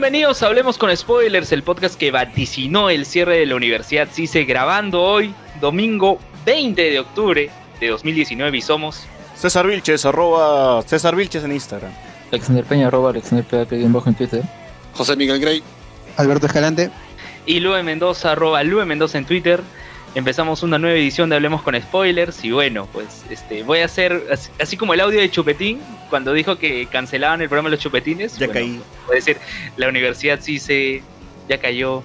Bienvenidos a Hablemos con Spoilers, el podcast que vaticinó el cierre de la Universidad CICE grabando hoy, domingo 20 de octubre de 2019 y somos... César Vilches, arroba César Vilches en Instagram. Alexander Peña, arroba Alexander bien bajo en Twitter. José Miguel Grey. Alberto Escalante. Y Lue Mendoza, arroba Lue Mendoza en Twitter. Empezamos una nueva edición de Hablemos con Spoilers y bueno, pues este voy a hacer así, así como el audio de Chupetín cuando dijo que cancelaban el programa de los Chupetines. Ya bueno, caí. Puede decir, la universidad sí se ya cayó.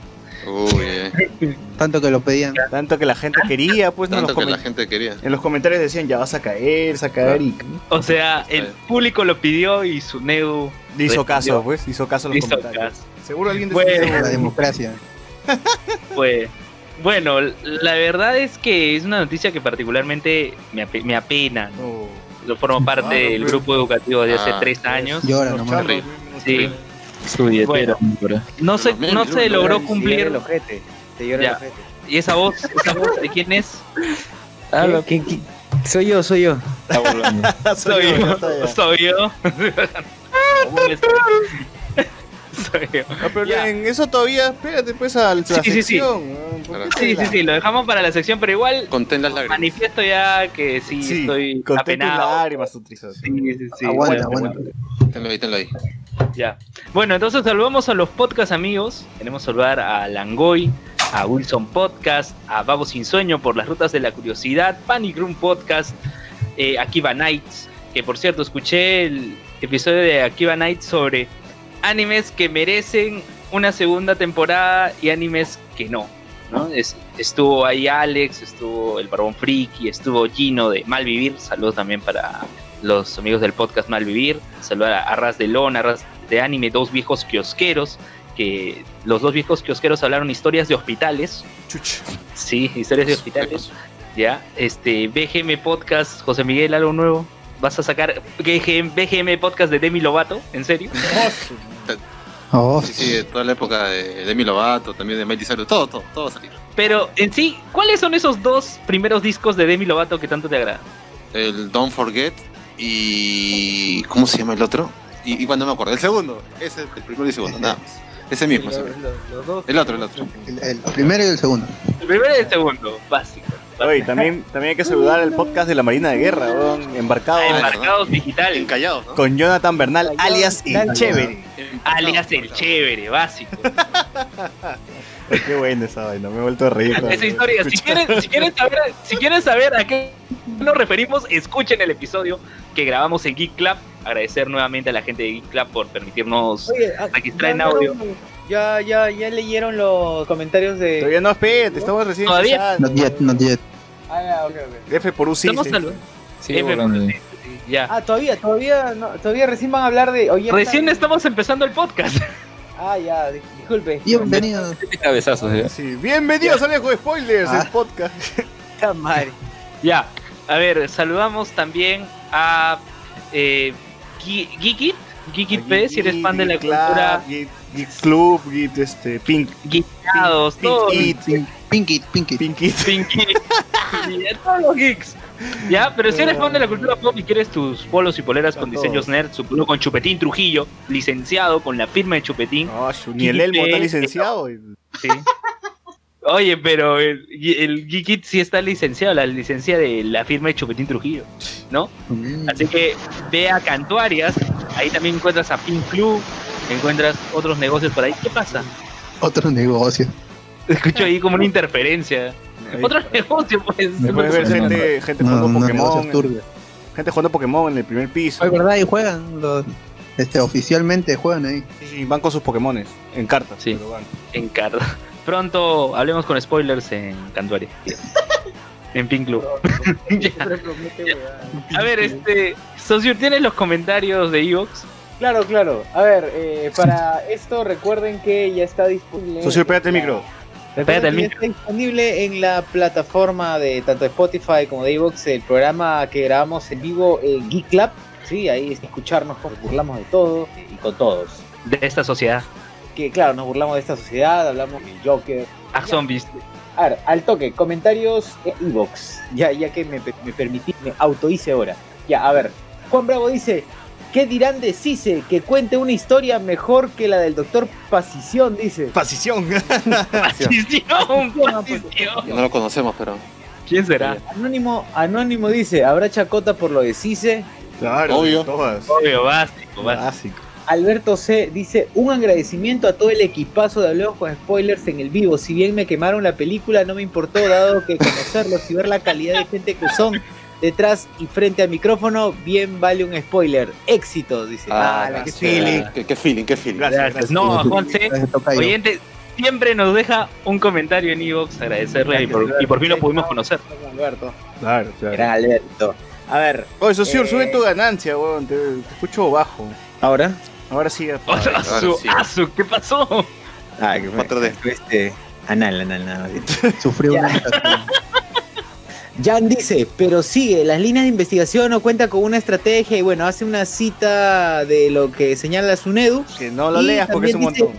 Uy, eh. Tanto que lo pedían. Tanto que la gente quería, pues Tanto los que la gente quería. en los comentarios decían ya vas a caer, vas a caer y O sea, el público lo pidió y su le hizo respondió. caso, pues, hizo caso a los Hizo comentarios. caso. Seguro alguien de Bueno. La democracia. Pues, bueno, la verdad es que es una noticia que particularmente me, me apena. ¿no? No. Yo formo parte Claro, del pues. grupo educativo de hace Ah, tres años. Llora Los nomás. Sí. Su billetera. pero- No se, no se logró cumplir. el ojete. Te llora Ya. el ojete. ¿Y esa voz, esa voz de quién es? Ah, lo ¿Quién- quién- Soy yo, soy yo. Soy yo. Soy yo. ¿Cómo es? Soy yo. No, pero Ya. en eso todavía, espérate pues a la Sí, sí, sí. sección. ¿no? ¿Por qué Claro. te Sí, la- sí, sí, lo dejamos para la sección, pero igual Contén las lágrimas. manifiesto ya que sí, Sí, estoy apenado. lágrimas, tu tristeza. Sí, sí, sí. Aguanta, bueno, aguanta. Tenlo ahí, tenlo ahí. Ya. Bueno, entonces saludamos a los podcast amigos. Queremos saludar a Langoy, a Wilson Podcast, a Babo Sin Sueño por las rutas de la curiosidad, Panic Room Podcast, eh, Akiva Nights, que por cierto escuché el episodio de Akiva Nights sobre animes que merecen una segunda temporada y animes que no. ¿no? Es- estuvo ahí Alex, estuvo el Barbón Friki, estuvo Gino de Malvivir. Saludos también para los amigos del podcast Malvivir. Saludar a, a Ras de Lona, a Ras de Anime, dos viejos kiosqueros. Que los dos viejos kiosqueros hablaron historias de hospitales. Chuch. Sí, historias de hospitales. Ya, este, BGM Podcast, José Miguel, algo nuevo. ¿Vas a sacar BGM, BGM Podcast de Demi Lovato? ¿En serio? Oh, Sí, sí, de toda la época de Demi Lovato, también de Mighty Cyrus, todo, todo, todo va a salir. Pero en sí, ¿cuáles son esos dos primeros discos de Demi Lovato que tanto te agradan? El Don't Forget y. ¿Cómo se llama el otro? Y, y cuando me acuerdo, el segundo. Ese es el primero y el segundo, nada más. Ese mismo, ese Los- mismo. los- los dos. El otro, el otro. el, el primero y el segundo. El primero y el segundo, básico. Oye, también, también hay que saludar el podcast de la Marina de Guerra, weón, Ah, Ah, Embarcados Digital, Encallados, ¿no? con Jonathan Bernal, alias El Dale. Chévere. alias el chévere, básico. Ay, Qué buena esa vaina, me he vuelto a reír. Esa historia, si quieren, si, quieren saber, si quieren saber a qué nos referimos, escuchen el episodio que grabamos en Geek Club. Agradecer nuevamente a la gente de Geek Club por permitirnos Oye, ah, registrar en ya audio. Ya, ya, ya leyeron los comentarios de. Todavía no, espérate, estamos recién Todavía. Not yet, not yet. Ah, ya, ok, ok. F por U sí. Estamos sí. salud- Sigue F-. Ya. Ah, todavía, todavía, no, todavía recién van a hablar de. Oye, Recién estamos empezando el podcast. Ah, ya, di- disculpe. Bienvenido. Siete cabezazos, ¿eh? Sí, bienvenidos a Lejos de Spoilers, Ah. el podcast. Puta madre. Ya, a ver, saludamos también a eh, Geekit, Geekit P, si eres fan de la cultura, Geek, Club, Geek, este, Pink, Geekados, todos, Pink, Pink, Pinky, Pinky. Pinky. Pinky, y a todos los geeks. Ya, pero si eres fan de la cultura pop y quieres tus polos y poleras con diseños nerd, su polo con Chupetín Trujillo, licenciado con la firma de Chupetín. Ni el Elmo está licenciado. Sí. Oye, pero el, el Geekit sí está licenciado, la licencia de la firma de Chupetín Trujillo, ¿no? Mm. Así que ve a Cantuarias, ahí también encuentras a Pink Club, encuentras otros negocios por ahí. ¿Qué pasa? Otro negocio. Escucho ahí como una interferencia. Ahí- Otro negocio, pues. Me puedes ver gente, gente No, jugando no, negocios Pokémon. turbios. gente jugando Pokémon en el primer piso. Es verdad, y juegan. Los, este, oficialmente juegan ahí. Sí, sí, van con sus Pokémones en cartas. Sí. pero van. En Cardo. Pronto hablemos con spoilers en Cantuaria. en Pink Club. A ver, este. Socio, ¿tienes los comentarios de Evox? Claro, claro. A ver, eh, para esto recuerden que ya está disponible. Socio, pégate el micro. Pégate el micro. Está disponible en la plataforma de tanto de Spotify como de Evox el programa que grabamos en vivo en Geek Club. Sí, ahí es escucharnos porque burlamos de todo y con todos. De esta sociedad. Que claro, nos burlamos de esta sociedad, hablamos del Joker. A zombies. A ver, al toque, comentarios en Evox. Ya, ya que me, me permití, me auto hice ahora. Ya, a ver. Juan Bravo dice, ¿Qué dirán de Cise? Que cuente una historia mejor que la del doctor Pasición, dice. Pasición. Pasición, pasición. No lo conocemos, pero. ¿Quién será? Anónimo, Anónimo dice, ¿habrá chacota por lo de Cise? Claro, Obvio. todas. Obvio, básico, básico. Básico. Alberto C. dice, un agradecimiento a todo el equipazo de Hablemos con Spoilers en el vivo. Si bien me quemaron la película, no me importó, dado que conocerlos y ver la calidad de gente que son detrás y frente al micrófono, bien vale un spoiler. Éxito, dice. Ah, la que gracias. feeling. Qué, qué feeling, qué feeling. Gracias, Gracias. No, Juanse, tocayo. oyente, siempre nos deja un comentario en Evox, agradecerle y por, y por fin lo pudimos conocer. Alberto. Claro, claro. Era Alberto. A ver, Oye, socio, Eh. sube tu ganancia, weón. Te, te escucho bajo. ahora. Ahora sí. ahora su- sí. asu, ¿qué pasó? Ah, que fue, 4D. fue este. Anal, anal, nada. Sufrió una. Jan dice, pero sigue, las líneas de investigación no cuenta con una estrategia y bueno, hace una cita de lo que señala Sunedu. Que no lo leas porque es un montón.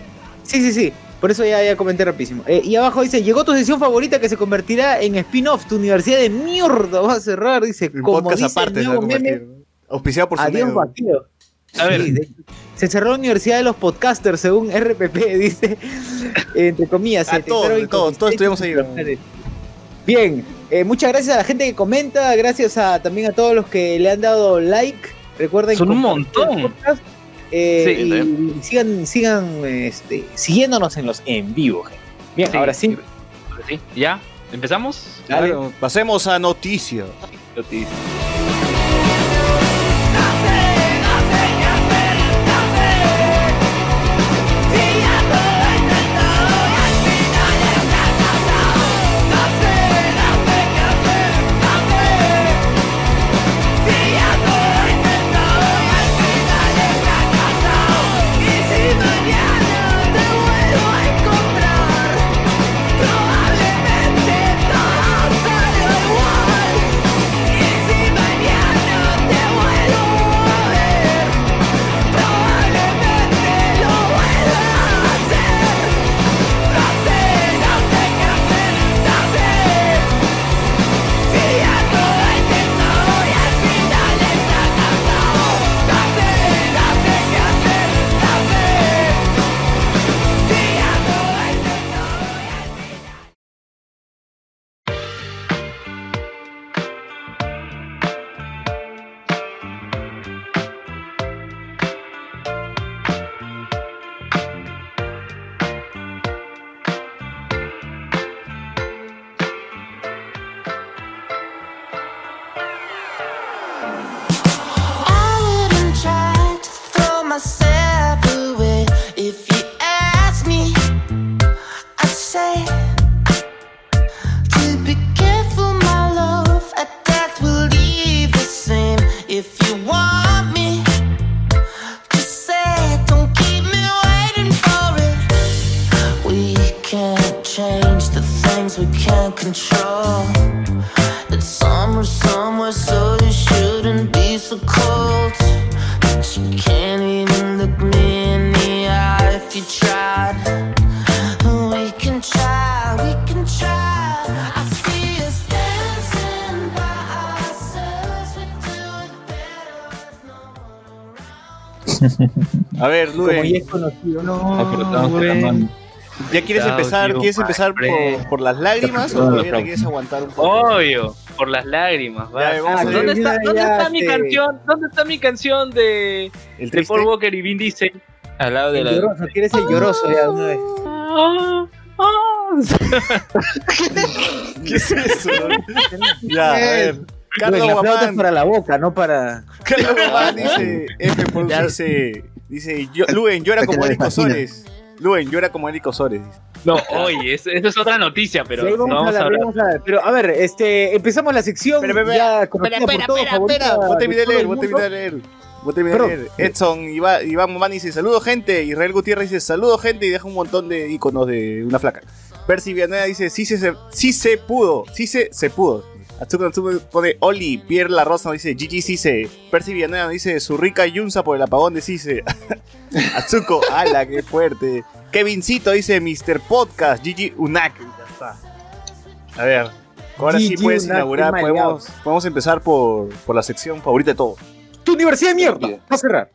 Sí, sí, sí. Por eso ya, ya comenté rapidísimo. Eh, y abajo dice, llegó tu sesión favorita que se convertirá en spin-off. Tu universidad de mierda va a cerrar. Dice, Un como podcast dice el aparte. se va a nuevo meme. Auspiciado por su adiós dedo. vaquero. A ver, Sí, de- se cerró la universidad de los podcasters según RPP, dice, entre comillas. A todos, 73 de todos, todos estuvimos ahí. Bien, eh, muchas gracias a la gente que comenta, gracias a también a todos los que le han dado like. Recuerden Son un montón. eh, Sí, y, y sigan, sigan este, siguiéndonos en los en vivo. gente. Bien, ahora sí. ahora sí. ¿Ya? ¿Empezamos? Claro, Pasemos a noticias. I A ver, Como ya Luen, es conocido, no. ¿ya quieres Chao, empezar? tío, ¿Quieres empezar por, por las lágrimas o todavía te quieres aguantar un poco? Obvio, por las lágrimas. va. Ya, Ah, a ¿Dónde ya, está, dónde ya, está mi canción? ¿Dónde está mi canción de, ¿El de? Paul Walker y Vin Diesel? Al lado de El la. lloroso, ¿quieres el lloroso ya de una vez? ¿Qué es eso? ya, a ver. Carlos Guamán, para la boca, no para. Carlos Guamán dice, F por Ya. dice, dice, yo, Luen, llora Hasta que como Eric. Osores. Luen, llora como Eric Osores. No, oye, eso, eso es otra noticia, pero Sí, no vamos, vamos a a hablar, hablar. vamos a ver. Pero a ver, este, empezamos la sección Espera, espera, ya a terminar de todo leer, el voy a mundo. terminar de leer. Voy a terminar de Perdón. leer. Edson Iba- Iván Momán dice, saludos gente. Israel Gutiérrez dice, saludos gente y deja un montón de iconos de una flaca. Percy Villanueva dice, sí se, sí se pudo, sí se, se pudo. Atsuko Natsume pone Oli, Pierre La Rosa dice GG Cise, Percy Villanueva dice su rica Yunza por el apagón de Cise. Atsuko, ala, qué fuerte. Kevincito dice Mr. Podcast, GG Unak. Ya está. A ver, ahora sí puedes Unak, inaugurar, podemos, podemos empezar por, por la sección favorita de todos. Tu, universidad de mierda! Va a cerrar.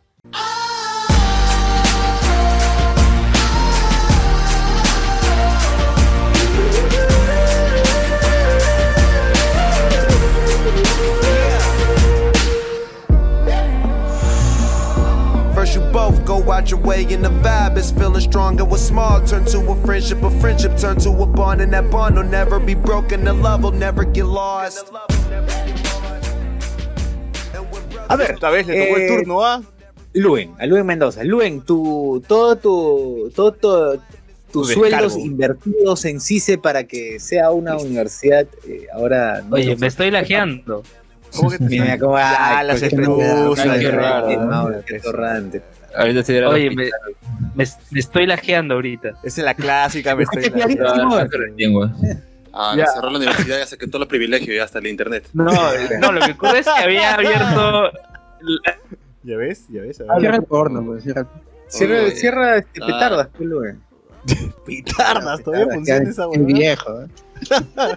Your way, and the vibe is feeling strong. And what's small turn to a friendship, a friendship turn to a bond, and that bond will never be broken. The love will never get lost. A ver, Esta vez le tocó el Eh, turno a. Luen, a Luen Mendoza. Luen, tu, todo tu, todo, tu- tus Tu sueldos descargo. invertidos en CICE para que sea una universidad eh, ahora. no Oye, me estoy lajeando. ¿Cómo que te Mira cómo ay, las. Ahorita sí era Oye, me, me, me estoy lajeando ahorita. Esa es la clásica, me estoy. Clarísimo. Ah, Ya. cerró la universidad y se quitó los privilegios y hasta el internet. No, no, lo que ocurre es que había abierto. la- ¿Ya ves? ¿Ya ves? Cierra A ver. el porno, pues, cierra Cierra, cierra este, Ah. petardas, pues, Luen. Pitardas, todavía funciona esa es huevada. viejo, ¿eh?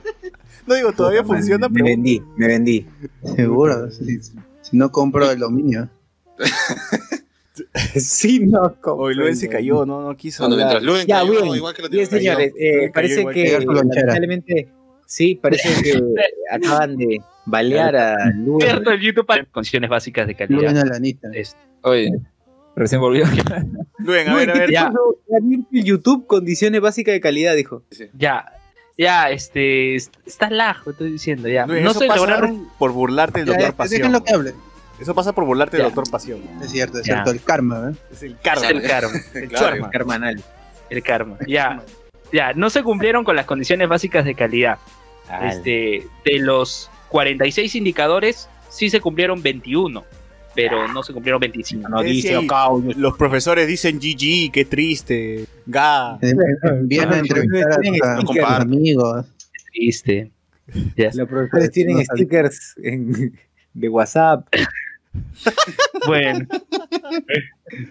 No digo, todavía Puta funciona, Me pero. vendí, me vendí. Seguro. Si, si no compro el dominio. sí, no, Hoy Luen se cayó, no, no quiso Cuando mientras Luen Ya, cayó, bien. igual que lo Bien, tiene señores, eh, parece igual que lamentablemente, sí, parece que acaban de balear a Luen. abierto el YouTube para condiciones básicas de calidad. Es- Oye, recién volvió. Luen, a Luen, ver, a ¿qué ver. ya. YouTube, condiciones básicas de calidad, dijo. Ya, ya, este. est- Está lajo, estoy diciendo, ya. Luen, no eso se pasa lograron. por burlarte del doctor Pasión. déjenlo que hable. Eso pasa por burlarte del doctor Pasión. Es cierto, es Ya. cierto. El karma, ¿eh? Es el karma. El karma. El Claro. karma. Carmanal. El karma. Ya. Ya, no se cumplieron con las condiciones básicas de calidad. Este, de los 46 indicadores, sí se cumplieron 21, pero no se cumplieron 25. No ¿Qué dice acá, Los profesores dicen GG, qué triste. Ga. Viene a Ah, entrevistar a, tus- a stickers. amigos. Triste. Ya. Los profesores tienen No stickers en- de WhatsApp. Bueno.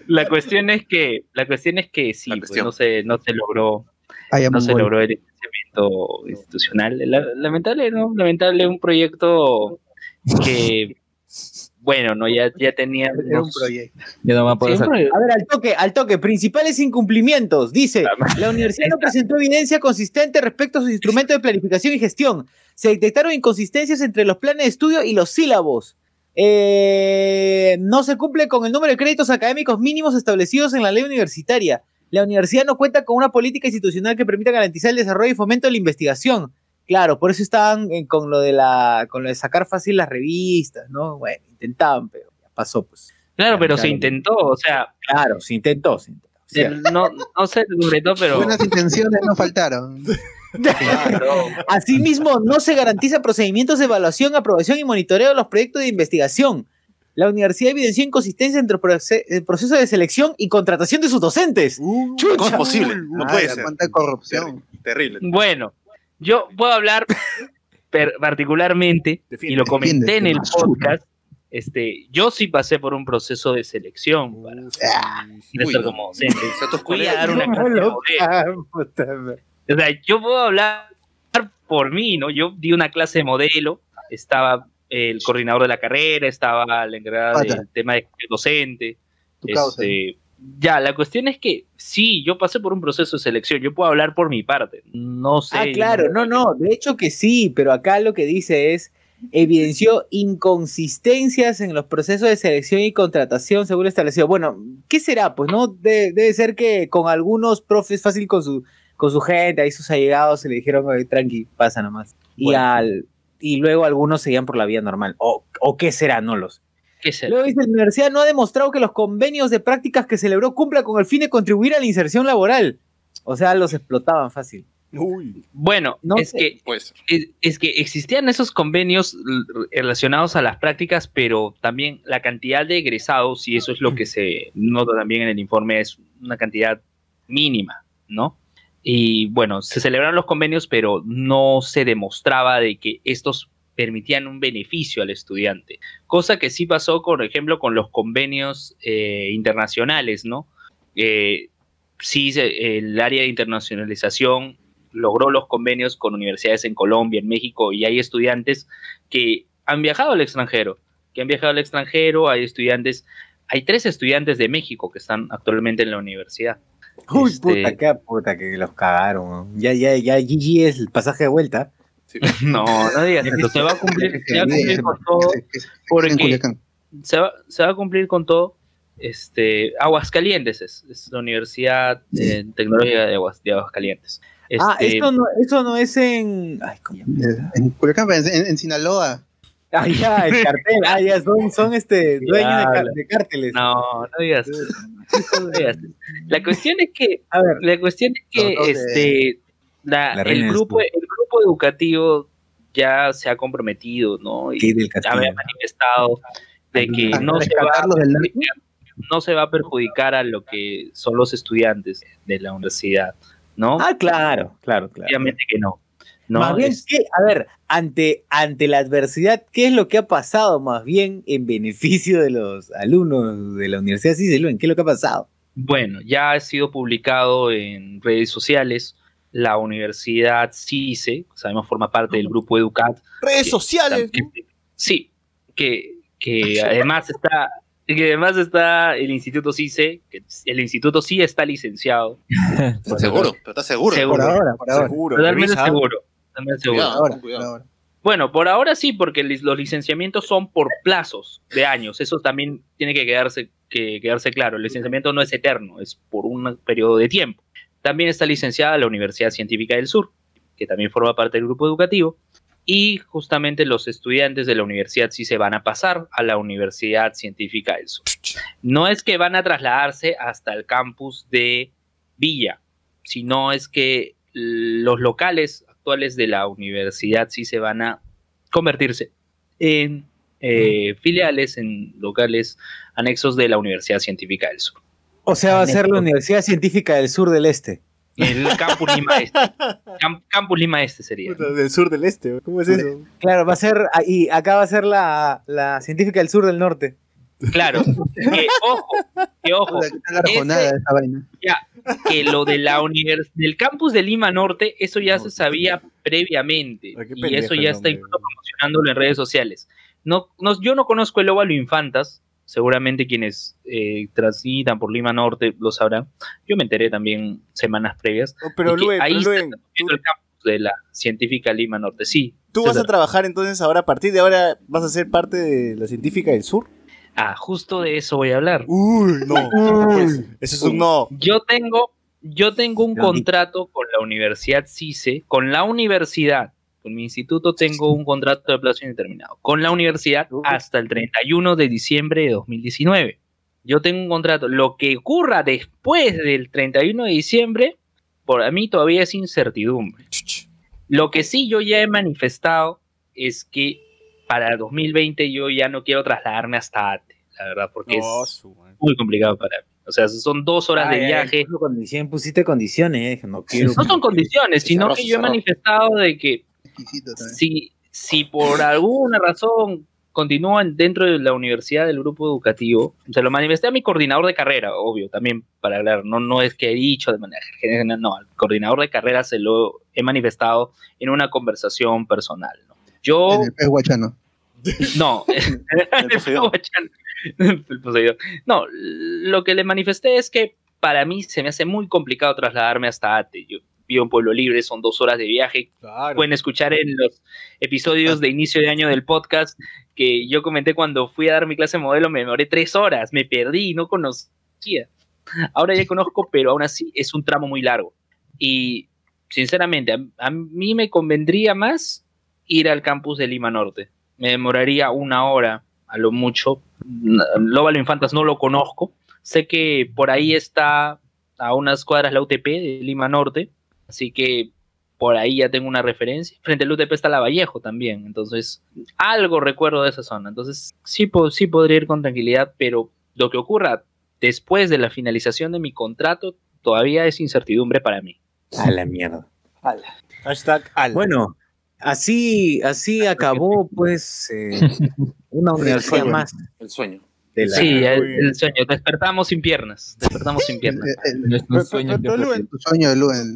La cuestión es que, la cuestión es que sí, pues, no se, no se logró, Ay, no se logró el financiamiento institucional. La- lamentable, ¿no? Lamentable un proyecto que, bueno, no, ya, ya tenía. Era un proyecto. Ya no va a poder Sí, un salir. proyecto. A ver, al toque, al toque. Principales incumplimientos. Dice, la universidad no presentó evidencia consistente respecto a sus instrumentos de planificación y gestión. Se detectaron inconsistencias entre los planes de estudio y los sílabos. Eh, no se cumple con el número de créditos académicos mínimos establecidos en la ley universitaria. La universidad no cuenta con una política institucional que permita garantizar el desarrollo y fomento de la investigación. Claro, por eso estaban eh, con lo de la, con lo de sacar fácil las revistas, ¿no? Bueno, intentaban, pero ya pasó, pues. Claro, pero se intentó, o sea, Claro, se intentó, se intentó. No, no se concretó, pero. Buenas intenciones no faltaron. Asimismo, no se garantiza procedimientos de evaluación, aprobación y monitoreo de los proyectos de investigación. La universidad evidenció inconsistencia entre el proce- el proceso de selección y contratación de sus docentes. Uh, ¿Cómo es posible? No Ah, puede ser. Cuánta corrupción. Terrible. Bueno, yo puedo hablar particularmente, y lo comenté en el podcast, este, yo sí pasé por un proceso de selección para ingresar Uy, no. como docente. Fui a dar una clase. O sea, yo puedo hablar por mí, ¿no? Yo di una clase de modelo, estaba el coordinador de la carrera, estaba la encargada Pata. del tema de docente. Este, ya, la cuestión es que sí, yo pasé por un proceso de selección, yo puedo hablar por mi parte, no sé. Ah, claro, no, no, de hecho que sí, pero acá lo que dice es evidenció inconsistencias en los procesos de selección y contratación según establecido. Bueno, ¿qué será? Pues no, De- debe ser que con algunos profes fácil con su con su gente, ahí sus allegados se le dijeron, "Oye, tranqui, pasa nomás. Y al y luego algunos seguían por la vía normal. O, o qué será, no los. ¿Qué será? Luego dice, la universidad no ha demostrado que los convenios de prácticas que celebró cumplan con el fin de contribuir a la inserción laboral. O sea, los explotaban fácil. Uy. Bueno, No es sé. que Puede ser. es, es que existían esos convenios relacionados a las prácticas, pero también la cantidad de egresados, y eso es lo que se nota también en el informe, es una cantidad mínima, ¿no? Y bueno, se celebraron los convenios, pero no se demostraba de que estos permitían un beneficio al estudiante. Cosa que sí pasó, por ejemplo, con los convenios eh, internacionales, ¿no? Eh, sí, se- el área de internacionalización logró los convenios con universidades en Colombia, en México, y hay estudiantes que han viajado al extranjero que han viajado al extranjero, hay estudiantes, hay tres estudiantes de México que están actualmente en la universidad. Uy, Este- puta, qué puta que los cagaron. Ya, ya, ya, GG es el pasaje de vuelta. No, no digas eso, se va a cumplir, se va a cumplir con todo, En porque Culiacán. se va, se va a cumplir con todo. Este, Aguascalientes es, es la Universidad eh, Tecnológica de, Aguas, de Aguascalientes. Ah, Este, esto no, eso no es en. Ay. En Culiacán, en, en- en Sinaloa. Ah, ya, el cartel. Ah, ya, son, son este, dueños de, de cárteles. No, no digas. No. La cuestión es que, A ver, la cuestión es que este, la- La el, grupo, el grupo educativo ya se ha comprometido, ¿no? Y ya había manifestado de que no se, va no se va a perjudicar a lo que son los estudiantes de la universidad, ¿no? ah, claro, claro, claro. Obviamente que no. No más bien, es- ¿qué? a ver, ante, ante la adversidad, ¿qué es lo que ha pasado más bien en beneficio de los alumnos de la Universidad Cicelú? ¿Qué es lo que ha pasado? Bueno, ya ha sido publicado en redes sociales. La Universidad CICE, sabemos, forma parte del grupo Educat. Redes que- sociales. que- sí, que, que además está que además está el Instituto CICE, que el Instituto sí está licenciado. Seguro, pero estás seguro. Seguro. Por ahora, por ahora. Seguro. Seguro. Cuidado. Ahora, cuidado. ahora. Bueno, por ahora sí, porque los licenciamientos son por plazos de años. Eso también tiene que quedarse, que quedarse claro. El licenciamiento no es eterno, es por un periodo de tiempo. También está licenciada la Universidad Científica del Sur, que también forma parte del grupo educativo. Y justamente los estudiantes de la universidad sí se van a pasar a la Universidad Científica del Sur. No es que van a trasladarse hasta el campus de Villa, sino es que los locales actuales de la universidad sí se van a convertirse en eh, filiales, en locales anexos de la Universidad Científica del Sur. O sea, va a ser la Universidad Científica del Sur del Este. El Campus Lima Este. Cam- Campus Lima Este sería. Del sur del este. ¿Cómo es eso? Claro, va a ser, y acá va a ser la, la Científica del Sur del Norte. Claro. Que ojo, que ojo, Puta, ¿qué tal la ese- rajonada de esa vaina? Que lo de la univers del campus de Lima Norte, eso ya se sabía previamente. Qué Y eso ya está incluso promocionándolo en redes sociales. No, no, yo no conozco el óvalo Infantas, seguramente quienes eh, transitan por Lima Norte lo sabrán. Yo me enteré también semanas previas. Oh, pero Luen, ahí pero Luen, el campus de la científica Lima Norte, sí. ¿tú vas a trabajar entonces ahora, a partir de ahora, vas a ser parte de la científica del sur? Ah, justo de eso voy a hablar. Uy, no. Pues, eso es un no. Yo tengo, yo tengo un contrato con la Universidad CICE, con la universidad, con mi instituto tengo un contrato de plazo indeterminado, con la universidad hasta el 31 de diciembre de 2019. Yo tengo un contrato. Lo que ocurra después del 31 de diciembre, por a mí todavía es incertidumbre. Lo que sí yo ya he manifestado es que para 2020 yo ya no quiero trasladarme hasta Ate, la verdad, porque No, es su muy complicado para mí. O sea, son dos horas de Ay, ay, viaje. puso condición, pusiste condiciones, eh, no quiero. No son condiciones, sino que yo he manifestado de que si, si por alguna razón continúan dentro de la universidad del grupo educativo, se lo manifesté a mi coordinador de carrera, obvio, también para hablar, no, no es que he dicho de manera general, no, al coordinador de carrera se lo he manifestado en una conversación personal. ¿no? Yo, En el pez guachano. no, El. El. No, lo que le manifesté es que para mí se me hace muy complicado trasladarme hasta Ate. Yo vivo en Pueblo Libre, son dos horas de viaje. Claro. Pueden escuchar en los episodios de inicio de año del podcast que yo comenté cuando fui a dar mi clase de modelo, me demoré tres horas, me perdí, no conocía. Ahora ya conozco, pero aún así es un tramo muy largo. Y sinceramente, a, a mí me convendría más ir al campus de Lima Norte. Me demoraría una hora, a lo mucho. Lóbalo Infantas no lo conozco. Sé que por ahí está a unas cuadras la UTP de Lima Norte, así que por ahí ya tengo una referencia. Frente al UTP está la Vallejo también, entonces algo recuerdo de esa zona. Entonces sí, sí podría ir con tranquilidad, pero lo que ocurra después de la finalización de mi contrato todavía es incertidumbre para mí. A la mierda. Hashtag al. Bueno, así, así acabó, pues, eh, una universidad sueño. más. El sueño. la- Sí, el, sueño. Despertamos sin piernas. Despertamos sin piernas. Pero- sueño.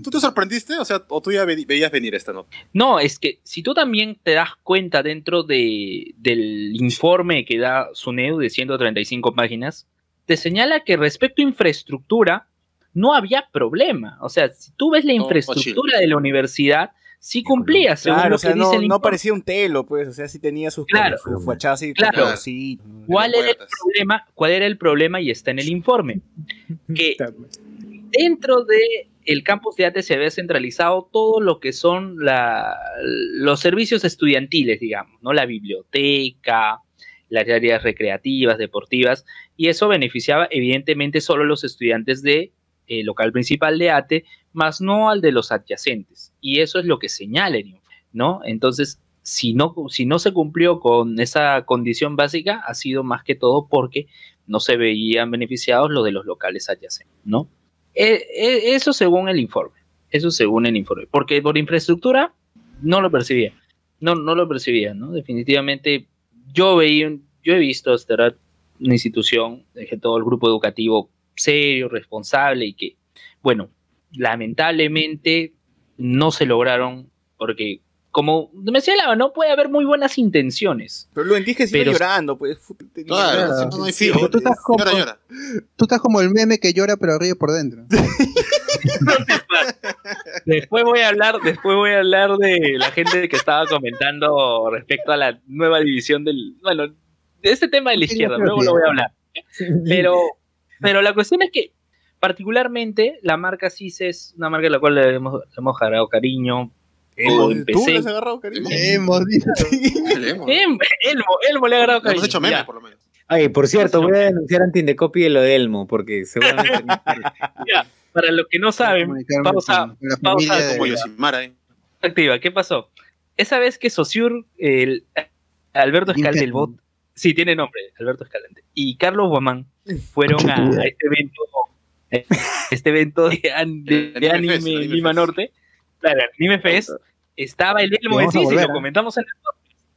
¿Tú te sorprendiste? O sea, o tú ya ve- veías venir esta nota. No, es que si tú también te das cuenta dentro de, del informe que da SUNEU de 135 páginas, te señala que respecto a infraestructura no había problema. O sea, si tú ves la infraestructura de la universidad, sí cumplía, según Claro, lo o sea, que no, dice el no parecía un telo, pues, o sea, sí tenía sus, Claro. fachadas y Claro. sí. ¿Cuál era el problema? ¿Cuál era el problema? Y está en el informe. Que dentro de el campus de ATE se había centralizado todo lo que son la- los servicios estudiantiles, digamos, ¿no? La biblioteca, las áreas recreativas, deportivas, y eso beneficiaba evidentemente solo a los estudiantes de eh, local principal de ATE, más no al de los adyacentes. Y eso es lo que señala el informe, ¿no? Entonces, si no, si no se cumplió con esa condición básica, ha sido más que todo porque no se veían beneficiados los de los locales adyacentes, ¿no? Eh, eh, eso según el informe, eso según el informe, porque por infraestructura no lo percibía, no, no lo percibía, ¿no? Definitivamente yo veía, yo he visto hasta ahora una institución, todo el grupo educativo serio, responsable y que, bueno, lamentablemente no se lograron porque como me señalaba, no puede haber muy buenas intenciones. Pero lo entiendes que sigue Pero- llorando, pues. Claro, no, hay Sí, fijo. tú estás como- Llora, llora. Tú estás como el meme que llora pero ríe por dentro. Después voy a hablar, después voy a hablar de la gente que estaba comentando respecto a la nueva división del, bueno, de este tema de la izquierda, luego lo voy a hablar. Pero, pero la cuestión es que particularmente la marca CIS es una marca a la cual le hemos, le hemos agarrado cariño. Hemos- o ¿Tú le has agarrado cariño? Hemos dicho. Leemos. Em- Elmo, Elmo le ha agarrado Le hemos cariño. hecho memes, por lo menos. Ay, por cierto, voy a denunciar ante Indecopy de lo de Elmo, porque seguramente. Ya, para los que no saben, pausa, pausa, familia de- Como Yosimara, ¿eh? activa, ¿qué pasó? Esa vez que Sociur, el Alberto Escalante, el bot, sí, tiene nombre, Alberto Escalante, y Carlos Guamán fueron a, a este evento, este evento de, an- de- Anime anime Fest, Anime Lima Fest. Norte, claro, Anime Fest, estaba el Elmo de Sisi, lo ¿eh? comentamos en el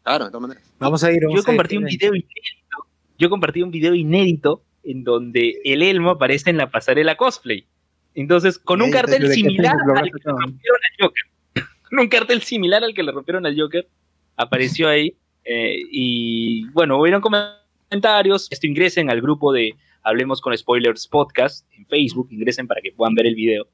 Claro, de todas maneras. Vamos a ir. vamos yo a ir, compartí un sí. video inédito. Yo compartí un video inédito en donde el Elmo aparece en la pasarela cosplay. Entonces, con un cartel similar al que le rompieron al Joker. con un cartel similar al que le rompieron al Joker. Apareció ahí. eh, y bueno, hubieron comentarios. Esto ingresen al grupo de Hablemos con Spoilers Podcast en Facebook. Ingresen para que puedan ver el video.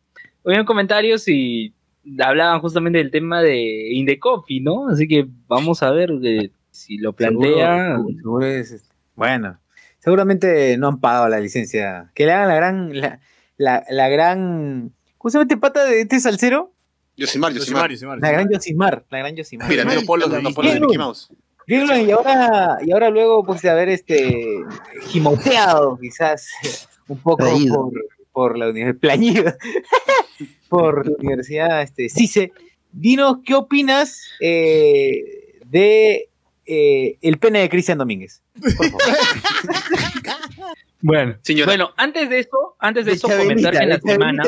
Hubieron comentarios y hablaban justamente del tema de Indecopy, ¿no? Así que vamos a ver eh, si lo plantea. Seguro- seguro es, este, bueno, seguramente no han pagado la licencia. Que le hagan la gran. La, la, la gran. ¿Cómo se llama este pata de este salsero? Yosimar, Yosimar. Yosimar, Yosimar. La gran Yosimar. La gran Yosimar. Mira, Los polos de los polos de Mickey. Mickey Mouse. Díganlo, y ahora, y ahora luego, pues, de haber este gimoteado, quizás, un poco por, por la universidad, plañido, por la universidad este, CICE. Dinos, ¿qué opinas eh, de eh, el pene de Cristian Domínguez? Por favor. Bueno, Señora. bueno, antes de eso, antes de, eso Chabelita, comentar que en la de semana,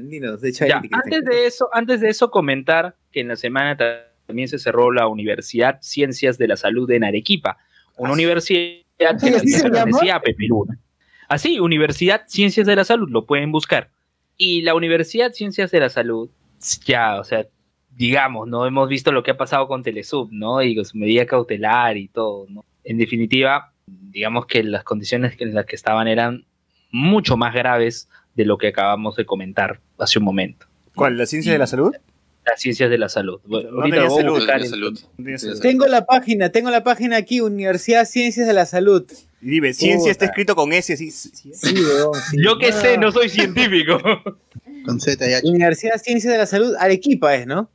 dinos, de ya, antes de eso, antes de eso comentar que en la semana también se cerró la Universidad Ciencias de la Salud en Arequipa, una universidad que ¿Así se llama? pertenecía a Luna. Así, Universidad Ciencias de la Salud, lo pueden buscar. Y la Universidad Ciencias de la Salud, ya, o sea, digamos, no hemos visto lo que ha pasado con Telesub, ¿no? Y con su medida cautelar y todo, ¿no? En definitiva, digamos que las condiciones en las que estaban eran mucho más graves de lo que acabamos de comentar hace un momento. ¿Cuál? ¿La ciencia de la salud? Las ciencias de la salud. Bueno, No ahorita tenía lo voy a salud, buscar de en- salud. No tiene salud. Tengo la página, tengo la página aquí, Universidad Ciencias de la Salud. Y dime, ciencia está escrito con S, así. sí. Sí, weón, sí. Yo que sé, no soy científico. Con Z y H. Universidad Ciencias de la Salud, Arequipa es, ¿no?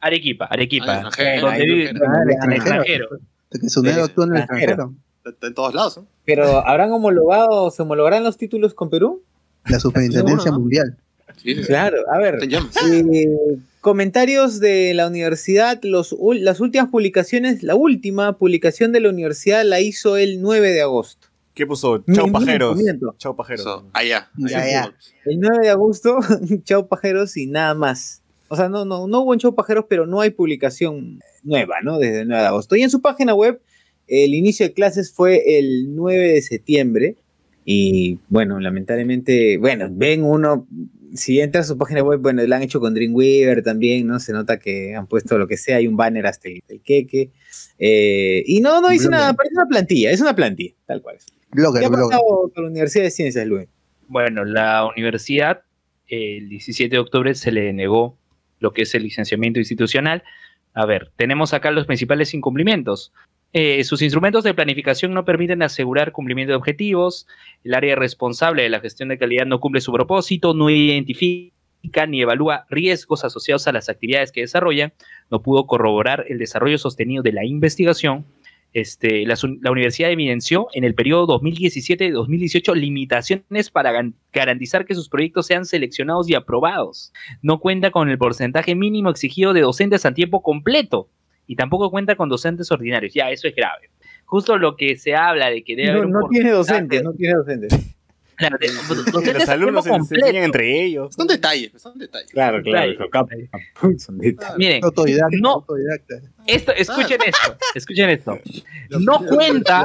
Arequipa, Arequipa. extranjero, en extranjero. extranjero. Que su negro actúa en el Extranjero. en todos lados, ¿no? Pero ¿habrán homologado, se homologarán los títulos con Perú? La superintendencia mundial. Sí, sí, sí. Claro, a ver. Comentarios de la universidad, los, las últimas publicaciones, la última publicación de la universidad la hizo el 9 de agosto. ¿Qué puso? Chau pajeros. Chau pajeros. Allá. Fútbol. El 9 de agosto, chao pajeros y nada más. O sea, no, no, no hubo en chao pajeros, pero no hay publicación nueva, ¿no? Desde el 9 de agosto. Y en su página web El inicio de clases fue el 9 de septiembre y bueno, lamentablemente, bueno, ven uno, si entra a su página web, bueno, la han hecho con Dreamweaver también, ¿no? Se nota que han puesto lo que sea, hay un banner hasta el, el queque. Eh, y no, no Blogger. nada, parece una plantilla, es una plantilla, tal cual. ¿Qué Blogger, ha blogger. pasado con la Universidad de Ciencias, Luis? Bueno, la universidad el 17 de octubre se le negó lo que es el licenciamiento institucional. A ver, tenemos acá los principales incumplimientos. Eh, sus instrumentos de planificación no permiten asegurar cumplimiento de objetivos. El área responsable de la gestión de calidad no cumple su propósito, no identifica ni evalúa riesgos asociados a las actividades que desarrolla, no pudo corroborar el desarrollo sostenido de la investigación. Este, la, la universidad evidenció en el periodo 2017-2018 limitaciones para garantizar que sus proyectos sean seleccionados y aprobados. No cuenta con el porcentaje mínimo exigido de docentes a tiempo completo y tampoco cuenta con docentes ordinarios. Ya, eso es grave. Justo lo que se habla de que debe No, haber un no tiene docentes, no tiene docentes. Claro, de- docentes Los alumnos se, se enseñan entre ellos. Son detalles, son detalles. Claro, claro, Son detalles. Miren, Autodidacta, no, autodidacta. esto, escuchen esto, escuchen esto. No cuenta,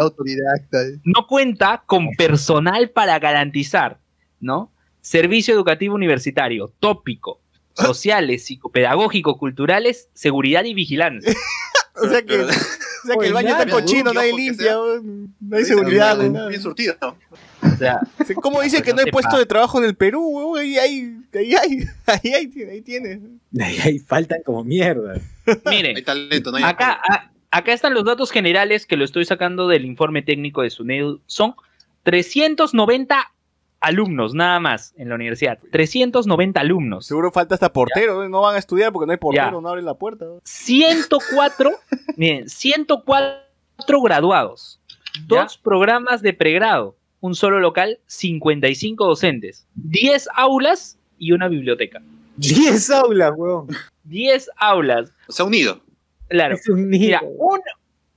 no cuenta con personal para garantizar, ¿no? Servicio educativo universitario, tópico, sociales, psicopedagógico, culturales, seguridad y vigilancia. O sea que, o sea que el baño está cochino, ¿no? que limpia, no hay seguridad. hay. Bien surtido. ¿no? O sea, ¿Cómo dice que no hay puesto de trabajo en el Perú, weón? Ahí hay, ahí hay, ahí hay, ahí tiene. Ahí, ahí faltan como mierda. miren, Hay talento, no hay acá, a- acá están los datos generales que lo estoy sacando del informe técnico de SUNEDU. Son 390 alumnos nada más en la universidad. 390 alumnos. Seguro falta hasta portero, ¿no? no van a estudiar porque no hay portero, Ya. no abren la puerta. weón. 104, miren, 104 graduados, dos programas de pregrado, un solo local, 55 docentes, 10 aulas y una biblioteca. 10 aulas, weón. 10 aulas, O sea, unido. claro. Es. Mira, un,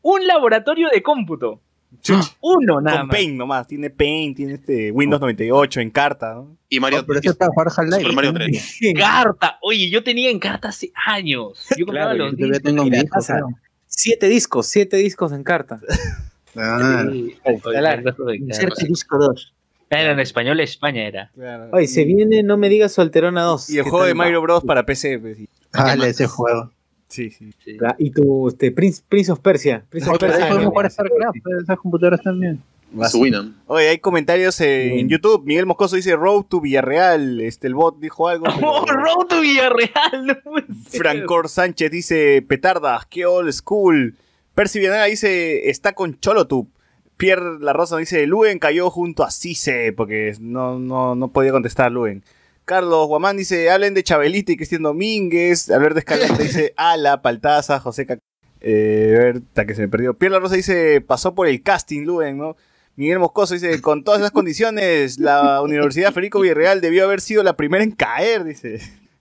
un laboratorio de cómputo. Uno nada Con más. Paint nomás, tiene Paint, tiene este Windows 98 en carta, ¿no? Y Mario. No, pero eso es para jugar Half-Life. Super Mario 3. Carta. Oye, yo tenía en carta hace años. Yo compraba Claro, los Yo discos. tengo mi Mira, hijo, pasa. creo. Siete discos, siete discos en carta. Ah, Sí, disco 2. Era en español España era. Oye, se viene No me digas Solterona 2. Y el ¿Qué juego de? Mario Bros para PC, pues, sí. Dale ese juego. Sí, sí. Sí. Ah, Y tu este, Prince, Prince of Persia. Prince of Persia. podemos jugar StarCraft, esas computadoras también. Oye, hay comentarios en. YouTube. Miguel Moscoso dice Road to Villarreal. Este, el bot dijo algo. pero- ¡Oh, Road to Villarreal! No. Francor Sánchez dice Petardas, qué old school. Percy Villanueva dice está con Cholotub. Pierre La Rosa dice Luen cayó junto a Cise porque no, no, no podía contestar Luen. Carlos Guamán dice hablen de Chabelita y Cristian Domínguez. Alberto Escalante dice Ala, Paltaza, José Cac... Eh, a ver, hasta que se me perdió. Pierre La Rosa dice pasó por el casting Luen, ¿no? Miguel Moscoso dice, con todas esas condiciones, la Universidad Federico Villarreal debió haber sido la primera en caer, dice.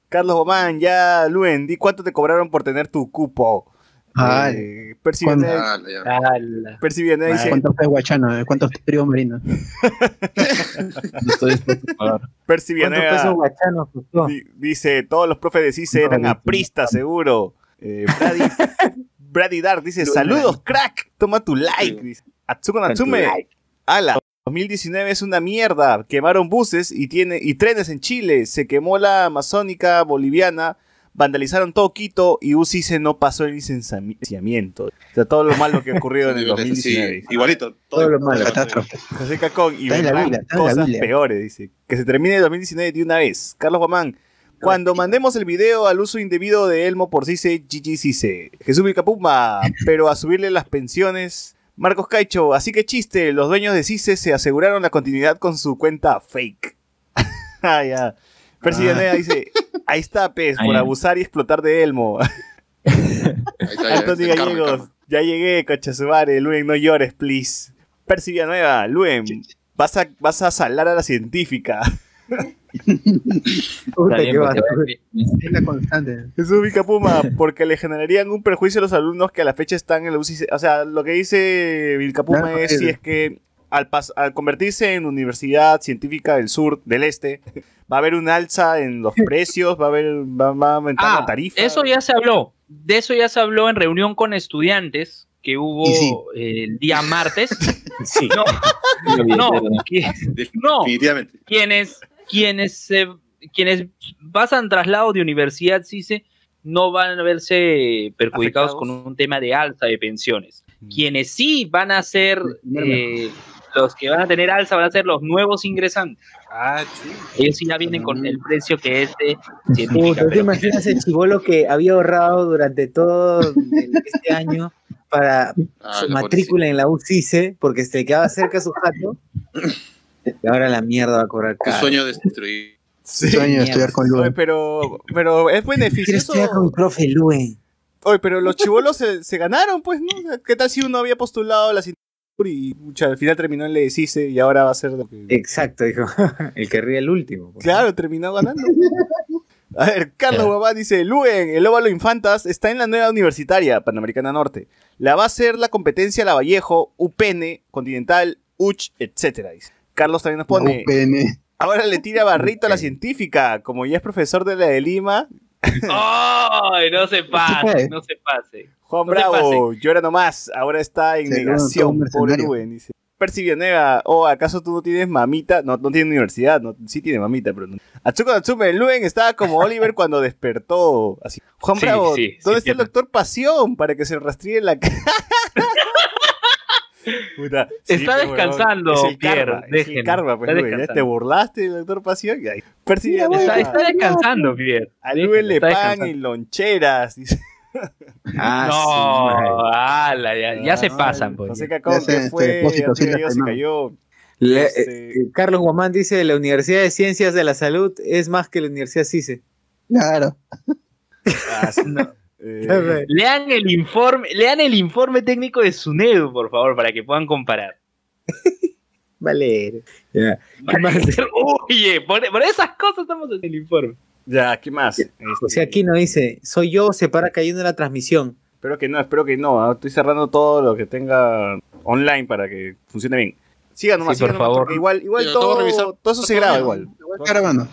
Carlos Bomán, ya, Luen, di cuánto te cobraron por tener tu cupo. Ah, Eh, Percy ¿cuánto? Villanueva- Ah, dice, ¿Cuántos pez guachano? ¿Cuántos tríos marinos? No estoy dispuesto a pagar. Percy ¿Cuántos Villanueva pesos guachanos costó? di- dice, todos los profes de CICE No, eran no, apristas, seguro. Eh, Brady, Brady Dark dice, saludos, crack, toma tu like. Dice, Atsuko Natsume, ala. 2019 es una mierda. Quemaron buses y, tiene, y trenes en Chile. Se quemó la amazónica boliviana. Vandalizaron todo Quito y UCICE no pasó el licenciamiento. O sea, todo lo malo que ha ocurrido en el 2019. Sí, igualito. Todo lo malo. Catástrofe. José Cacón y Está en la vendrán Biblia, está en la cosas Biblia. peores, dice. Que se termine el 2019 de una vez. Carlos Guamán. Cuando mandemos el video al uso indebido de Elmo por CICE, GG CICE. Jesús Vilcapuma, pero a subirle las pensiones. Marcos Caicho, así que chiste, los dueños de CICE se aseguraron la continuidad con su cuenta fake. ah, ya. Percy Ah. Dice, ahí está, pez, por abusar y explotar de Elmo. El Gallegos, ya llegué, Cochasumare, Luen, no llores, please. Percy Villanueva, Luen, vas a, vas a salar a la científica. Puta, bien. Es la constante. Jesús Vilcapuma, porque le generarían un perjuicio a los alumnos que a la fecha están en la UCI. O sea, lo que dice Vilcapuma Claro, es es- si es que al, pas- al convertirse en Universidad Científica del Sur, del Este, va a haber un alza en los precios, va a haber, va, va a aumentar Ah, la tarifa. eso ya se habló. De eso ya se habló en reunión con estudiantes que hubo sí. eh, el día martes. Sí. No, no, no, Definitivamente. quienes, quienes, se- quienes pasan traslado de universidad, CICE, no van a verse perjudicados Afectados. con un tema de alza de pensiones. Quienes sí van a ser, eh, los que van a tener alza van a ser los nuevos ingresantes. Ah, sí. Ellos sí ya vienen con el precio que es de Puta, científica. ¿te pero- imaginas el chivolo que había ahorrado durante todo el- este año para Ah, su la matrícula en la UCICE porque se quedaba cerca su jato? Y ahora la mierda va a cobrar. Un caro. sueño destruido. Sí. Sueño de estudiar con Luen. pero, pero es Quiero beneficioso. estudiar con profe Luen. Oye, pero los chivolos se, se ganaron, pues, ¿no? ¿Qué tal si uno había postulado a la cintura y pucha, al final terminó en le CICE y ahora va a ser lo que... Exacto, dijo. El que ríe el último. pues. Claro, terminó ganando. A ver, Carlos Babá dice, Luen, el óvalo Infantas está en la nueva universitaria Panamericana Norte. La va a hacer la competencia La Vallejo, UPN, Continental, UCH, etcétera. Dice. Carlos también nos pone, UPN. ahora le tira barrito a la científica, como ya es profesor de la de Lima. ¡Ay, no se pase! No se pase. Juan No Bravo, llora nomás, ahora está en negación, mercenario. Luen, dice. Percy Villanueva, oh, ¿acaso tú no tienes mamita? No, no tiene universidad, no, sí tiene mamita, pero no. Atsuko Natsume, Luen estaba como Oliver cuando despertó. Así. Juan Sí, Bravo, sí, ¿dónde sí, está el doctor Pasión para que se rastríe la cara? Puta, Está descansando, es el Pierre, karma, es el déjenlo, karma, pues, está Luen, ya te burlaste del doctor Pasión y ahí. Mira, Está, está descansando, Pierre. a le descansando. y loncheras, dice. Ah, no, ala, ya, ya se Ay, pasan, pues. Que fue, ya se cayó, se cayó. Le- eh, Carlos Guamán dice, la Universidad de Ciencias de la Salud es más que la Universidad CICE. Claro. Ah, sí. Eh, Lean el informe, lean el informe técnico de SUNEDU, por favor, para que puedan comparar. Vale. Ya. ¿Qué más? Oye, por, por esas cosas estamos en el informe. ya, ¿qué más? Este, José Aquino dice, soy yo, se para cayendo la transmisión. Espero que no, espero que no. ah, Estoy cerrando todo lo que tenga online para que funcione bien. Sigan nomás, Sí, por sigan nomás, favor. porque Igual, igual todo, todo todo eso se graba bien. igual. Igual grabando.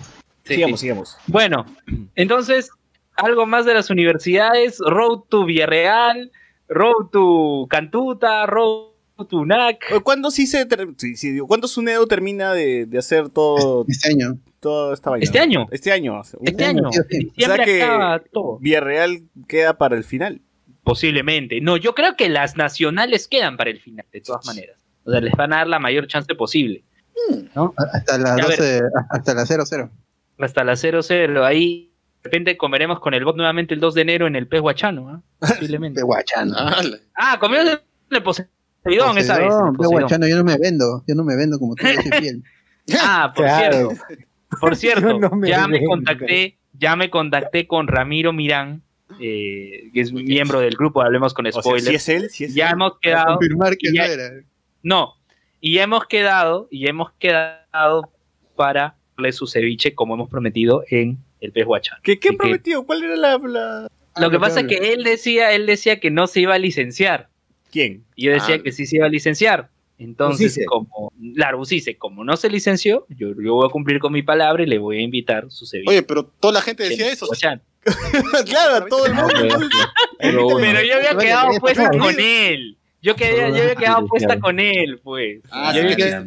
Sí, sigamos, sí. sigamos. Bueno, entonces, algo más de las universidades, Road to Villarreal, Road to Cantuta, Road to NAC. Oye, ¿Cuándo sí se sí, sí, digo, ¿cuándo Sunedo termina de, de hacer todo, Este año. toda esta vaina? ¿Este año? Este año. Este año, diciembre O sea que- acaba todo. Villarreal queda para el final. Posiblemente. No, yo creo que las nacionales quedan para el final, de todas maneras. O sea, les van a dar la mayor chance posible. Hasta las Ya, a ver. 12, hasta las 00. Hasta la 0-0. Ahí repente comeremos con el bot nuevamente el 2 de enero en el pez guachano. ¿ah? Posiblemente. De Guachano. Ah, comimos en el Poseidón esa vez. Poseidón. Guachano, yo no me vendo. Yo no me vendo como tú, soy fiel. Ah, por Claro. cierto. Por cierto, no me ya me vendo. contacté, ya me contacté con Ramiro Mirán, eh, que es miembro del grupo Hablemos con O sea, Spoilers. si es él, si es ya él. hemos Para quedado, confirmar que ya- no era. no, y ya hemos quedado, y ya hemos quedado para darle su ceviche como hemos prometido en el pez guachano. ¿Qué, qué prometió? ¿Cuál era la, la- Lo que Habla, pasa es que él decía, él decía que no se iba a licenciar. ¿Quién? Y yo decía Ah. que sí se iba a licenciar. Entonces, como, claro, Ucice, como no se licenció, yo, yo voy a cumplir con mi palabra y le voy a invitar su ceviche. Oye, pero toda la gente en decía eso. Claro, todo el mundo. Pero yo había quedado vale. con él. Yo, quedé, yo había quedado puesta con él, pues. Ah, yo sí, había sí, quedado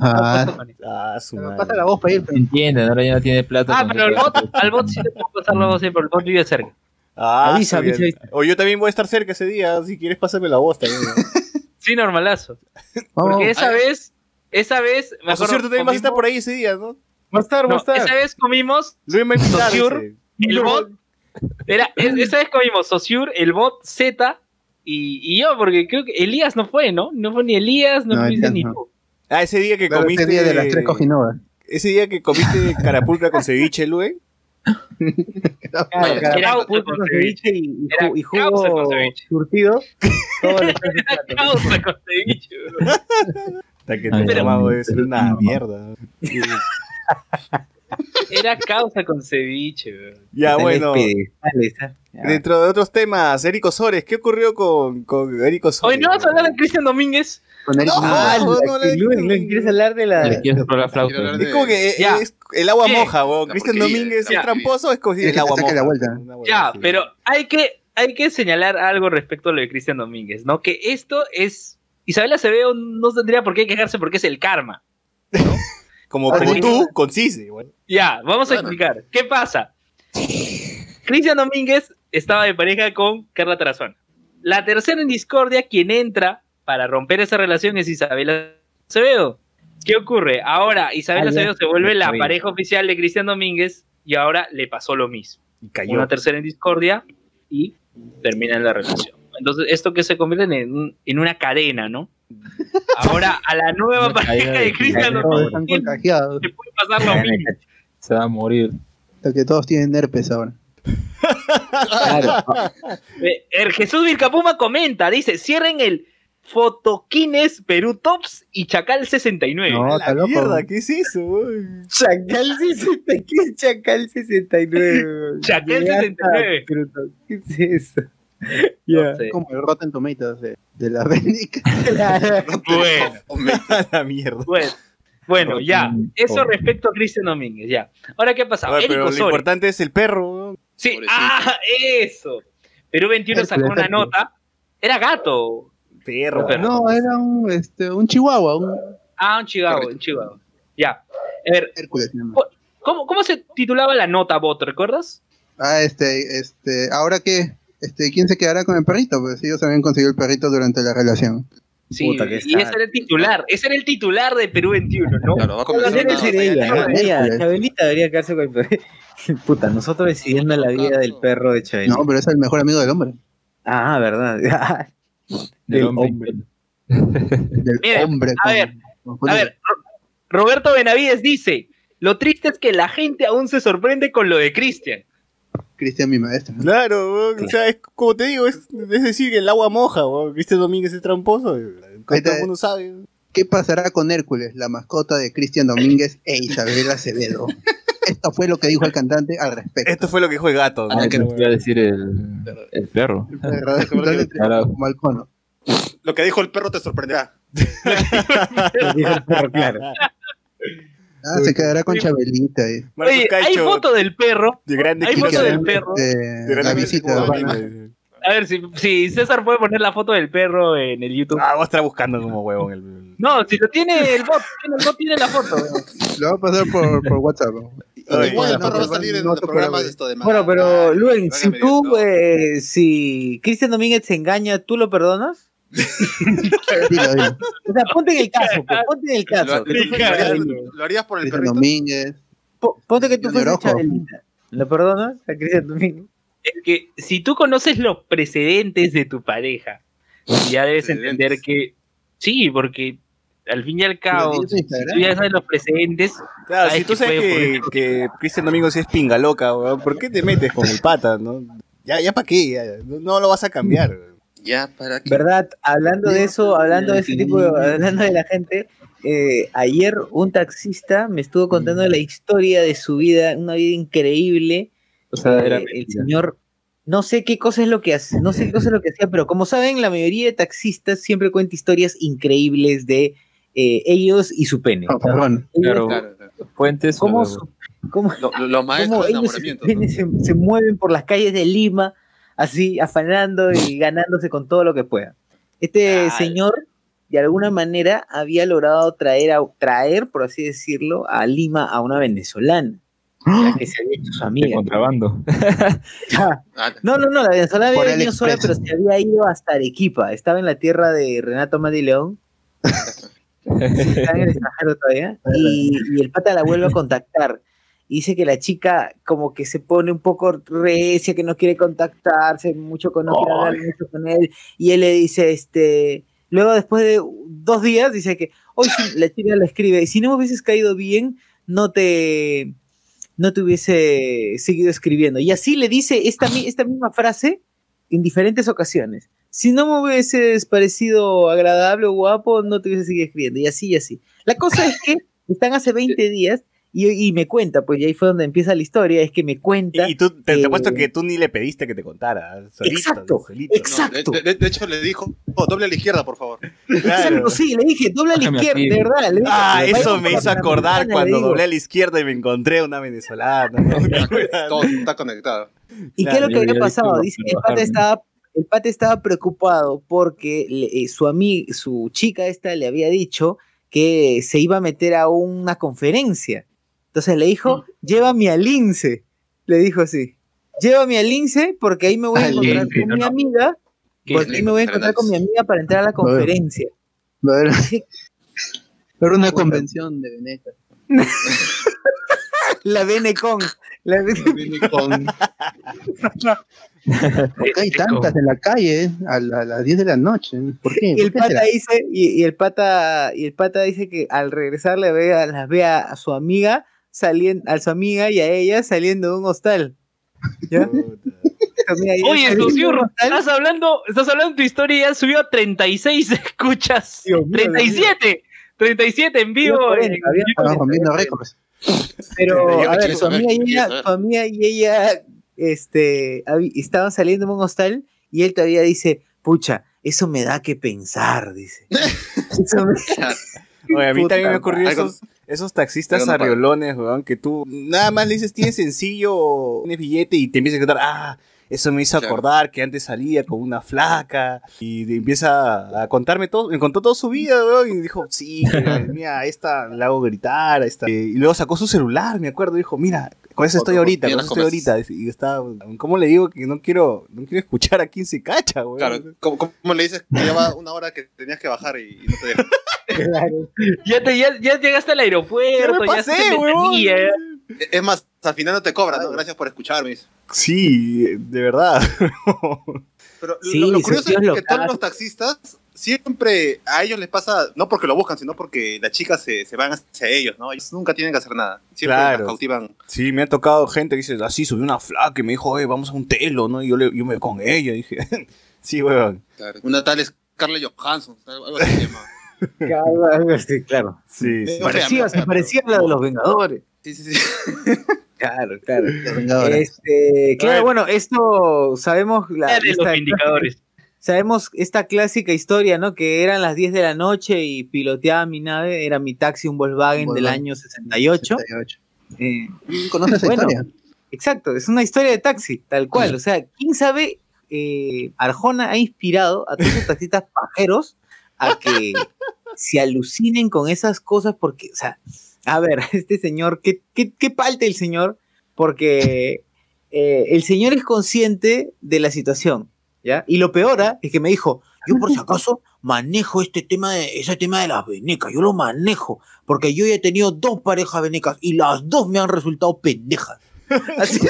Ah. Ah, su madre. pasa la voz para ir. entienden, ahora ya no tiene plata. Ah, pero al eso. bot, al bot sí le puedo pasar la voz, pero el bot vive cerca. Ah, Avisa, O yo también voy a estar cerca ese día, si quieres pásame la voz también. Sí, normalazo. Vamos. Porque esa vez, esa vez, me Por acuerdo, cierto, también vas a estar por ahí ese día, ¿no? Va a estar, va no, a estar. esa vez comimos Luis Sociur. el bot. Era, esa vez comimos Sociur, el bot Z y, y yo, porque creo que Elías no fue, ¿no? No fue ni Elías, no, No, fuiste ni no. tú. Ah, ese día que Claro, comiste. este día de las tres cojinovas. Ese día que comiste carapulcra con ceviche, Luis. Claro, pulpo con con ceviche y, y jugo ceviche. surtido. Todo causa con ceviche. Hasta que pero- estómago debe ser una mierda. Era causa con ceviche, bro. Ya, bueno. Ya. Dentro de otros temas, Eric Osores, ¿qué ocurrió con, con Eric Osores? Hoy no vas a hablar de Cristian Domínguez. Con Eric No, Ah, no, la- no, la- Luen, ¿quieres hablar de la...? Le flauta. Es como que Ya. es el agua moja, weón. Cristian Domínguez ya. es tramposo, es como el agua moja. la vuelta. Ya, pero hay que, hay que señalar algo respecto a lo de Cristian Domínguez, ¿no? Que esto es. Isabel Acevedo no tendría por qué quejarse porque es el karma. Como, Ah, como tú, con Cise. bueno. Ya, vamos a explicar. ¿Qué pasa? Cristian Domínguez estaba de pareja con Carla Tarazona. La tercera en discordia, quien entra para romper esa relación es Isabel Acevedo. ¿Qué ocurre? Ahora Isabel Ah. Acevedo se vuelve la pareja oficial de Cristian Domínguez y ahora le pasó lo mismo. Y cayó. Una tercera en discordia y termina en la relación. Entonces, esto que se convierte en una cadena, ¿no? Ahora a la nueva pareja de Cristian están contagiados. le puede pasar lo mismo. Se va a morir. Hasta que todos tienen herpes ahora. Claro. Eh, el Jesús Vilcapuma comenta, dice, cierren el Fotoquines Perú Tops y Chacal 69. No, está la loco. mierda, ¿qué es eso? Chacal 60, ¿qué es Chacal 69? Chacal Llegaste 69. a Fruto. ¿Qué es eso? Ya. No sé. Como el Rotten Tomatoes de, de la Bénica. Bueno, A la mierda. bueno, bueno, ya. Eso respecto a Cristian Domínguez, ya. Ahora, ¿qué ha pasado? Pero lo importante es el perro. Sí, Pobrecito. ah, eso. Perú 21 Hércules, sacó una nota. Era gato. Perro. Pero- No, era un, este, un chihuahua, un Ah, un chihuahua, Correcto. un chihuahua. Ya. A ver, Hércules. ¿cómo, ¿cómo se titulaba la nota, Bot? ¿Recuerdas? Ah, este, este, ahora que, este, ¿quién se quedará con el perrito? Pues ellos habían conseguido el perrito durante la relación. Sí, Puta, y ese era el titular. Ese era el titular de Perú 21, ¿no? Claro, va a comenzar ella, legal. ¿no? Ella, Hércules. Chabelita debería quedarse con el perro. Puta, nosotros decidiendo la vida del perro de Chabelita. No, pero es el mejor amigo del hombre. Ah, verdad. Del Del hombre. hombre. Del hombre. a ver, A ver, Ro- Roberto Benavides dice, lo triste es que la gente aún se sorprende con lo de Cristian. Cristian, mi maestro. ¿no? Claro, o sea, es como te digo, es, es decir, que el agua moja. Cristian Domínguez es tramposo, eh, Ahí todo el mundo sabe. ¿Qué pasará con Hércules, la mascota de Cristian Domínguez e Isabel Acevedo? Esto fue lo que dijo el cantante al respecto. Esto fue lo que dijo el gato. ¿no? Ah, que iba a decir el, el perro. El perro, ¿dónde te- Claro. como. Lo que dijo el perro te sorprenderá. Dijo el perro, claro. Ah, se quedará con Chabelita. eh. Oye, hay foto del perro. de grande hay foto del perro. Eh, de grande la visita. A ver si, si César puede poner la foto del perro en el YouTube. Ah, voy a estar buscando como huevón el. No, si lo tiene el bot, el bot tiene la foto. Lo va a pasar por, por WhatsApp. Igual el no, perro va a salir en los programas de esto de Bueno, pero Luen, si tú, eh, si Cristian Domínguez se engaña, ¿tú lo perdonas? Dilo, dilo. O sea, ponte en el caso, pues, ponte en el caso. ¿Lo, harías, Chabelita. lo harías por el Cristian perrito? Po- Ponte que tú fueras. Chabelita. ¿Lo perdonas a Cristian Domínguez? Es que si tú conoces los precedentes de tu pareja, ya debes entender que sí, porque al fin y al cabo, si tú ya sabes los precedentes, Claro, si tú que sabes que, que Cristian Domingos es pinga loca, ¿por qué te metes con el pata, no? Ya, ya para qué, ya, no, no lo vas a cambiar. Ya, ¿para qué? ¿Verdad? Hablando de eso, hablando de ese tipo de, hablando de la gente, eh, ayer un taxista me estuvo contando la historia de su vida, una vida increíble. O sea, Eh, era el mentira. señor, no sé qué cosa es lo que hace, no sé qué cosa es lo que hacía, pero como saben, la mayoría de taxistas siempre cuenta historias increíbles de eh, ellos y su pene. Perdón. Ellos- Claro. Claro, claro. Fuentes. cómo, su- cómo- Lo- lo- Los maestros cómo de ellos y su pene se, se mueven por las calles de Lima, así, afanando y ganándose con todo lo que pueda. Este Ay. señor, de alguna manera, había logrado traer, a, traer, por así decirlo, a Lima a una venezolana, la que se había hecho su de amiga. contrabando. Ah, No, no, no, la venezolana había venido sola, pero se había ido hasta Arequipa. Estaba en la tierra de Renato Madi León. Está en el extranjero todavía. Y, y el pata la vuelve a contactar. Y dice que la chica como que se pone un poco recia, que no quiere contactarse mucho con, no quiere hablar mucho con él. Y él le dice, este, luego después de dos días, dice que hoy sí, la chica le escribe, si no me hubieses caído bien, no te, no te hubiese seguido escribiendo. Y así le dice esta, esta misma frase en diferentes ocasiones. Si no me hubieses parecido agradable o guapo, no te hubiese seguido escribiendo. Y así y así. La cosa es que están hace 20 días Y, y me cuenta, pues y ahí fue donde empieza la historia, es que me cuenta. Y, y tú, te, te eh, apuesto que tú ni le pediste que te contara. Solito, Exacto, solito. exacto. De, de- de hecho, le dijo, oh, doble a la izquierda, por favor. Exacto, sí, le dije, dobla a la izquierda, de verdad. le dije, Ah, eso me hizo acordar cuando doblé a la izquierda y me encontré una venezolana. ¿no? Todo está conectado. ¿Y qué es lo que había pasado? Dice que el pata estaba, el pata estaba preocupado porque le- eh, su amiga, su chica esta le había dicho que se iba a meter a una conferencia. Entonces le dijo, llévame al lince. Le dijo así, llévame al lince porque ahí me voy a encontrar lince, con ¿no? mi amiga, ¿Qué porque ahí me voy a encontrar con mi amiga para entrar a la conferencia. No era, una convención de Venecia. La Venecon. La Bene- Con... Porque hay tantas en la calle eh, a, la- a las 10 de la noche. ¿Por qué? Y el ¿Por qué será? pata dice, y, y el pata, y el pata dice que al regresar le ve a, las ve a, a su amiga saliendo, a su amiga y a ella saliendo de un hostal. ¿Ya? Oye, hostal. estás hablando, estás hablando de tu historia y ya subió a 36 escuchas. Mío, Dios mío. 37. 37 en vivo. Había en 40, había YouTube. Estamos 40, rompiendo había récords. Pero, a ver, su amiga y ella, saber. su amiga y ella, este, estaban saliendo de un hostal y él todavía dice, pucha, eso me da que pensar, dice. Eso me- Oye, a mí Puta también me ocurrió algo- esos, taxistas no arriolones, weón, que tú nada más le dices tienes sencillo, tienes billete y te empieza a contar, ah, eso me hizo acordar que antes salía con una flaca y empieza a contarme todo, me contó toda su vida, weón, y dijo, sí, mira, a esta la hago gritar, esta. Y luego sacó su celular, me acuerdo, dijo, mira, con eso estoy ahorita, con eso estoy ahorita. Y estaba, ¿cómo le digo que no quiero, no quiero escuchar a quién se cacha, weón? Claro, ¿cómo, cómo le dices que lleva una hora que tenías que bajar y, y no te deja? Ya, te, ya, ya llegaste al aeropuerto, ya, pasé, ya. Es más, al final no te cobran, ¿no? Gracias por escucharme. Sí, de verdad. Pero Sí, lo, curioso es que todos los taxistas siempre a ellos les pasa, no porque lo buscan, sino porque las chicas se, se van hacia ellos, ¿no? Ellos nunca tienen que hacer nada. Siempre Claro. las cautivan. Sí, me ha tocado gente que dice, así, subí una flaca y me dijo, oye, vamos a un telo, ¿no? Y yo, le, yo me voy con ella. Y dije, sí, weón. Claro. Una tal es Carla Johansson, algo así se llama. Claro, sí, claro. Sí, Parecía, se parecía a la de los Vengadores. Sí, sí, sí. Claro, claro. Los Vengadores. Este, claro, bueno, esto sabemos la, de los esta- indicadores. Sabemos esta clásica historia, ¿no? Que eran las 10 de la noche y piloteaba mi nave, era mi taxi, un Volkswagen, del año 68. 68. Eh, ¿Conoces esa Bueno. historia? exacto, es una historia de taxi, tal cual. O sea, quién sabe, eh, Arjona ha inspirado a todos los taxistas pajeros a que se alucinen con esas cosas porque, o sea, a ver, este señor, ¿qué, qué, qué palte el señor? Porque eh, el señor es consciente de la situación, ¿ya? Y lo peor ah, es que me dijo, yo por si acaso manejo este tema de, ese tema de las venecas, yo lo manejo, porque yo ya he tenido dos parejas venecas y las dos me han resultado pendejas. Así,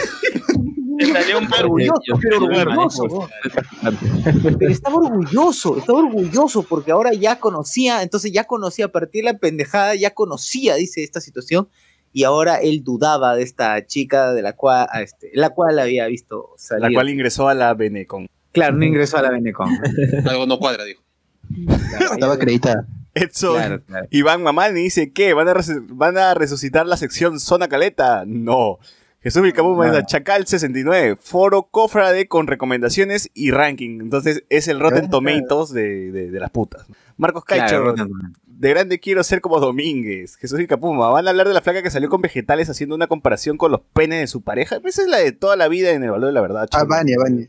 Te salió un orgulloso, estaba orgulloso, estaba orgulloso porque ahora ya conocía, entonces ya conocía a partir de la pendejada, ya conocía, dice, esta situación, y ahora él dudaba de esta chica de la cual, a este, la cual había visto salir. La cual ingresó a la Benecon. Claro, no ingresó a la Benecon. Algo no cuadra, dijo. Estaba acreditada. Edson Claro, claro. Iván Mamani dice, ¿qué? ¿Van ¿Van a resucitar la sección Zona Caleta? No. Jesús Vilcabuma No. dice, Chacal 69, foro cofrade con recomendaciones y ranking. Entonces es el Rotten. Tomatoes de, de- de las putas. Marcos Caicho, Claro, de grande quiero ser como Domínguez. Jesús Vilcapuma, van a hablar de la flaca que salió con vegetales haciendo una comparación con los penes de su pareja. Esa es la de toda la vida en el valor de la verdad. Ah. Vania, Vania.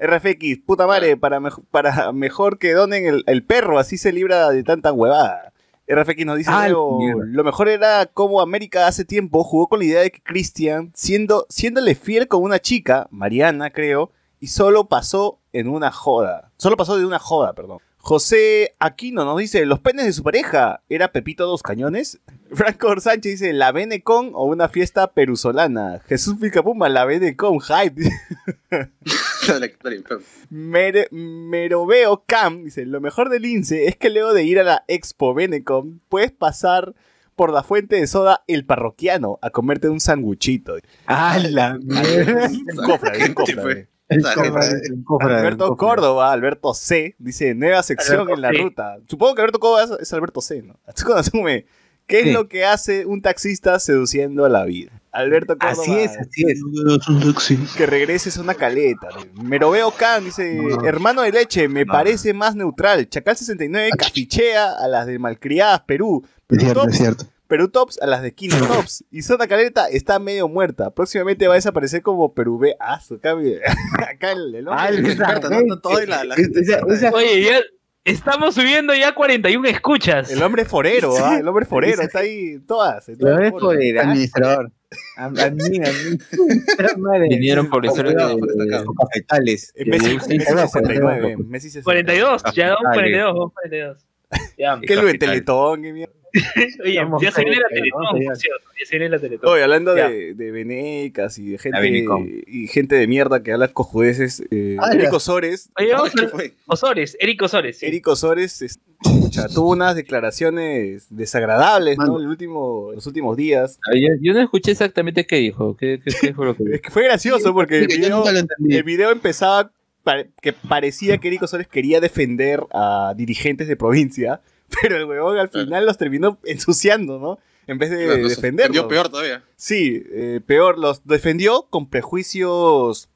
RFX, puta madre, para, para mejor que donen el, el perro, así se libra de tanta huevada. RFX nos dice luego, mierda. lo mejor era como América hace tiempo jugó con la idea de que Christian, siendo, siéndole fiel con una chica, Mariana creo, y solo pasó en una joda. Solo pasó de una joda, perdón. José Aquino nos dice, los penes de su pareja, ¿era Pepito Dos Cañones? Franco Sánchez dice, ¿la Benecon o una fiesta perusolana? Jesús Picapuma, la hype. La historia enferma. Mere- Meroveo Cam dice: Lo mejor del INSE es que luego de ir a la Expo Benecom, puedes pasar por la fuente de soda El Parroquiano a comerte un sanguchito. ¡Ah, la mierda! Un cofre, un cofre. Alberto. Córdoba, Alberto C, dice: Nueva sección Alberto en la C. ruta. Supongo que Alberto Córdoba es, es Alberto C, ¿no? Natsume, ¿Qué es Sí. lo que hace un taxista seduciendo a la vida? Alberto Córdoba. Así es, así es. Que regreses a una caleta. Meroveo Khan dice, hermano de leche, me parece más neutral. Chacal 69 cafichea a las de Malcriadas Perú. Es cierto, es cierto. Perú Tops a las de Kino Tops. Y Zona Caleta está medio muerta. Próximamente va a desaparecer como Perú B. Ah, su acá, acá el, el hombre. Ah, el- Experto, ¿no? No, todo y la, la gente Esa- experta. esa- Oye, ya estamos subiendo ya 41 escuchas. El hombre forero, ah, el hombre forero, está ahí todas. en todas Lo ves formas. por el Administrador. A, a mí, a mí. Vinieron por de- por destacar. Cafetales. Eh, Messi, Sí, Messi sí, 69, Messi 69. 42, ya vamos Dale. 42, vamos 42. Ya. ¿Qué lo en Teletón? qué mierda? Oye, ya se viene la Teletón, cierto, ya se viene la Teletón. Oye, hablando Ya. de, de venecas y de gente y gente de mierda que habla cojudeces, eh, Ah, Eric. Osores, Oye, vamos ¿Qué a fue? Osores, Eric Osores. sí. Eric Osores es- tuvo unas declaraciones desagradables, ¿no? Mano. El último, los últimos días. Yo, yo no escuché exactamente qué dijo. ¿Qué, qué, qué fue lo que Es que fue gracioso porque el video, el empezaba que parecía que Eric Osores quería defender a dirigentes de provincia, pero el huevón al final los terminó ensuciando, ¿no? En vez de Claro, defenderlos. peor todavía. Sí, eh, peor, los defendió con prejuicios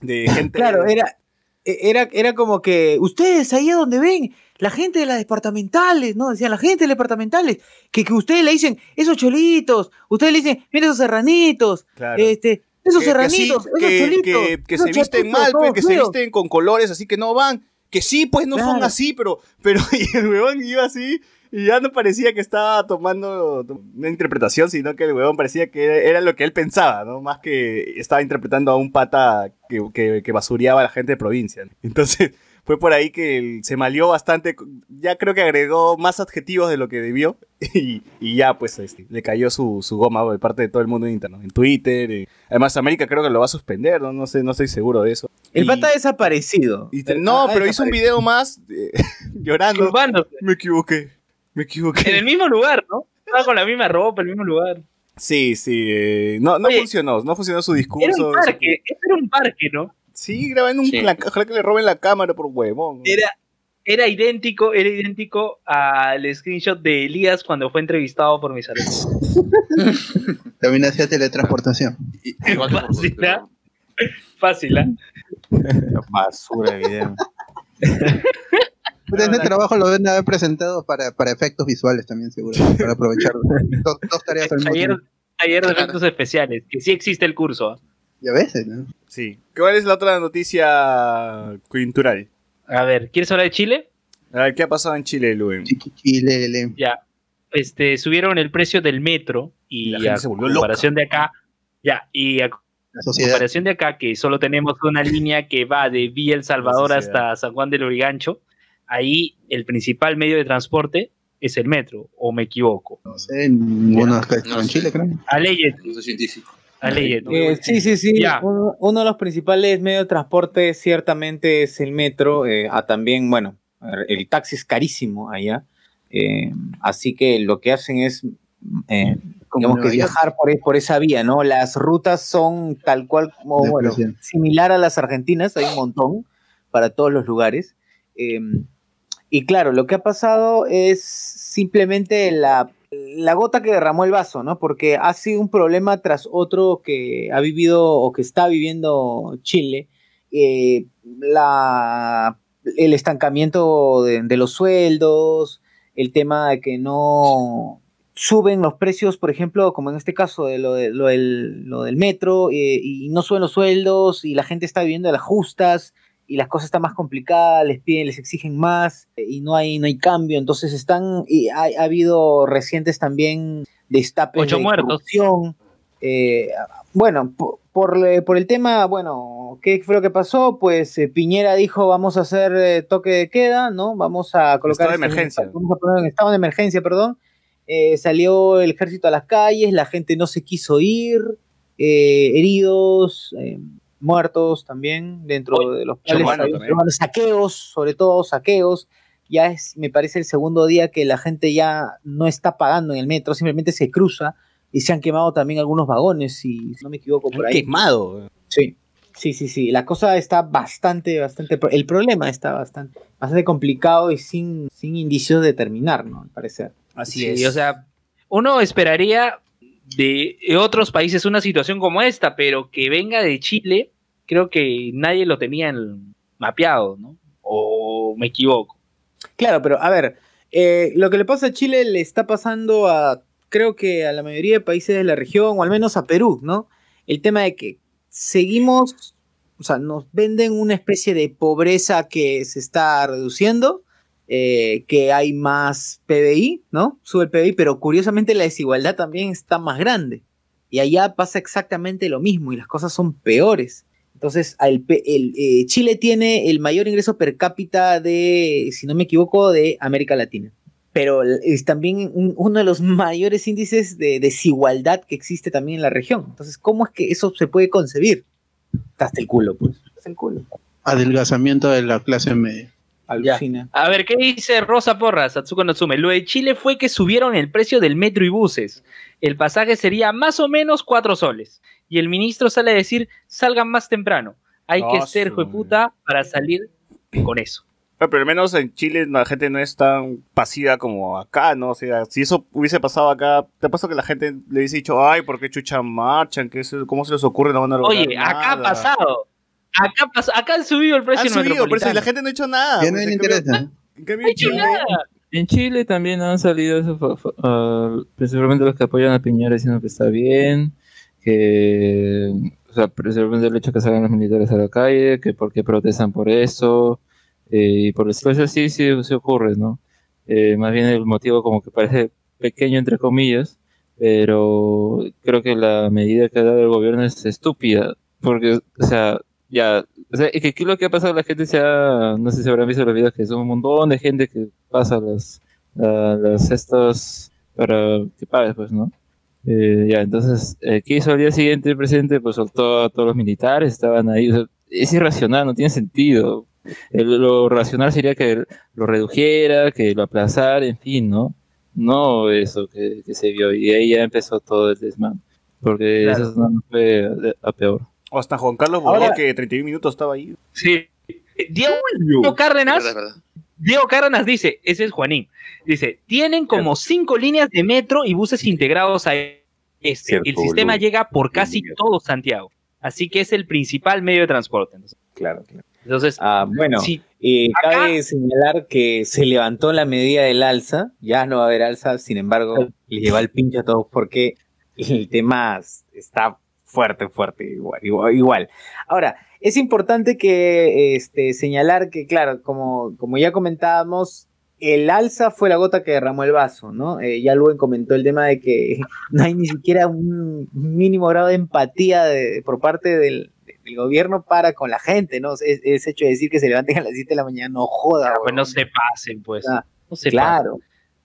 de gente. Claro, era, era, era como que ustedes ahí a donde ven, la gente de las departamentales, ¿no? Decían, la gente de las departamentales, que, que ustedes le dicen, esos cholitos, ustedes le dicen, mira esos serranitos, Claro. este, esos que, que sí, serranitos, esos que, cholitos. que- que esos se visten mal, pues, todos que se feos". visten con colores así que no van. Que sí, pues no son así, pero, pero y el huevón iba así y ya no parecía que estaba tomando una interpretación, sino que el huevón parecía que era, lo que él pensaba, ¿no? Más que estaba interpretando a un pata que, que, que basureaba a la gente de provincia. ¿no? Entonces fue por ahí que se malió bastante, ya creo que agregó más adjetivos de lo que debió y, y ya pues este, le cayó su, su goma de parte de todo el mundo en internet, en Twitter. eh. Además América creo que lo va a suspender, no, no sé, no estoy seguro de eso. El Y- pata ha desaparecido. y te- El- no, pero hizo un video más eh, llorando. Disculpándose. Me equivoqué, me equivoqué. En el mismo lugar, ¿no? Estaba con la misma ropa, el mismo lugar. Sí, sí, eh, no, no Oye, funcionó, no funcionó su Era discurso. un parque, eso era un parque, ¿no? Sí, graba en un Sí. la- ojalá que le roben la cámara por huevón. Era, era idéntico, era idéntico al screenshot de Elías cuando fue entrevistado por mis alumnos. También hacía teletransportación. Igual que por Fácil, ¿ah? ¿ah? Basura de video. Pero ese trabajo lo deben haber presentado para, para efectos visuales también, seguro. Para aprovecharlo. Dos, dos tareas al mismo Ayer, tiempo. ayer de Claro. efectos especiales, que sí existe el curso. ¿ah? Y a veces, ¿no? Sí. ¿Cuál es la otra noticia cultural? A ver, ¿quieres hablar de Chile? A ver, ¿qué ha pasado en Chile, Luen? Chile, Ya. Este, subieron el precio del metro Y la gente a se volvió comparación de acá, ya, y a la sociedad. comparación de acá, que solo tenemos una línea que va de Villa El Salvador hasta San Juan del Origancho, ahí el principal medio de transporte es el metro, o me equivoco. No sé, acá está No en. Chile, creo. A leyes, No soy científico. a leyes. Eh, sí, sí, sí. Ya. Uno, uno de los principales medios de transporte ciertamente es el metro. eh, ah, también, bueno, el taxi es carísimo allá. eh, así que lo que hacen es, eh, digamos que viajar por, por esa vía, ¿no? Las rutas son tal cual como, bueno, similar a las argentinas, hay un montón para todos los lugares. eh, y claro, lo que ha pasado es simplemente la, la gota que derramó el vaso, ¿no? Porque ha sido un problema tras otro que ha vivido o que está viviendo Chile. eh, la, el estancamiento de, de los sueldos, el tema de que no suben los precios, por ejemplo, como en este caso de lo, de- lo del, lo del metro, eh, y no suben los sueldos, y la gente está viviendo de las justas, y las cosas están más complicadas, les piden, les exigen más, eh, y no hay, no hay cambio, entonces están, y ha, ha habido recientes también destapes Ocho de muertos. eh, bueno, por, por, por el tema, bueno, ¿qué fue lo que pasó? Pues eh, Piñera dijo, vamos a hacer eh, toque de queda, ¿no? Vamos a colocar... Estado de este- emergencia. Vamos a poner en estado de emergencia, perdón. Eh, salió el ejército a las calles, la gente no se quiso ir, eh, heridos, eh, muertos también, dentro de los cuales bueno saqueos, sobre todo saqueos. Ya es, me parece, el segundo día que la gente ya no está pagando en el metro, simplemente se cruza y se han quemado también algunos vagones, si no me equivoco por ahí. Quemado. Sí. Sí, sí, sí. La cosa está bastante, bastante. El problema está bastante, bastante complicado y sin, sin indicios de terminar, ¿no? Al parecer. Así Sí, es. o sea, uno esperaría de otros países una situación como esta, pero que venga de Chile, creo que nadie lo tenía en- mapeado, ¿no? O me equivoco. Claro, pero a ver, eh, lo que le pasa a Chile le está pasando a, creo que a la mayoría de países de la región, o al menos a Perú, ¿no? El tema de que seguimos, o sea, nos venden una especie de pobreza que se está reduciendo, eh, que hay más PBI, ¿no? Sube el PBI, pero curiosamente la desigualdad también está más grande. Y allá pasa exactamente lo mismo y las cosas son peores. Entonces, el, el, eh, Chile tiene el mayor ingreso per cápita de, si no me equivoco, de América Latina. Pero es también un- uno de los mayores índices de desigualdad que existe también en la región. Entonces, ¿cómo es que eso se puede concebir? Hasta el culo, pues. Hasta el culo. Adelgazamiento de la clase media. Alucina. A ver, ¿qué dice Rosa Porras, Satsuko Natsume? Lo de Chile fue que subieron el precio del metro y buses. El pasaje sería más o menos cuatro soles. Y el ministro sale a decir, salgan más temprano. Hay que Ah, ser jueputa para salir con eso. Ah, Pero al menos en Chile la gente no es tan pasiva como acá, ¿no? O sea, si eso hubiese pasado acá, te pasa que la gente le hubiese dicho, ay, ¿por qué chucha marchan? ¿Qué es- ¿Cómo se les ocurre? No van a lograr Oye, acá ha nada". pasado. Acá, pas- acá han subido el precio Han subido, y metropolitano. la gente no ha hecho nada. Ya no le interesa. En cambio, No ha en hecho Chile, nada. En Chile también han salido ah, principalmente los que apoyan a Piñera diciendo que está bien, que, o sea, principalmente el hecho de que salgan los militares a la calle, que por qué protestan por eso, eh, y por eso pues sí, sí, sí ocurre, ¿no? Eh, más bien el motivo como que parece pequeño entre comillas, pero creo que la medida que ha dado el gobierno es estúpida, porque, o sea, ya, o sea, es que aquí lo que ha pasado, la gente se ha, no sé si habrán visto los videos, que son un montón de gente que pasa las, la- las cestas para que pagues, pues, ¿no? Eh, ya, entonces, eh, ¿qué hizo al día siguiente el presidente? Pues soltó a todos los militares, estaban ahí, o sea, es irracional, no tiene sentido. El- lo racional sería que lo redujera, que lo aplazara, en fin, ¿no? No eso que, que se vio, y ahí ya empezó todo el desmán, porque Claro. eso no fue a peor. O hasta Juan Carlos Ahora- que 31 minutos estaba ahí. Sí. Diego, Diego Cárdenas, verdad, verdad. Diego Cárdenas dice, ese es Juanín, dice, tienen como cinco líneas de metro y buses integrados a este. Cierto, el sistema boludo. llega por casi todo Santiago. Así que es el principal medio de transporte. Entonces, Claro, claro. entonces, Ah, bueno, eh, Acá- cabe señalar que se levantó la medida del alza, ya no va a haber alza, sin embargo, le lleva el pincho a todos porque el tema está fuerte, fuerte, igual, igual. igual. Ahora, es importante que este, señalar que, claro, como, como ya comentábamos, el alza fue la gota que derramó el vaso, ¿no? Eh, ya Luen comentó el tema de que no hay ni siquiera un mínimo grado de empatía de- por parte del, del gobierno para con la gente, ¿no? Es, es hecho de decir que se levanten a las 7 de la mañana, no joda, pues no se pasen, pues. Ah, no se pasen. Claro,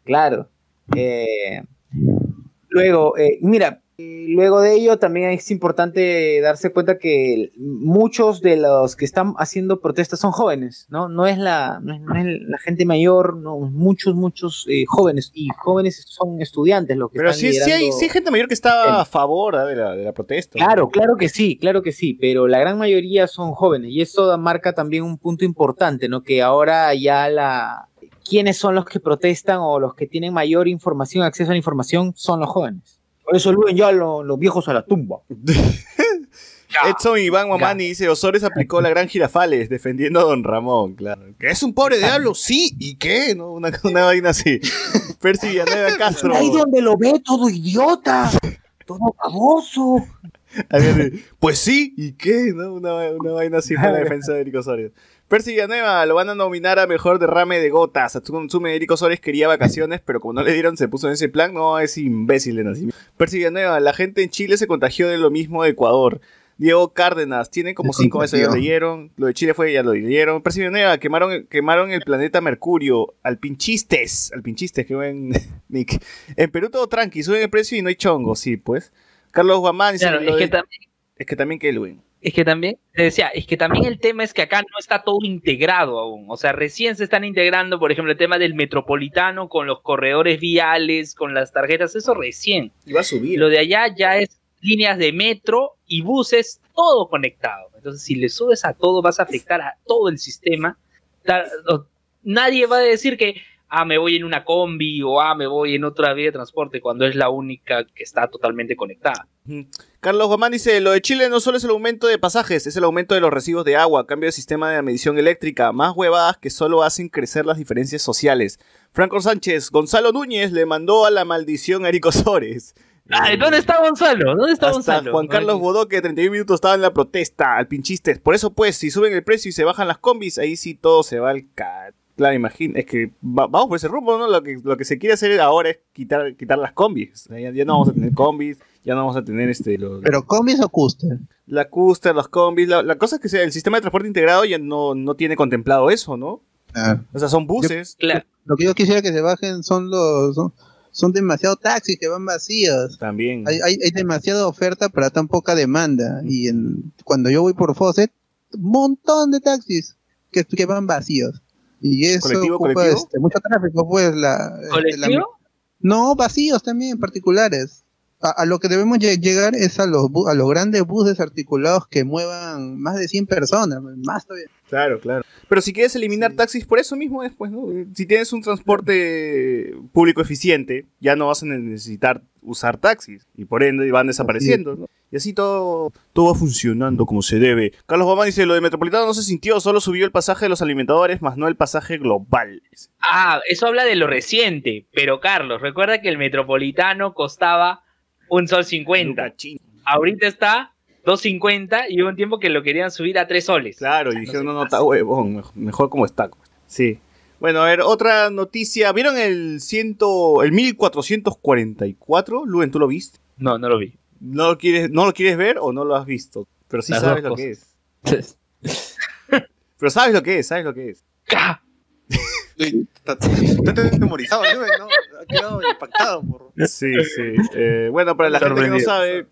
claro. Eh, luego, eh, mira, luego de ello también es importante darse cuenta que muchos de los que están haciendo protestas son jóvenes, ¿no? No es la, no es, no es la gente mayor, no, muchos, muchos eh, jóvenes, y jóvenes son estudiantes los que Pero están sí, sí, hay, sí hay gente mayor que está a favor ah, de, la, de la protesta. Claro, claro que sí, claro que sí, pero la gran mayoría son jóvenes y eso marca también un punto importante, ¿no? Que ahora ya la quiénes son los que protestan o los que tienen mayor información, acceso a la información son los jóvenes. Por eso luego ya lo- los viejos a la tumba. Edson Iván Mamani dice, Osores aplicó la gran Girafales defendiendo a Don Ramón, claro. ¿Que es un pobre diablo? Sí, ¿y qué? ¿No? Una, una vaina así. Percy Villanueva Castro. Ahí donde lo ve todo idiota, todo ver, Pues sí, ¿y qué? ¿No? Una, una vaina así fue la defensa de Eric Osorio. Percy Villanueva lo van a nominar a mejor derrame de gotas. Satsume Eric Osorio quería vacaciones, pero como no le dieron, se puso en ese plan. No, es imbécil de nacimiento. Percy Villanueva, la gente en Chile se contagió de lo mismo de Ecuador. Diego Cárdenas, tiene como cinco meses, ya lo leyeron. Lo de Chile fue, ya lo leyeron. Percy Villanueva, quemaron, quemaron el planeta Mercurio. Al pinchistes, al pinchistes, que buen Nick. En Perú todo tranqui, suben el precio y no hay chongo, sí, pues. Carlos Guamán Claro, es que también es que también que. Es que también, te decía, es que también el tema es que acá no está todo integrado aún. O sea, recién se están integrando, por ejemplo, el tema del metropolitano con los corredores viales, con las tarjetas, eso recién. Y va a subir. Lo de allá ya es líneas de metro y buses, todo conectado. Entonces, si le subes a todo, vas a afectar a todo el sistema. Nadie va a decir que ah, me voy en una combi o ah, me voy en otra vía de transporte cuando es la única que está totalmente conectada. Carlos Guamán dice, lo de Chile no solo es el aumento de pasajes, es el aumento de los recibos de agua, cambio de sistema de medición eléctrica, más huevadas que solo hacen crecer las diferencias sociales. Franco Sánchez, Gonzalo Núñez le mandó a la maldición a Eric Osores. Ay, ¿dónde está Gonzalo? ¿Dónde está Hasta Gonzalo? Juan Carlos Bodoque, 31 minutos, estaba en la protesta, al pinchistes. Por eso, pues, si suben el precio y se bajan las combis, ahí sí todo se va al ca... Claro, imagina, es que va- vamos por ese rumbo, ¿no? Lo que, lo que se quiere hacer ahora es quitar, quitar las combis. Ya no vamos a tener combis, ya no vamos a tener este... Los, Pero combis o Custer. la Custer, los combis, la, la cosa es que sea, el sistema de transporte integrado ya no, no tiene contemplado eso, ¿no? Ah. O sea, son buses. Claro. Lo que yo quisiera que se bajen son los. Son, son demasiados taxis que van vacíos. También. Hay, hay, hay demasiada oferta para tan poca demanda. Y en, cuando yo voy por Fawcett, un montón de taxis que, que van vacíos. Y eso ¿Colectivo, ocupa colectivo? este, mucho tráfico, pues. La, este, la- ¿Colectivo? no, vacíos también, particulares. A, a lo que debemos lle- llegar es a los, bu- a los grandes buses articulados que muevan más de 100 personas, más todavía. Claro, claro. Pero si quieres eliminar taxis, por eso mismo después, ¿no? Si tienes un transporte público eficiente, ya no vas a necesitar usar taxis. Y por ende van desapareciendo, ¿no? Y así todo, todo va funcionando como se debe. Carlos Guamán dice, lo de Metropolitano no se sintió, solo subió el pasaje de los alimentadores, más no el pasaje global. Ah, eso habla de lo reciente. Pero Carlos, recuerda que el metropolitano costaba un sol cincuenta. Luca Chino. Ahorita está 2.50 y hubo un tiempo que lo querían subir a 3 soles. Claro, y dijeron, no, no, está huevón, mejor, como está. Sí. Bueno, a ver, otra noticia. ¿Vieron el, ciento, el 1444? Luen, ¿tú lo viste? No, no lo vi. ¿No lo, quieres, ¿No lo quieres ver o no lo has visto? Pero sí Las sabes lo que es. Pero sabes lo que es, sabes lo que es. Está memorizado, ¿no? Ha quedado impactado por. Sí, sí. Eh, bueno, para la gente que no sabe,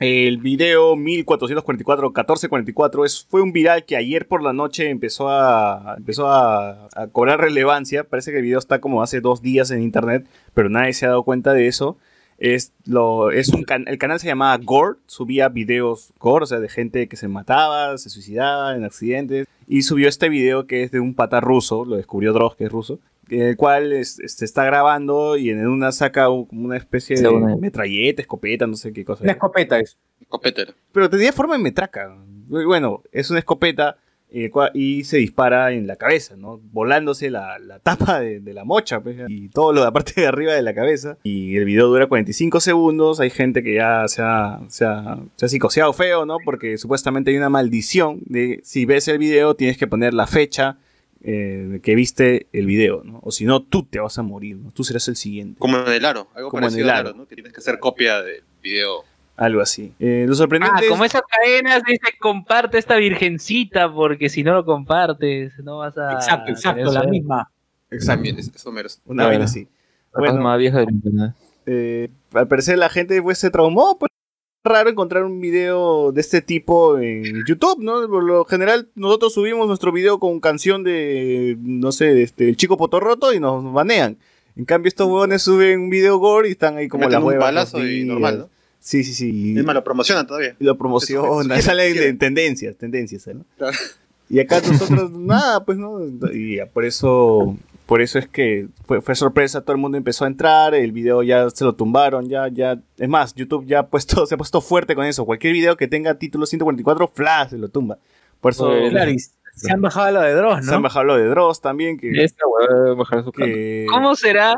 el video 1444-1444 es, fue un viral que ayer por la noche empezó a empezó a, a cobrar relevancia. Parece que el video está como hace dos días en internet, pero nadie se ha dado cuenta de eso. Es lo, es un can- el canal se llamaba Gore, subía videos Gore, o sea, de gente que se mataba, se suicidaba en accidentes. Y subió este video que es de un pata ruso, lo descubrió Dross, que es ruso, el cual es- se está grabando y en una saca como una especie de metralleta, escopeta, no sé qué cosa. Una escopeta es. Escopetero. Pero tenía forma de metraca. Bueno, es una escopeta eh, y se dispara en la cabeza, ¿no? Volándose la, la tapa de, de la mocha pues, y todo lo de la parte de arriba de la cabeza. Y el video dura 45 segundos. Hay gente que ya se ha, se ha, se ha psicoseado feo, ¿no? Porque supuestamente hay una maldición de si ves el video tienes que poner la fecha eh, que viste el video, ¿no? O si no, tú te vas a morir, ¿no? Tú serás el siguiente. Como en el aro. Algo Como en parecido el al aro, ¿no? Que tienes que hacer copia del video. Algo así. Eh, lo sorprendente Ah, es- como esas cadenas dice comparte esta virgencita porque si no lo compartes no vas a... Exacto, exacto, la misma. Exacto. Es- eso mero. Una Claro. vaina así. La Bueno. más vieja del internet. eh, al parecer la gente pues se traumó, pues raro encontrar un video de este tipo en YouTube, ¿no? Por lo general nosotros subimos nuestro video con canción de, no sé, de este, el chico potorroto y nos banean. En cambio estos huevones suben un video gore y están ahí como la un hueva. balazo y normal, ¿no? Sí, sí, sí. Es más, lo promocionan todavía. Y lo promociona, Eso, salen en tendencias, tendencias, ¿no? Claro. Y acá nosotros, nada, pues no. Y ya, por eso, por eso es que fue, fue sorpresa, todo el mundo empezó a entrar, el video ya se lo tumbaron, ya, ya. Es más, YouTube ya ha puesto, se ha puesto fuerte con eso. Cualquier video que tenga título 144, flash, se lo tumba. Por eso Claro, y se han bajado lo de Dross, se han ¿no? bajado lo de Dross también, que, Esta hueá debe bajar su canal. que- ¿Cómo será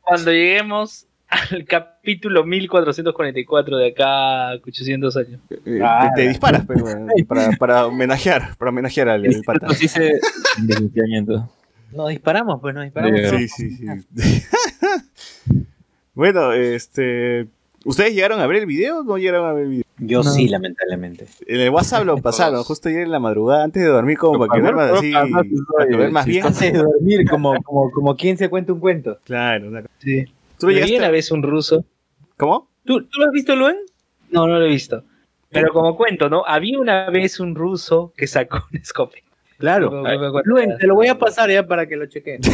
cuando lleguemos al capítulo 1444 de acá a 800 años? eh, te, Ah, te disparas, pero, bueno, para, para homenajear, para homenajear al, al pata. Esto sí se desbloqueamiento. Nos disparamos, pues nos disparamos. Sí. Sí, sí, bueno, este. ¿Ustedes llegaron a ver el video o no llegaron a ver el video? Yo No. sí, lamentablemente. En el WhatsApp lo pasaron, justo ayer en la madrugada, antes de dormir, como para que duermas así, para que duermas bien. Antes de dormir, como, como, como quien se cuenta un cuento. Claro, claro. Sí. ¿Tú lo Vi una vez un ruso. ¿Cómo? ¿Tú, ¿Tú lo has visto, Luen? No, no lo he visto. Pero como cuento, ¿no? Había una vez un ruso que sacó un escopeta. Claro. No, no. Luen, te lo voy a pasar ya para que lo chequen.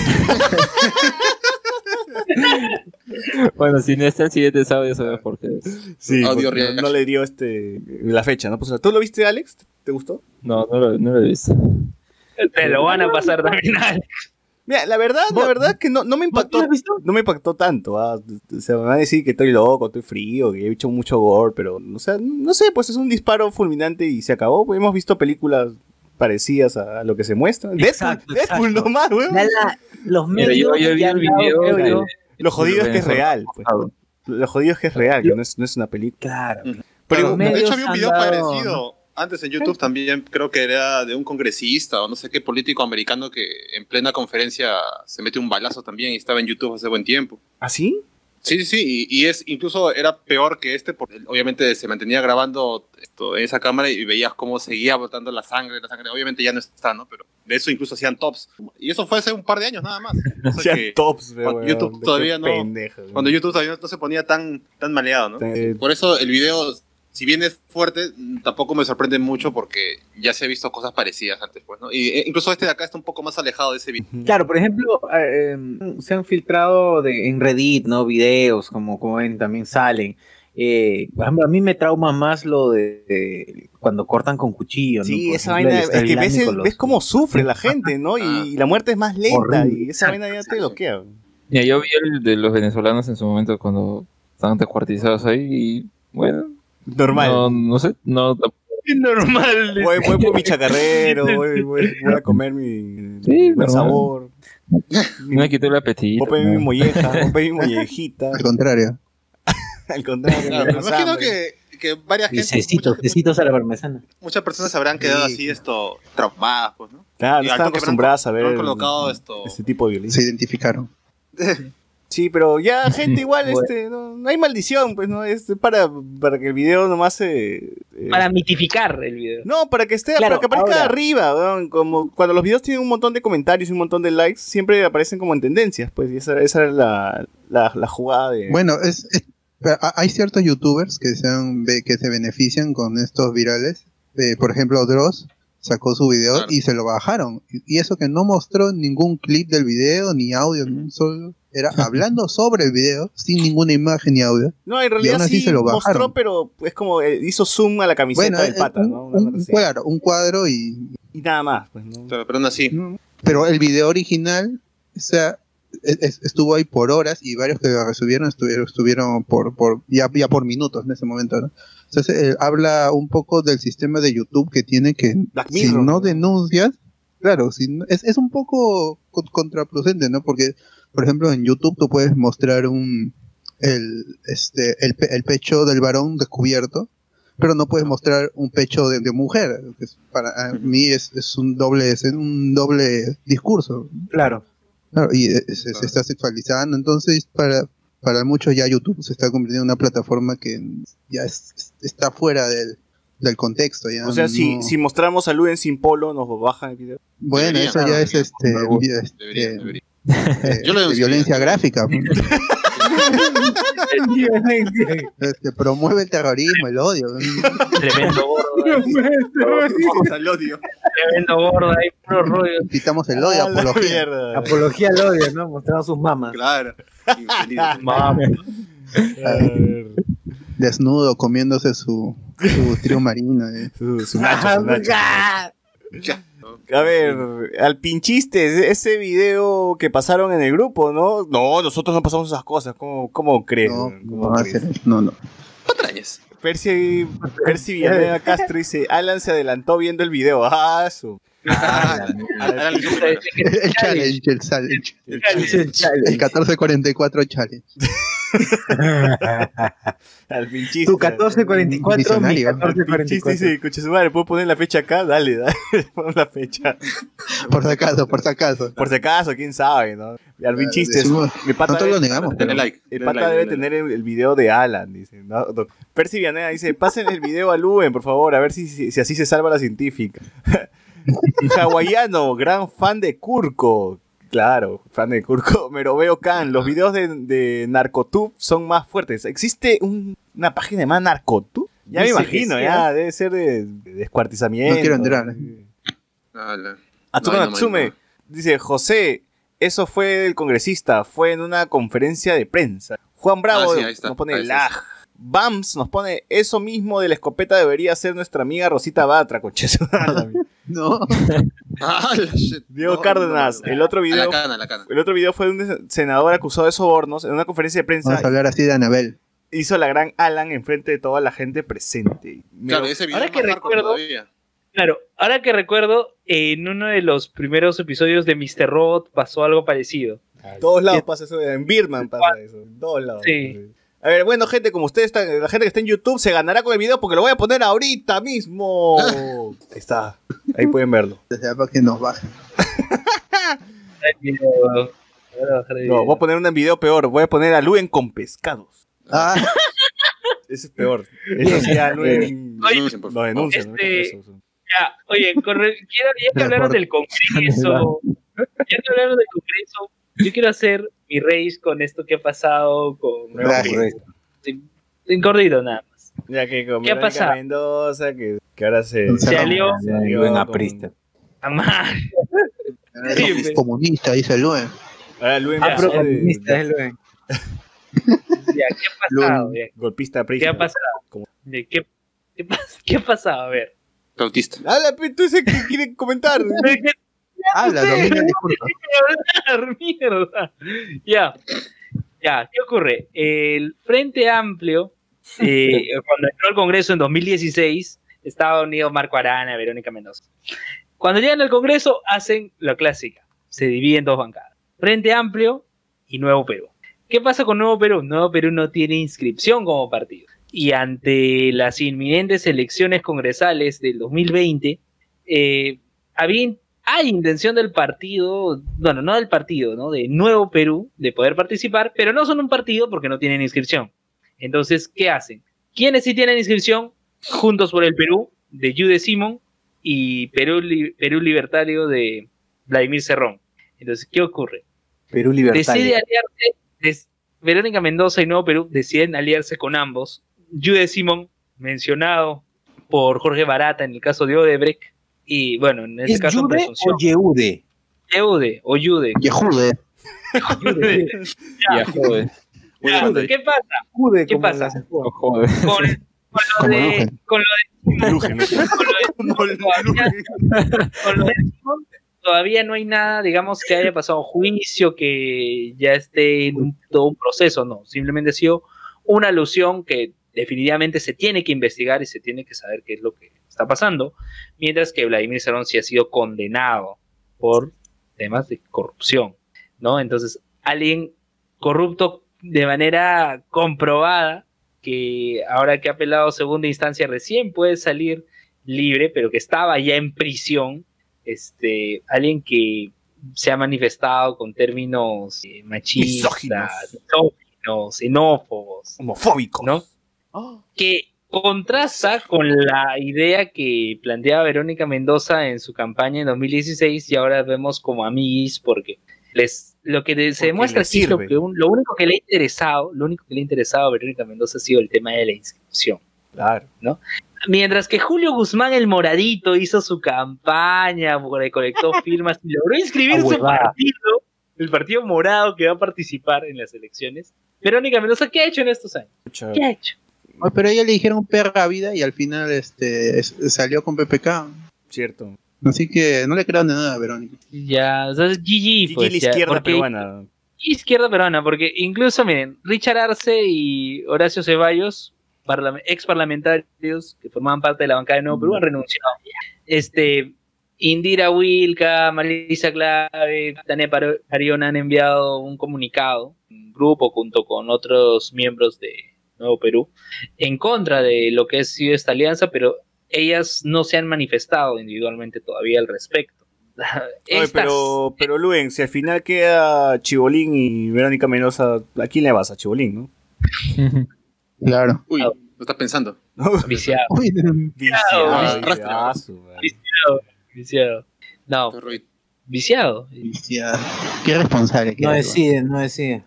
Bueno, si no está el siguiente sábado, ya sabes por qué. Sí, Audio no le dio este la fecha, ¿no? Pues, ¿Tú lo viste, Alex? ¿Te gustó? No, no lo, no lo he visto. Te lo van a pasar también, Alex. Mira, la verdad, la ¿Vos- verdad que no, no me ¿Vos impactó. lo has visto? No me impactó tanto. ah. Me van a decir que estoy loco, estoy frío, que he hecho mucho gore, pero, o sea, no sé, pues es un disparo fulminante y se acabó. Pues hemos visto películas parecidas a, lo que se muestra. Deadpool, Exacto, Deadpool exacto. nomás, weón. La- los Pero medios yo, yo vi ya el dado, video. de- yo, Lo jodido es que es real, pues. Lo jodido es que es real, que no es, no es una película. Claro. Pero de hecho, había un video dado- parecido antes en YouTube también, creo que era de un congresista o no sé qué político americano que en plena conferencia se mete un balazo también y estaba en YouTube hace buen tiempo. ¿Ah, sí? Sí, sí, sí, y, y es incluso era peor que este, porque obviamente se mantenía grabando esto en esa cámara y veías cómo seguía botando la sangre, la sangre, obviamente ya no está, ¿no? Pero de eso incluso hacían tops. Y eso fue hace un par de años nada más. O sea Ya que tops, cuando weón, YouTube todavía no- pendejo, cuando YouTube todavía no se ponía tan, tan maleado, ¿no? Por eso el video, si bien es fuerte, tampoco me sorprende mucho porque ya se ha visto cosas parecidas antes, pues, ¿no? Y eh, incluso este de acá está un poco más alejado de ese video. Claro, por ejemplo, eh, se han filtrado de- en Reddit, ¿no? Videos, como, como ven, también salen. Eh, por ejemplo, a mí me trauma más lo de, de cuando cortan con cuchillo, ¿no? Sí, Por esa ejemplo, vaina, es que ves, el- los- ves cómo sufre la gente, ¿no? Ah. Y la muerte es más lenta Horrible. y esa vaina ya te bloquea. Mira, yo vi el de los venezolanos en su momento cuando estaban descuartizados ahí y bueno, Normal. no, no sé, no normal. Voy, voy por mi chacarrero, voy, voy- voy a comer mi, Sí, normal. sabor. me quitó el apetito. Voy a pedir mi ¿no? molleja, voy a pedir mi mollejita. Al contrario. Al contrario, Claro, me imagino hambre. que, que varias gente, cecitos, muchas, cecitos a la parmesana. muchas personas habrán quedado Sí. así esto traumadas, pues, ¿no? Claro, Y no están acostumbradas a ver colocado esto. este tipo de violencia. Se identificaron. Sí, pero ya gente igual, Bueno. este, no, no hay maldición, pues, ¿no? Es para, para que el video nomás se... eh, Para mitificar el video. No, para que esté, Claro, para que aparezca ahora- arriba, como cuando los videos tienen un montón de comentarios y un montón de likes, siempre aparecen como en tendencias, pues, y esa, esa era la, la, la jugada de... Bueno, es, es- hay ciertos youtubers que se, han- ve- que se benefician con estos virales. Eh, por ejemplo, Dross sacó su video Claro. y se lo bajaron. Y, eso que no mostró ningún clip del video, ni audio, ni un solo. Era hablando sobre el video, sin ninguna imagen ni audio. no, en realidad aún así sí se lo mostró, bajaron. pero es como eh, hizo zoom a la camiseta Bueno, del eh, pata, un, ¿no? Una un- claro, un cuadro y, Y nada más, pues, ¿no? Pero, pero aún así. Pero el video original, o sea, es- es- estuvo ahí por horas y varios que lo resubieron estuvieron, estuvieron por, por ya, ya por minutos en ese momento, ¿no? Entonces, eh, habla un poco del sistema de YouTube que tiene que, si no denuncias, claro, si no- es, es un poco co- contraproducente, ¿no? Porque, por ejemplo, en YouTube tú puedes mostrar un el, este, el, el pecho del varón descubierto, pero no puedes mostrar un pecho de, de mujer. que es- para mí es, es un doble es un doble discurso. Claro. Claro, y eh, se, se está sexualizando, entonces para, para muchos ya YouTube se está convirtiendo en una plataforma que ya es- es- está fuera del, del contexto. Ya O sea, si, no- si mostramos a Luen sin polo, nos bajan el video. bueno, Debería, eso ya claro, es este, este, Debería, debería. eh, Yo lo de denunciaría. violencia gráfica. Este, promueve el terrorismo, el odio. Tremendo gordo. Vamos al odio. Tremendo gordo. Hay puro rollo. Quitamos el odio, Ah, apología. mierda. Apología al odio, ¿no? Mostrando sus mamas. Claro. Infeliz. Mames. A ver, Desnudo, comiéndose su, su trío marino. eh. su- su nacho, su nacho. A ver, al pinchiste, ese video que pasaron en el grupo, ¿no? No, nosotros no pasamos esas cosas. ¿Cómo, cómo crees? No, no ¿Cómo va a crees? hacer- no, no. Patrañas. Percy, Percy Villanueva Castro dice, Alan se adelantó viendo el video. Ah, su. Ah. El challenge, el challenge. El El 1444 challenge. Al pinchiste. Tu 1444, mi Visionario. Al pinchiste 1444. dice, escucha su madre, ¿puedo poner la fecha acá? Dale, dale, pon la fecha. Por si acaso, por si acaso. Por si acaso, quién sabe, ¿no? Al pinchiste, mi pata Nosotros lo negamos. Pero- like. El pata like, debe tener el, el video de Alan, dice. Percy Villanueva dice, pasen el video a Luen, por favor, a ver si, si, si así se salva la científica. Hawaiano, gran fan de Kurko. Claro, fan de Kurko. Pero veo Khan, los videos de, de Narcotube son más fuertes. ¿Existe un- una página llamada Narcotube? Ya me imagino, ya, debe ser de, de descuartizamiento. No quiero entrar. Ala. Atsume No, no, Natsume no. dice, José, eso fue el congresista, fue en una conferencia de prensa. Juan Bravo Ah, sí, ahí está, nos pone lag. Bams nos pone eso mismo de la escopeta debería ser nuestra amiga Rosita Batra, coches. No. Ah. Diego No, Cárdenas, no, no. el otro video, cana, a la cana. el otro video fue de un senador acusado de sobornos en una conferencia de prensa. Vamos a hablar así de Anabel. Hizo la gran Alan enfrente de toda la gente presente. Claro, ese video Ahora es que recuerdo- todavía. Claro, ahora que recuerdo, en uno de los primeros episodios de Mr. Robot pasó algo parecido. En todos lados pasa eso, en Birman pasa eso, en todos lados. Sí. A ver, bueno, gente, como ustedes están, la gente que está en YouTube se ganará con el video porque lo voy a poner ahorita mismo. Ahí está, ahí pueden verlo. Para que nos bajen. No, voy a poner un video peor, voy a poner a Luen con pescados. Ah, Ese es peor. Eso sí, a Luen denuncian. ¿no? Este-. Ya, oye, corre- quiero, ya que hablaron del Congreso, ya que hablaron del Congreso, yo quiero hacer mi race con esto que ha pasado con En corrido nada más. Ya que con ¿Qué ha pasado? Mendoza, que, que ahora se, Se alió. se alió Buen con- aprista. Amar. Sí, es comunista, dice Luen. Ahora Luen Ah, comunista es que- Ya, ¿qué ha pasado? Ya, golpista ¿Qué aprista. ha pasado? ¿Qué, qué, pas- ¿Qué ha pasado? A ver. Autista. Habla, pe, tú ese que quiere comentar. Habla, discurso. hablar, mierda. Ya, ya, ¿qué ocurre? El Frente Amplio, eh, cuando entró al Congreso en 2016, estaba unido Marco Arana, Verónica Mendoza. Cuando llegan al Congreso, hacen la clásica, se dividen en dos bancadas, Frente Amplio y Nuevo Perú. ¿Qué pasa con Nuevo Perú? Nuevo Perú no tiene inscripción como partido. Y ante las inminentes elecciones congresales del 2020, eh, había hay intención del partido, bueno, no del partido, ¿no? De Nuevo Perú, de poder participar, pero no son un partido porque no tienen inscripción. Entonces, ¿qué hacen? ¿Quiénes sí tienen inscripción? Juntos por el Perú, de Jude Simon, y Perú, Perú Libertario de Vladimir Cerrón. Entonces, ¿qué ocurre? Perú Decide libertario. aliarse, des- Verónica Mendoza y Nuevo Perú deciden aliarse con ambos. Jude Simon, mencionado por Jorge Barata en el caso de Odebrecht, y bueno, en este ¿Es caso Yude o Yehude? Eude o Yude. Yehude. Buena Ya, batalla. ¿Qué pasa? Jude, ¿Qué pasa? Oh. Con, con lo de. Con lo de. Con lo de- todavía, con lo de Simón, todavía no hay nada, digamos, que haya pasado juicio, que ya esté en un- todo un proceso, no. Simplemente ha sido una alusión que definitivamente se tiene que investigar y se tiene que saber qué es lo que está pasando. Mientras que Vladimir Cerrón sí ha sido condenado por temas de corrupción, ¿no? Entonces, alguien corrupto de manera comprobada, que ahora que ha apelado a segunda instancia recién puede salir libre, pero que estaba ya en prisión, este, alguien que se ha manifestado con términos eh, machistas, Misóginos. xenófobos, Homofóbico. ¿no? que contrasta con la idea que planteaba Verónica Mendoza en su campaña en 2016 y ahora vemos como amiguis porque les lo que de- se demuestra es lo, que un- lo único que le ha interesado, lo único que le ha interesado a Verónica Mendoza ha sido el tema de la inscripción. Claro. Mientras que Julio Guzmán el Moradito hizo su campaña, recolectó firmas y logró inscribir Ah, su partido, el partido morado que va a participar en las elecciones. Verónica Mendoza, ¿qué ha hecho en estos años? ¿Qué ha hecho? Pero a ella le dijeron perra vida y al final este es- salió con PPK. Cierto. Así que no le crean de nada a Verónica. Ya, o sea, es GG, Gigi pues, la ya, izquierda porque- peruana. Izquierda peruana, porque incluso, miren, Richard Arce y Horacio Ceballos, parla- ex parlamentarios que formaban parte de la bancada de Nuevo Perú, han renunciado. Este, Indira Wilca, Marisa Clave, Tania Par- Parión han enviado un comunicado, un grupo junto con otros miembros de Nuevo Perú, en contra de lo que ha sido esta alianza, pero ellas no se han manifestado individualmente todavía al respecto. Oye, Estas- pero, pero Luen, si al final queda Chibolín y Verónica Mendoza, ¿a quién le vas? A Chibolín, ¿no? Claro. Uy, lo estás pensando. Viciado. Uy, Viciado, viciazo, man. Viciado. No, viciado. viciado. Qué responsable No decide, no decide.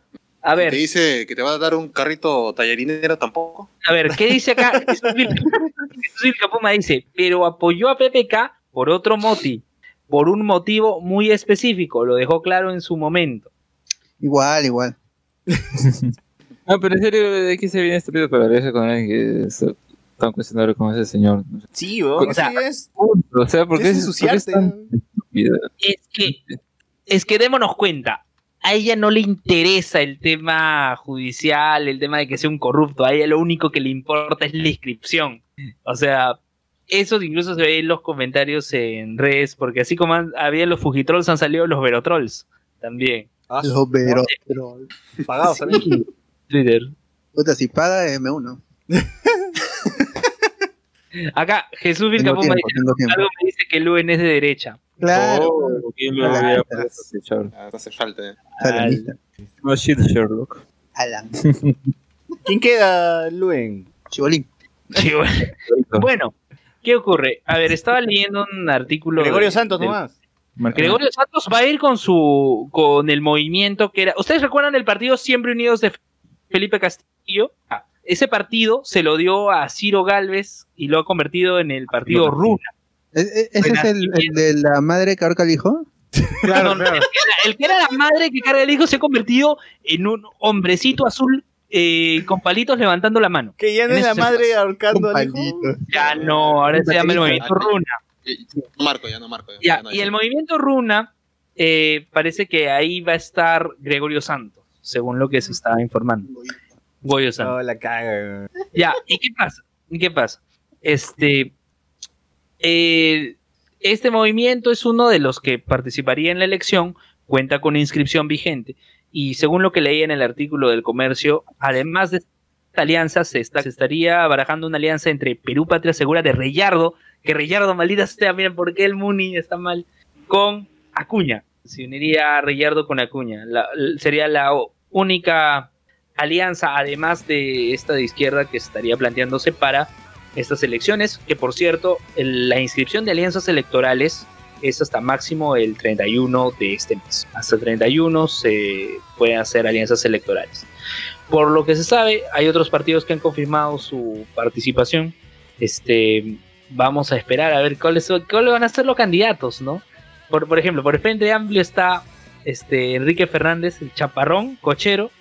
A Te dice que te va a dar un carrito tallarinero tampoco. a ver, ¿qué dice acá? Vilcapuma dice, pero apoyó a PPK por otro moti, por un motivo muy específico, lo dejó claro en su momento. Igual, igual. No, pero en serio, ¿de qué se viene pedo para aliarse con alguien que es tan cuestionable como ese señor? Sí, O sea, es. O sea, ¿por qué es es, por qué es tan estúpido? Es que, es que démonos cuenta, a ella no le interesa el tema judicial, el tema de que sea un corrupto, a ella lo único que le importa es la inscripción. O sea, eso incluso se ve en los comentarios en redes, porque así como han- había los Fujitrolls, han salido los Verotrolls también. Ah, Los Vero. pagados también. Twitter. Puta, si paga M1. Acá, Jesús dice, tiempo. algo me dice que Luen es de derecha. Claro. Oh, ¿quién lo había sospechar? Ah, no hace falta. eh. No shit, Sherlock. Alan. ¿Quién queda, Luen? Chibolín. Sí, bueno. Bueno, ¿qué ocurre? A ver, estaba leyendo un artículo. Gregorio de- Santos del- nomás. Gregorio Santos va a ir con su con el movimiento que era. ¿Ustedes recuerdan el partido Siempre Unidos de Felipe Castillo? Ah, ese partido se lo dio a Ciro Galvez y lo ha convertido en el partido Runa. ¿E- e- ¿Ese es el, el de la madre que ahorca al hijo? Claro, claro. El, que era, el que era la madre que carga el hijo se ha convertido en un hombrecito azul eh, con palitos levantando la mano. Que ya no En es la madre ahorcando al hijo. Ya no, ahora se llama el movimiento Runa. No marco ya, no marco. Ya, Ya, no, y el movimiento Runa eh, parece que ahí va a estar Gregorio Santos, según lo que se está informando. Goyo Santos. No, la caga. Ya, ¿y qué pasa? ¿Y qué pasa? Este, eh, este movimiento es uno de los que participaría en la elección, cuenta con inscripción vigente, y según lo que leí en el artículo del comercio, además de esta alianza, se, está- estaría barajando una alianza entre Perú Patria Segura de Reyardo, que Reyardo, maldita sea, miren por qué el Muni está mal, con Acuña. Se uniría Reyardo con Acuña. Sería la única alianza, además de esta de izquierda, que estaría planteándose para estas elecciones, que por cierto, el- la inscripción de alianzas electorales es hasta máximo el 31 de este mes. Hasta el 31 se pueden hacer alianzas electorales. Por lo que se sabe, hay otros partidos que han confirmado su participación. Este, vamos a esperar a ver cuáles, son- cuáles van a ser los candidatos, ¿no? Por, por ejemplo, por el Frente Amplio está este, Enrique Fernández, el chaparrón, cochero,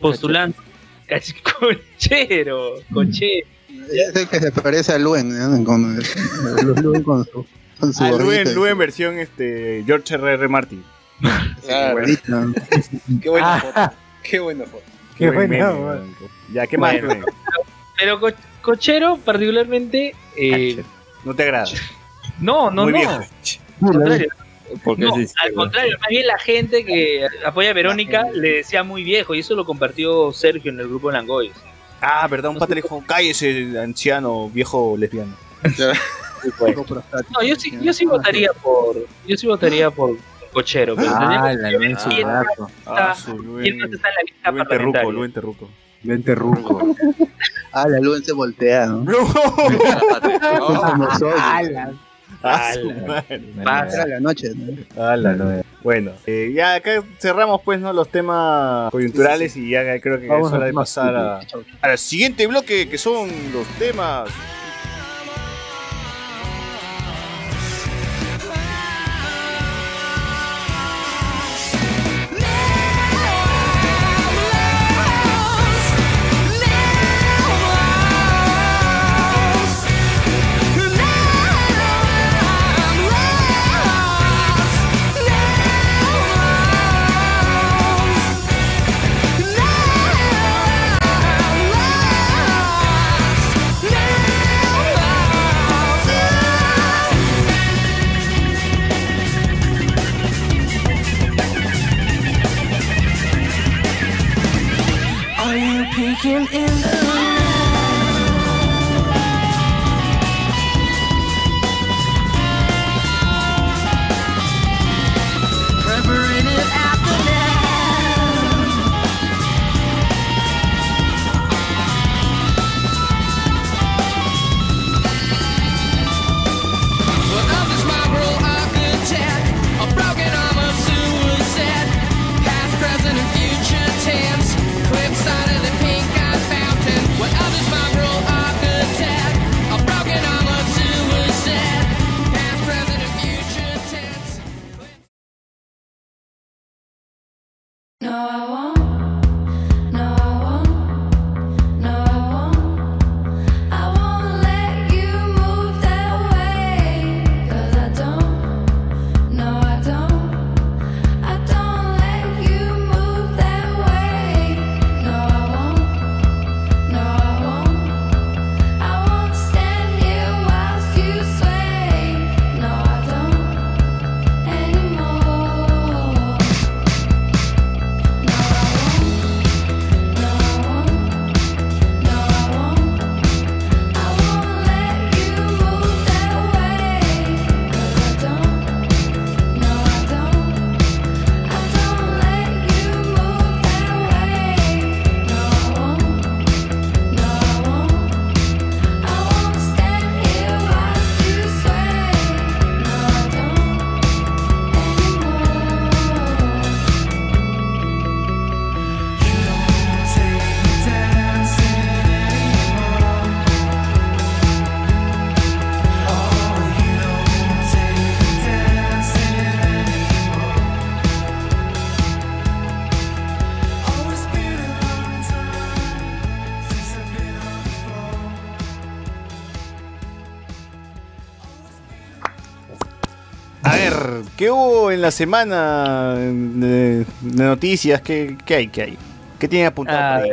postulando. Cach- Cochero, cochero. Es el que se parece a Luen, ¿no? Con, Luen con su, con su Ah, gorrito. Luen, Luen versión este, George R.R. Martin. Claro. Qué buena Ah. foto. Qué buena foto. Qué Buen buena, weón. Ya, ¿qué más? Bueno. Pero co- cochero, particularmente. eh, No te agrada. no, no, Muy no. viejo. Al contrario, no, al contrario, más bien la gente que apoya a Verónica le decía muy viejo y eso lo compartió Sergio en el grupo de Langoy. Ah, verdad, un pata le dijo, cállese, anciano, viejo lesbiano. Prostático. No, yo sí, yo sí votaría por, yo sí votaría por Cochero, pero Ah, la Luen gato. Ah, está- su Luen, está en la lista Luen Terruco. Luen Terruco. Vente ruco. Ah, la Luen se voltea, ¿no? Soy. Ah, su No. Bueno, eh, ya acá cerramos pues no los temas coyunturales y ya creo que Vamos es hora a de pasar a, cúbicos. al siguiente bloque que son los temas. La semana de, de noticias? ¿Qué, qué hay? ¿Qué hay? ¿Qué tiene apuntado Ah, por ahí?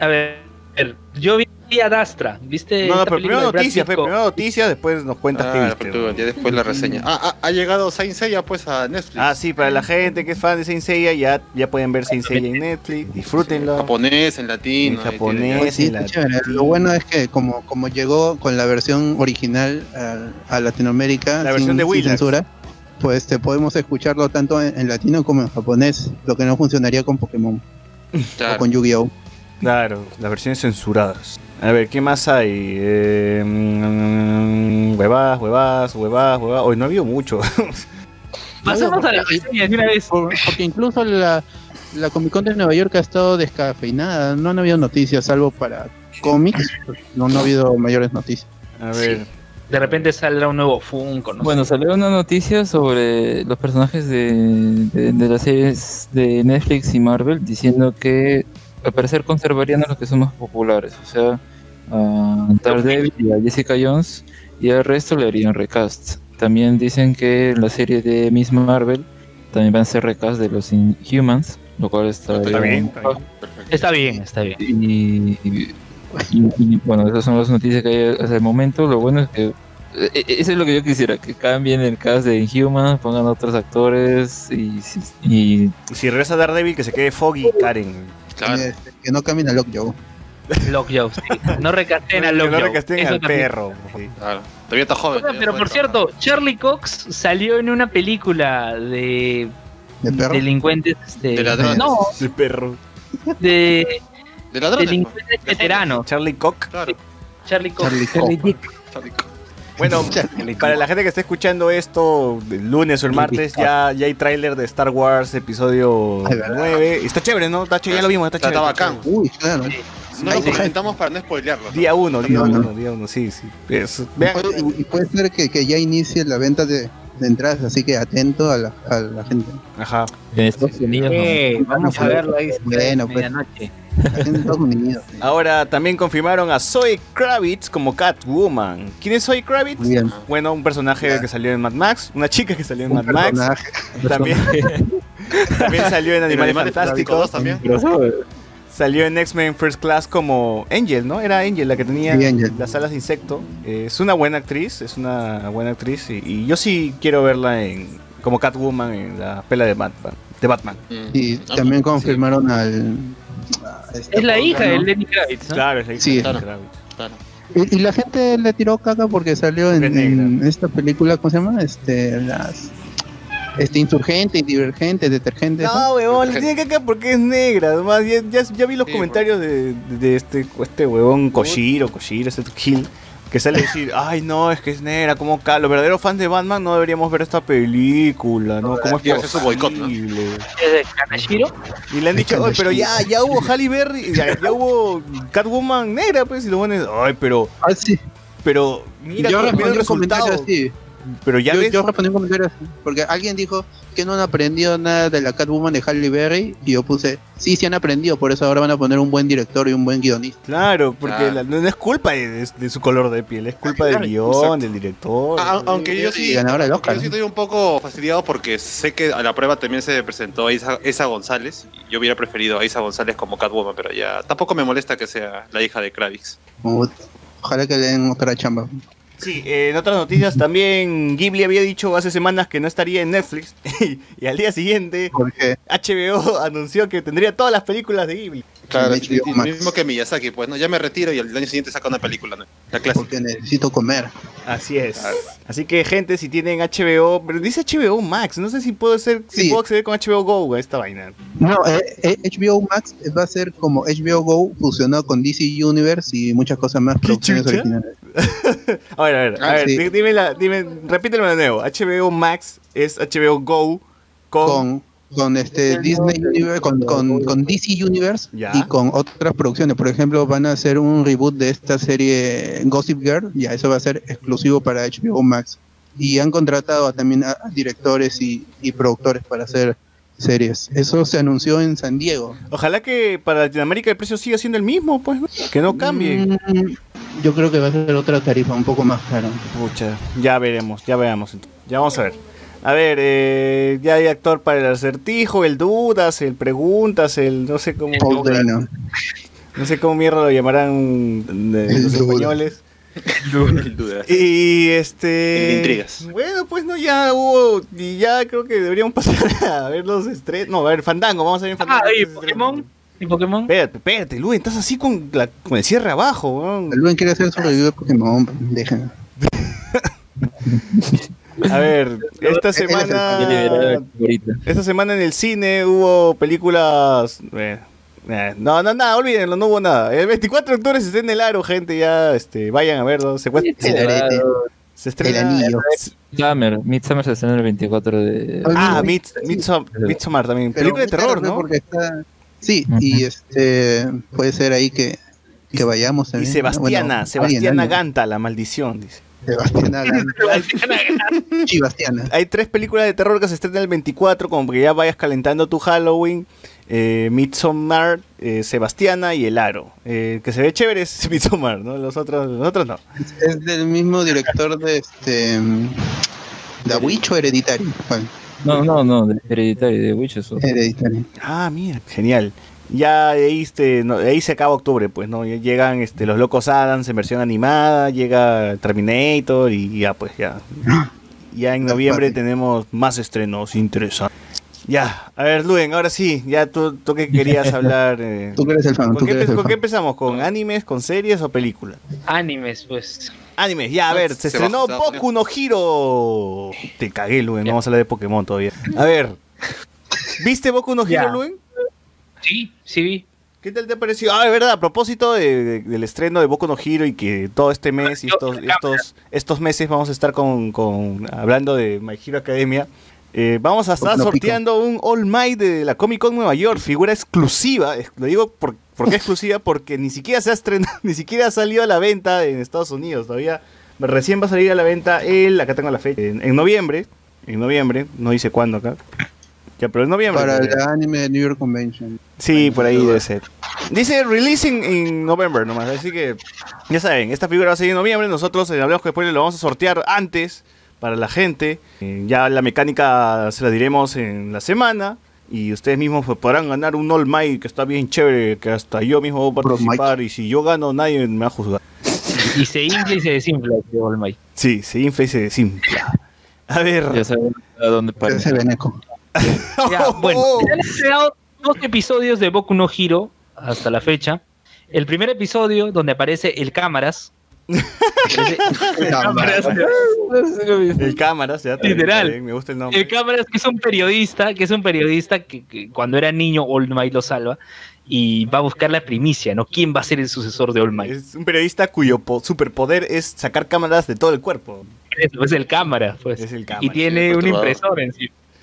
A ver, yo vi a Dastra, ¿viste? No, no, pero primero noticias, con- primero noticias, después nos cuentas qué Ah, viste. pero tú, después la reseña. Ah, ah, ha llegado Saint Seiya pues a Netflix. Ah, sí, para la gente que es fan de Saint Seiya, ya, ya pueden ver Saint Seiya en Netflix, disfrútenlo. Japonés, en latino. En japonés. Pues sí, en está la- chévere. Lo bueno es que como, como llegó con la versión original a, a Latinoamérica, La sin, versión de sin censura, pues te podemos escucharlo tanto en, en latino como en japonés, lo que no funcionaría con Pokémon Claro. o con Yu-Gi-Oh! Claro, las versiones censuradas. A ver, ¿qué más hay? Eh, mm, huevadas, huevadas, huevadas, huevadas. Hoy no ha habido mucho. Pasamos a la reseña de una vez. Por- porque incluso la, la Comic Con de Nueva York ha estado descafeinada, no han habido noticias, salvo para cómics, no, no ha habido mayores noticias. A ver, De repente saldrá un nuevo Funko, ¿no? Bueno, salió una noticia sobre los personajes de, de, de las series de Netflix y Marvel diciendo que al parecer conservarían a los que son más populares, o sea, a Daredevil y a Jessica Jones y al resto le harían recast. También dicen que la serie de Miss Marvel también van a ser recast de los Inhumans, lo cual está, Está bien, está bien. Está bien, está bien. y, y- y, bueno, esas son las noticias que hay hasta el momento. Lo bueno es que eso es lo que yo quisiera, que cambien el cast de Inhuman, pongan otros actores y, si regresa Daredevil, que se quede Foggy y Karen. Claro. Este, que no cambien a Lockjaw. Lockjaw, sí. No recasten a Que no Lockjaw. recasten al también. perro. sí. Claro. Todavía está joven. Todavía pero por cierto, Charlie Cox salió en una película de ¿De perro? delincuentes. este, De ladrones. No, El perro. de. De ladrones. delincuentes De veteranos. Charlie. Claro. Charlie Cox. Charlie Charlie Cox. Bueno, para la gente que está escuchando esto el lunes o el martes, ya, ya hay tráiler de Star Wars episodio Ay, ¿verdad? 9. Está chévere, ¿no? Está chévere, ya lo vimos, está Está chévere. bacán. Uy, claro. No Ahí lo comentamos para no spoilearlo. ¿no? Día 1, día No, 1, no. día 1, sí, sí. Es- Y puede, y- puede ser que, que ya inicie la venta de, de entradas, así que atento a la, a la gente. ajá. en Estados Unidos. no. Eh, vamos a verlo ahí. Bueno, pues. medianoche. Estados Unidos. Ahora también confirmaron a Zoe Kravitz como Catwoman. ¿Quién es Zoe Kravitz? Bien. Bueno, un personaje Ya. que salió en Mad Max, una chica que salió en Un Mad Max, también, también salió en Animales Animales Fantásticos, también. salió en X-Men First Class como Angel, ¿no? Era Angel la que tenía Sí, las alas de insecto. Eh, es una buena actriz, es una buena actriz y, y yo sí quiero verla en como Catwoman en la pela de Batman. De Batman. Mm. Y Ah, también sí. confirmaron al. Este Es la hija de. Lenny Kravitz, ¿no? Claro, es la hija Sí. de Claro. Kravitz. Claro. Y, y la gente le tiró caca porque salió en, esta película, ¿cómo se llama? Este, las. Este, insurgente, divergente, detergente. ¿no? No, huevón, le tiene caca porque es negra. Además, ya, ya, ya vi los Sí, comentarios de, de este, este huevón Koshiro, Koshiro, este Kill, que sale a decir, ay no, es que es negra, como ca- los verdaderos fans de Batman no deberíamos ver esta película, ¿no? ¿Cómo es hacer su boicot, ¿no? posible? Es de Kanashiro. Y le han dicho, "Oye, pero ya, ya hubo Halle Berry, ya, ya hubo Catwoman negra, pues, y los buenos, ay, pero, Ah, sí. pero, mira, yo mira el resultado. así. Pero ya yo, ves, yo respondí un comentario así. Porque alguien dijo que no han aprendido nada de la Catwoman de Halle Berry. Y yo puse, sí, sí han aprendido. Por eso ahora van a poner un buen director y un buen guionista. claro, porque Claro. la- no es culpa de, de- de su color de piel, es culpa del guion, exacto. del director. Ah, aunque yo sí, ganadora del aunque Oscar, yo sí estoy un poco fastidiado porque sé que a la prueba también se presentó Isa, Isa González. Yo hubiera preferido a Isa González como Catwoman, pero ya tampoco me molesta que sea la hija de Kravitz. Ojalá que le den otra chamba. Sí, eh, en otras noticias también Ghibli había dicho hace semanas que no estaría en Netflix y, al día siguiente HBO anunció que tendría todas las películas de Ghibli. Claro, HBO Max. mismo que Miyazaki, pues no, ya me retiro y al año siguiente saca una película, ¿no? La clásica. porque necesito comer. Así es. Claro. Así que gente, si tienen HBO, pero dice HBO Max, no sé si puedo ser, si puedo acceder con HBO Go a esta vaina. No, eh, eh, HBO Max va a ser como HBO Go fusionado con DC Universe y muchas cosas más. producciones chucha? originales. A ver, a ver, a Ah, ver, sí. dime, la, dime, repítelo de nuevo. HBO Max es HBO Go con, Con, con este Disney Universe, con, con, con DC Universe Ya. y con otras producciones. Por ejemplo, van a hacer un reboot de esta serie Gossip Girl. Ya, eso va a ser exclusivo para HBO Max. Y han contratado a- también a, directores y, y productores para hacer series. Eso se anunció en San Diego. Ojalá que para Latinoamérica el precio siga siendo el mismo, pues, ¿no? que no cambie. Mm, yo creo que va a ser otra tarifa un poco más cara. Pucha, ya veremos, ya veamos. Ya vamos a ver. A ver, eh, ya hay actor para el acertijo, el dudas, el preguntas, el no sé cómo. No sé cómo mierda lo llamarán de El los duda. españoles. Sin duda. Y este. El intrigas. Bueno, pues no, ya hubo. Y ya creo que deberíamos pasar a ver los estrenos. No, a ver, Fandango, vamos a ver Fandango. Ah, ¿y. Pokémon? ¿Y Pokémon? Espérate, espérate, Luis, estás así con, la- con el cierre abajo. El Luen quiere hacer su review de Pokémon. Déjenlo. A ver, esta semana. Esta semana en el cine hubo películas. eh, eh, no, no, nada, olvídenlo, no hubo nada. El 24 de octubre se estrena el aro, gente, ya este, vayan a verlo. Se, cuesta- El arete. se estrena. El anillo. Midsummer. Midsummer se estrena el 24 de... Ah, Mid- Mids- Midsom- Midsommar también. Pero Película de terror, ¿no? Porque está... Sí, y este puede ser ahí que, que vayamos Y. Sebastiana, Bueno, Sebastiana. Ganta, la maldición, dice. Sebastiana Ganta. Chibastiana. Hay tres películas de terror que se estrenan el 24, como que ya vayas calentando tu Halloween. Eh, Midsommar, eh, Sebastiana y El Aro. Eh, que se ve chévere es Midsommar, ¿no? Los otros, los otros no. Es del mismo director de este. The Witch o Hereditary. Bueno, No, no, no, de Hereditary, de Witches. o- Hereditary. Ah, mira, genial. Ya ahí, este, no, ahí se acaba octubre, pues, ¿no? Ya llegan este, los Locos Adams en versión animada, llega Terminator y ya, pues, ya. Ya en noviembre tenemos más estrenos interesantes. Ya, a ver, Luen, ahora sí, ya tú, tú que querías hablar. eh, Tú que eres el fan. ¿Con, Tú qué, eres el con qué empezamos? ¿Con animes, con series o películas? Animes, pues. Animes, ya, a ver, se, Se estrenó bajó. Boku no Hiro. Te cagué, Luen, no vamos a hablar de Pokémon todavía. A ver, ¿viste Boku no Hiro. Luen? Sí, sí vi. ¿Qué tal te pareció? Ah, de verdad, a propósito de- de- del estreno de Boku no Hiro y que todo este mes y estos, estos, estos meses vamos a estar con, con- hablando de My Hero Academia. eh, vamos a estar sorteando un All Might de la Comic Con Nueva York, figura exclusiva. es- Lo digo por, ¿por qué exclusiva? Porque ni siquiera se ha estrenado, ni siquiera ha salido a la venta en Estados Unidos. Todavía recién va a salir a la venta el, acá tengo la fecha, en, en noviembre. En noviembre, no dice cuándo acá. Ya, pero en noviembre. Para el anime de New York Convention. Sí, por ahí debe ser. Dice releasing en November nomás, así que ya saben, esta figura va a salir en noviembre, nosotros en Hablamos que después lo vamos a sortear antes para la gente, Eh, ya la mecánica se la diremos en la semana y ustedes mismos podrán ganar un All Might que está bien chévere, que hasta yo mismo voy a participar y si yo gano nadie me va a juzgar. Y se infla y se desinfla este All Might. Sí, se infla y se desinfla. A ver. Ya saben a dónde para. Ya, bueno, ya les he dado dos episodios de Boku no Hiro hasta la fecha. El primer episodio donde aparece el cámaras. El cámaras, El cámaras, ya está bien, Literal. bien, me gusta el nombre. el cámaras que es un periodista, que es un periodista que, que cuando era niño All Might lo salva y va a buscar la primicia, ¿no? ¿Quién va a ser el sucesor de All Might? Es un periodista cuyo po- superpoder es sacar cámaras de todo el cuerpo. Eso, es el cámara, pues. Es el y cámara. tiene el un perturbador. impresor en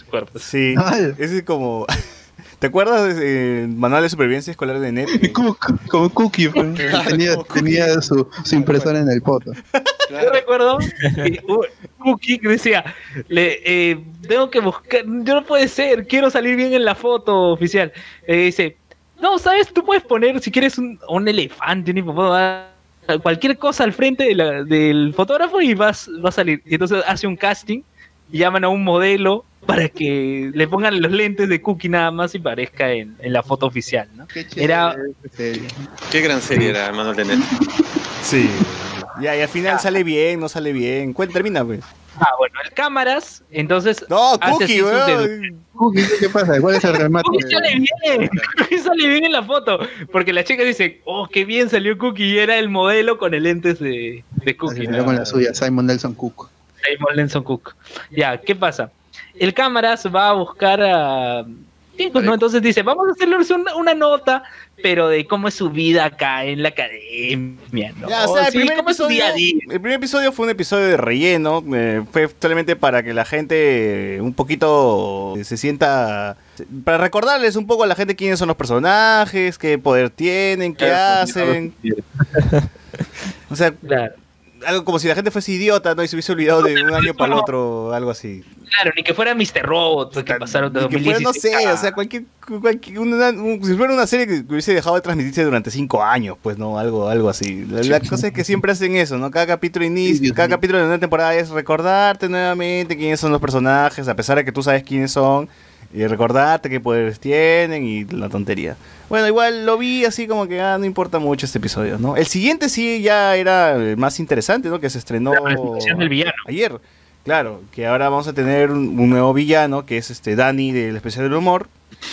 sí. su cuerpo. Sí, Ay. ese es como... ¿Te acuerdas del manual de supervivencia escolar de Net? Cook, como Cookie. pues. tenía como Cookie. tenía su, su impresora en el poto. Yo recuerdo que Cookie que decía, le, eh, tengo que buscar, yo no puede ser, quiero salir bien en la foto oficial. Eh, dice, no, sabes, tú puedes poner si quieres un, un elefante, un hipopótamo, cualquier cosa al frente de la- del fotógrafo y vas, va a salir. Y entonces hace un casting llaman a un modelo para que le pongan los lentes de Cookie nada más y parezca en, en la foto oficial, ¿no? Era- Qué gran serie era Manuel de Net. Sí. Ya, y al final sale bien, no sale bien. ¿Cuál termina, pues? Ah, bueno, el cámaras, entonces... No, Cookie, weón. Cookie, ¿qué pasa? ¿Cuál es el remate? Cookie sale bien, Cookie sale bien en la foto, porque la chica dice, oh, qué bien salió Cookie, y era el modelo con el lentes de, de Cookie. Salió con la suya, Simon Nelson Cook. Simon Lenson Cook. Ya, ¿qué pasa? El cámaras va a buscar a... ¿no? Entonces dice, vamos a hacerle una, una nota, pero de cómo es su vida acá en la academia, ¿no? Ya, o sea, el, Sí, primer episodio, día el primer episodio fue un episodio de relleno. eh, fue solamente para que la gente eh, un poquito se sienta. Para recordarles un poco a la gente quiénes son los personajes, qué poder tienen, qué hacen. O sea, Claro. Algo como si la gente fuese idiota, ¿no? Y se hubiese olvidado de un año para el otro, algo así. Claro, ni que fuera Mr. Robot, que pasaron de Y que fuera, no 2016. sé, o sea, cualquier, cualquier- una- un- si fuera una serie que hubiese dejado de transmitirse durante cinco años, pues no, algo, algo así. La, la cosa es que siempre hacen eso, ¿no? Cada capítulo inicia, cada capítulo de una temporada es recordarte nuevamente quiénes son los personajes, a pesar de que tú sabes quiénes son, y recordarte qué poderes tienen y la tontería. Bueno, igual lo vi así como que ah, no importa mucho este episodio, ¿no? El siguiente sí ya era el más interesante, ¿no? Que se estrenó del villano. ayer. Claro, que ahora vamos a tener un, un nuevo villano, que es este Dani del especial del humor.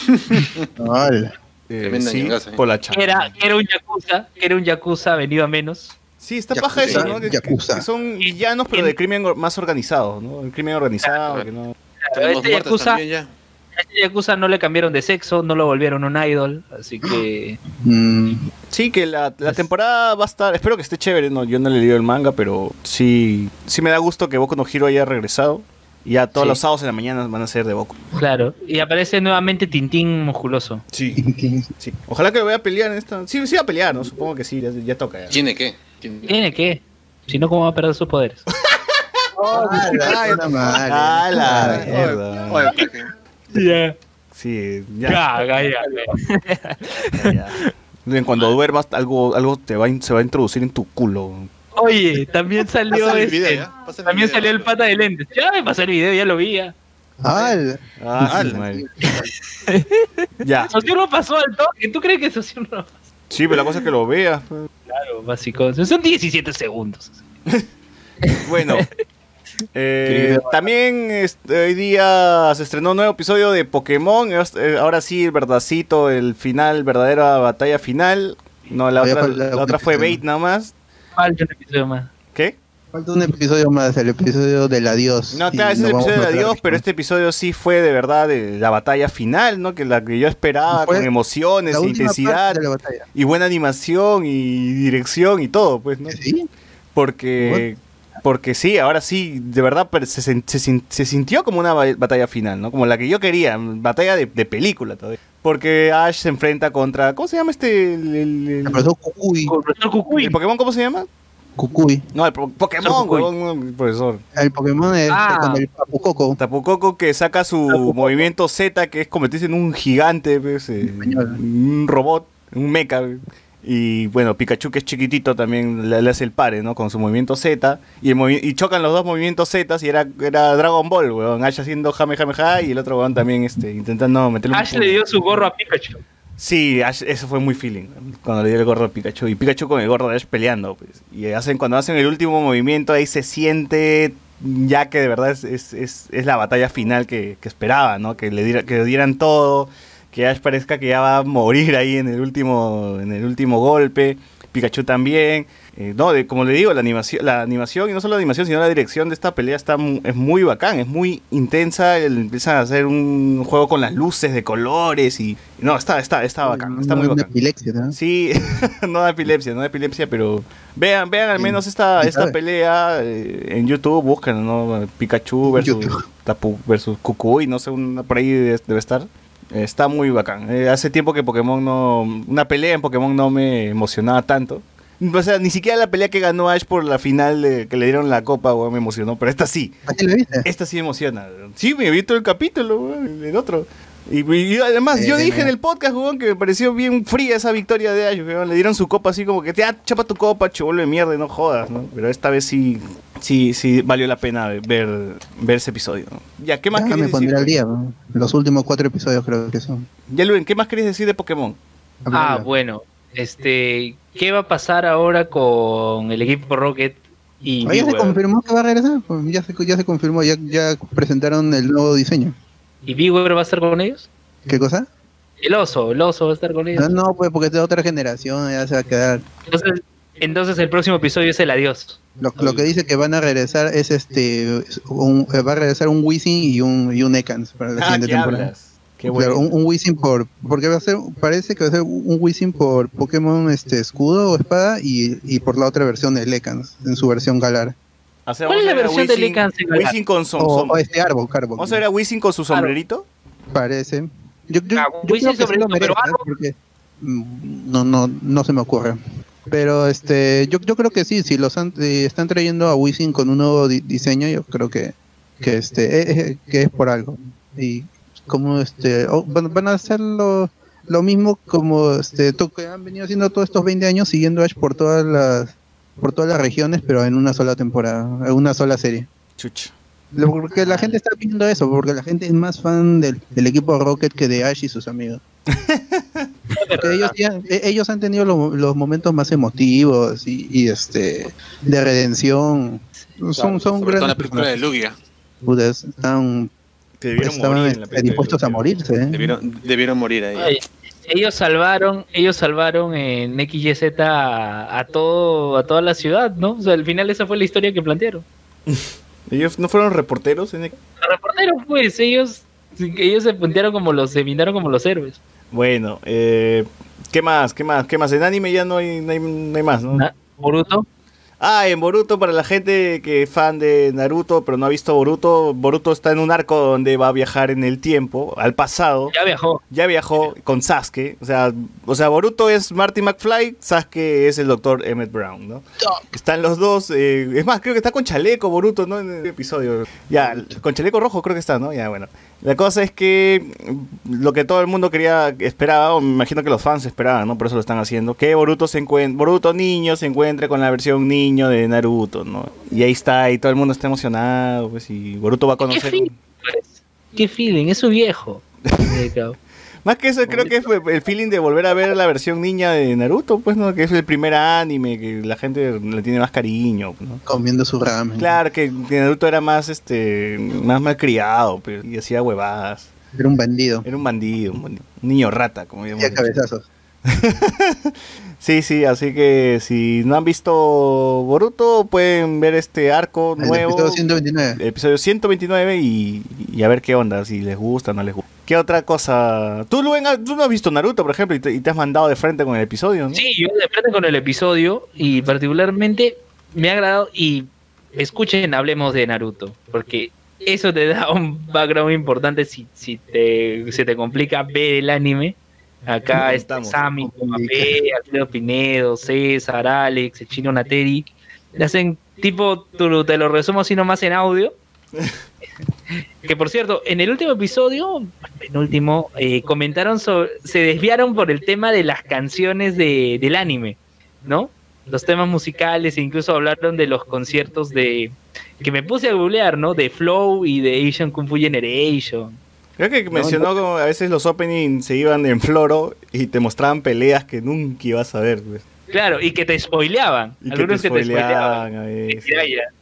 Eh, sí, ¿eh? por la era, era un Yakuza, era un Yakuza venido a menos. Sí, está Yakuza, paja eso, ¿no? Que, Yakuza. que son villanos, pero de crimen más organizado, ¿no? El crimen organizado, que no... Este Yakuza, también ya. A este Yakuza no le cambiaron de sexo, no lo volvieron un idol, así que Mm, Sí, que la, la Es- temporada va a estar... Espero que esté chévere, no, yo no le leído el manga, pero sí, sí me da gusto que Boku no Hero haya regresado. Y ya todos Sí. los sábados en la mañana van a ser de Boku. claro. Y aparece nuevamente Tintín musculoso. Sí, sí. Ojalá que lo vaya a pelear en esta... Sí, sí va a pelear, ¿no? Supongo que sí, ya, ya toca. ya. ¿Tiene qué? ¿Tiene qué? Si no, ¿cómo va a perder sus poderes? ¡Ah. Ya. Sí, ya. Ya, ya, ya. Ya, ya. Cuando duermas, algo, algo te va, se va a introducir en tu culo. Oye, también salió el este. También video. salió el pata de lentes. Ya me pasó el video, ya lo vi. Ya. Ay, Ah, su madre. ya. Socio no pasó al toque. ¿Tú crees que Socio no pasó? Sí, pero la cosa es que lo veas. pues. Claro, básico. Son 17 segundos. Bueno. Eh, también este, hoy día se estrenó un nuevo episodio de Pokémon. eh, Ahora sí, el verdadcito, el final, verdadera batalla final. No, la otra, la otra fue bait nada más. Falta un episodio más. ¿Qué? falta un episodio más, el episodio del adiós. No, claro, ese es el episodio de a hablar adiós, pero este episodio sí fue de verdad de la batalla final, ¿no? Que la que yo esperaba, Fue con emociones, e intensidad, parte de la batalla. y buena animación, y dirección, y todo, pues, ¿no? ¿Sí? Porque, porque sí, ahora sí, de verdad pero se, se sin- se sintió como una ba- batalla final, ¿no? Como la que yo quería, batalla de, de película todavía. Porque Ash se enfrenta contra, ¿cómo se llama este? El, el- el- El profesor Cucuy. El profesor Cucuy. ¿el Pokémon cómo se llama? Cucuy. No, el po- Pokémon, el profesor. El Pokémon es Ah. con el Papucoco. Tapucoco que saca su movimiento Z, que es convertirse en un gigante, pues, eh, un robot, un mecha. Y bueno, Pikachu que es chiquitito también le, le hace el pare, ¿no? Con su movimiento Z. Y, el movi- y chocan los dos movimientos Z y era, era Dragon Ball, weón. Ash haciendo Jame Jame Ja y el otro weón también este, intentando meterle un Ash le dio su gorro a Pikachu. Sí, Ash- eso fue muy feeling. Cuando le dio el gorro a Pikachu. Y Pikachu con el gorro de Ash peleando. Pues. Y hacen, cuando hacen el último movimiento, ahí se siente ya que de verdad es, es, es- es la batalla final que, que esperaba, ¿no? Que le, diera- que le dieran todo. Que Ash parezca que ya va a morir ahí en el último, en el último golpe. Pikachu también. Eh, no, de, como le digo, la animación, la animación, y no solo la animación, sino la dirección de esta pelea está mu- es muy bacán, es muy intensa. el- empiezan a hacer un juego con las luces de colores y. No, está, está, está bacán, está No, muy una bacán. epilepsia, ¿no? Sí, no da epilepsia, no da epilepsia, pero vean, vean al menos esta, esta pelea eh, en YouTube, buscan, ¿no? Pikachu versus, YouTube. Tapu versus Kukui, no sé, una, por ahí debe estar. Está muy bacán. Eh, hace tiempo que Pokémon no. Una pelea en Pokémon no me emocionaba tanto. O sea, ni siquiera la pelea que ganó Ash por la final de- que le dieron la copa, weón, me emocionó. Pero esta sí. ¿Así lo viste? Esta sí me emociona. Sí, me vi todo el capítulo, weón, el otro. Y, y además, yo Eh, dije en no. el podcast, que me pareció bien fría esa victoria de Ash, weón. Le dieron su copa así como que, ya, chapa tu copa, chivolo de mierda, y no jodas, ¿no? Pero esta vez sí, sí, sí valió la pena ver, ver ese episodio. ¿no? Ya, ¿qué más Ya me querías decir? pondré al día. ¿no? Los últimos cuatro episodios creo que son. Ya, Luen, ¿qué más querías decir de Pokémon? Ah, Habla. bueno. Este, ¿qué va a pasar ahora con el equipo Rocket y Ah, ya se confirmó que va a regresar. pues, Ya se, ya se confirmó, ya, ya presentaron el nuevo diseño. ¿Y Bioware va a estar con ellos? ¿Qué cosa? El oso, el oso va a estar con ellos. No, no, pues porque es de otra generación, ya se va a quedar. Entonces, entonces el próximo episodio es el adiós. Lo, lo que dice que van a regresar es este, un- eh, va a regresar un Wizzing y un, y un Ekans para la Ah, siguiente ¿qué temporada. hablas? Qué bueno. Claro, un, un Wizzing por, porque va a ser, parece que va a ser un Wizzing por Pokémon este escudo o espada y, y por la otra versión del Ekans, en su versión Galar. O sea, ¿Cuál es la versión de Galar? Wizzing con su, O, som- o este árbol, Carbon. Vamos a ver a Wizzing con su sombrerito. Parece. Yo, yo, Ah, yo creo que sí sobre lo esto, pero merece, ¿eh? árbol. porque mm, no, no, no se me ocurre. Pero este, yo, yo creo que sí, si los han- eh, están trayendo a Wisin con un nuevo di- diseño, yo creo que, que este, eh, eh, que es por algo. Y como este, oh, van, van a hacer lo, lo mismo como este, to- que han venido haciendo todos estos 20 años, siguiendo Ash por todas las, por todas las regiones, pero en una sola temporada, en una sola serie. Chucha. Porque la gente está pidiendo eso, porque la gente es más fan del, del equipo Rocket que de Ash y sus amigos. Porque ellos, ya- e- ellos han tenido lo- los momentos más emotivos y, y, este de redención. Son, son Sobre en la grandes película de. Lugia. Están, estaban morir en la este, película. dispuestos a morirse. ¿eh? Debieron, debieron morir ahí. Ay, ellos salvaron, ellos salvaron en XYZ a, a todo, a toda la ciudad, ¿no? O sea, al final esa fue la historia que plantearon. Ellos no fueron reporteros en Los reporteros, pues, ellos, ellos se puntearon como los, se pintaron como los héroes. Bueno, eh, ¿qué más? ¿Qué más? ¿Qué más? En anime ya no hay, no hay, no hay más, ¿no? Boruto, Ah, en Boruto, para la gente que es fan de Naruto, pero no ha visto Boruto, Boruto está en un arco donde va a viajar en el tiempo, al pasado. ya viajó. Ya viajó con Sasuke. O sea, o sea, Boruto es Marty McFly, Sasuke es el doctor Emmett Brown, ¿no? Están los dos. eh, es más, creo que está con chaleco Boruto, ¿no? En el episodio. Ya, con chaleco rojo creo que está, ¿no? Ya, bueno. La cosa es que lo que todo el mundo quería, esperaba, o me imagino que los fans esperaban, ¿no? Por eso lo están haciendo. Que Boruto se encuentre, Boruto niño se encuentre con la versión niño de Naruto, ¿no? Y ahí está, y todo el mundo está emocionado, pues, y Boruto va a ¿Qué conocer... feeling? pues? ¿Qué feeling? Es su viejo. Más que eso, creo que fue el feeling de volver a ver la versión niña de Naruto, pues, ¿no? Que es el primer anime, que la gente le tiene más cariño, ¿no? Comiendo su ramen. Claro, que, Naruto era más, este, más malcriado, pero, y hacía huevadas. Era un bandido. Era un bandido, un, bandido, un niño rata, como Y habíamos a cabezazos. Sí, sí, así que si no han visto Boruto, pueden ver este arco El nuevo. episodio 129. episodio 129 y, y a ver qué onda, si les gusta o no les gusta. ¿Qué otra cosa? Tú, Luen, tú no has visto Naruto, por ejemplo, y te, y te has mandado de frente con el episodio, ¿no? Sí, yo de frente con el episodio y particularmente me ha agradado y escuchen, hablemos de Naruto, porque eso te da un background importante si, si te, se te complica ver el anime. Acá está. Sammy, Mbappé, Alfredo Pinedo, César, Alex, el chino Nateri. Le hacen tipo, te lo resumo así nomás en audio. que por cierto, en el último episodio, penúltimo, eh, comentaron sobre, se desviaron por el tema de las canciones de, del anime, ¿no? Los temas musicales e incluso hablaron de los conciertos de que me puse a googlear, ¿no? De Flow y de Asian Kung Fu Generation. Creo que mencionó como a veces los openings se iban en floro y te mostraban peleas que nunca ibas a ver, pues. Claro, y que te spoileaban. Y Algunos que te spoileaban.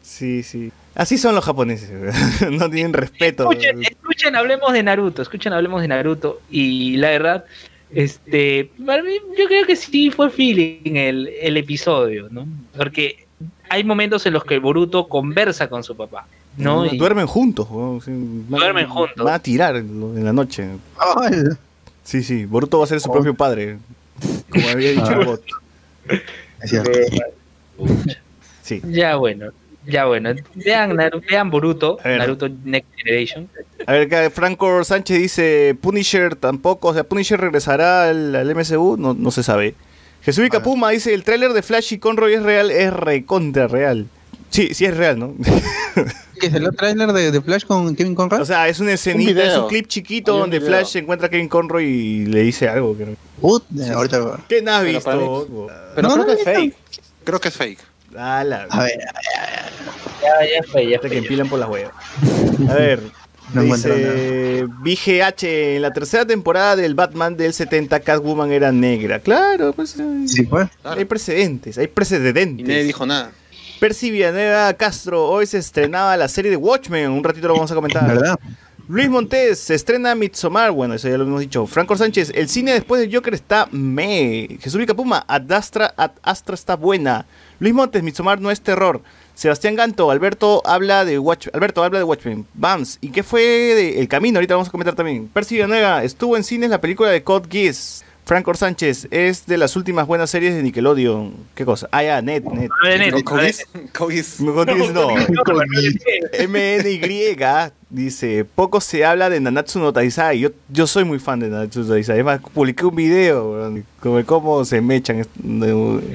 Sí, sí. Así son los japoneses, no tienen respeto. Escuchen, escuchen, hablemos de Naruto, escuchen, hablemos de Naruto. Y la verdad, este, para mí, yo creo que sí fue feeling el, el episodio, ¿no? Porque hay momentos en los que Boruto conversa con su papá, ¿no? Y- Duermen juntos, sí, van- Duermen juntos. Van a tirar en la noche. Ay, Sí, sí. Boruto va a ser su propio padre. Como había dicho Ah. el bot. es cierto. Sí. Ya bueno, ya bueno. Vean, vean Boruto, A ver. Naruto Next Generation. A ver, Franco Sánchez dice, Punisher tampoco, o sea, Punisher regresará al, al MCU, no, no se sabe. Jesús Puma dice, el tráiler de Flash y Conroy es real, es recontra real. Sí, sí es real, ¿no? ¿Qué es el trailer de, de Flash con Kevin Conrad? o sea, es una escenita, video. es un clip chiquito un donde video. Flash se encuentra a Kevin Conroy y le dice algo. creo. Eh, ahorita. ¿Qué no has Pero visto? Pero No, creo no, que es no. fake. Creo que es fake. A la- A ver, Ya, ya fue, ya Hasta fue. que empilan por las huevas. A ver, No encuentro dice BGH, en la tercera temporada del Batman del 70, Catwoman era negra. Claro, pues sí, pues. hay precedentes, hay Y precedentes. nadie dijo nada. Percy Villanueva Castro, hoy se estrenaba la serie de Watchmen, un ratito lo vamos a comentar. ¿Verdad? Luis Montes, se estrena Midsommar, bueno, eso ya lo hemos dicho. Franco Sánchez, el cine después de Joker está me. Jesús Puma, Ad Astra, Ad Astra está buena. Luis Montes, Midsommar no es terror. Sebastián Ganto, Alberto habla de Watch, Alberto habla de Watchmen. Bams, ¿y qué fue de El Camino? Ahorita vamos a comentar también. Percy Villanueva, estuvo en cines la película de Code Geass. Franco Sánchez es de las últimas buenas series de Nickelodeon. ¿Qué cosa? Ah, ya, Net, Net. No, de Net, Cogis, Cogis. No. MNY dice, poco se habla de Nanatsu no Taizai. Yo, yo soy muy fan de Nanatsu no Taizai. Es más, publiqué un video como cómo se mechan.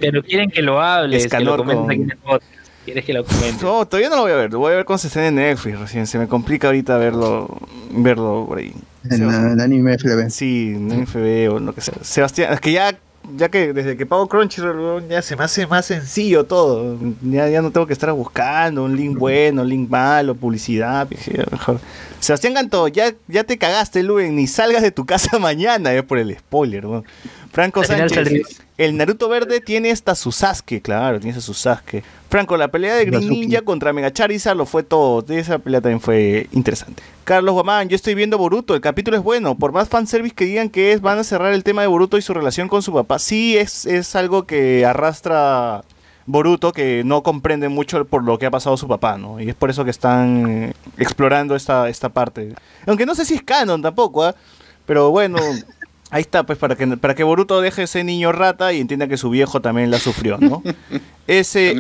Pero quieren que lo hables, que lo comentes con- aquí en el podcast. ¿Quieres que lo comente? No, todavía no lo voy a ver. Lo voy a ver cuando se esté en Netflix recién. Se me complica ahorita verlo, verlo por ahí. En la- anime FLB. Sí, en FB o lo que sea. Sebastián, es que ya, ya que desde que pago Crunchyroll ya se me hace más sencillo todo. Ya, ya no tengo que estar buscando un link bueno, un link malo, publicidad. mejor. Sebastián Cantó, ya, ya te cagaste, Luen, ni salgas de tu casa mañana, es por el spoiler, weón. Franco Sánchez, el Naruto verde tiene hasta su Sasuke, claro, tiene su Sasuke. Franco, la pelea de Green. Ninja contra Mega Charizard lo fue todo. Esa pelea también fue interesante. Carlos Guamán, yo estoy viendo Boruto, el capítulo es bueno. Por más fanservice que digan que es, van a cerrar el tema de Boruto y su relación con su papá. Sí, es, es algo que arrastra Boruto, que no comprende mucho por lo que ha pasado su papá, ¿no? Y es por eso que están eh, explorando esta, esta parte. Aunque no sé si es canon tampoco, ¿ah? Pero bueno, ahí está, pues para que, para que Boruto deje ese niño rata y entienda que su viejo también la sufrió, ¿no? Ese,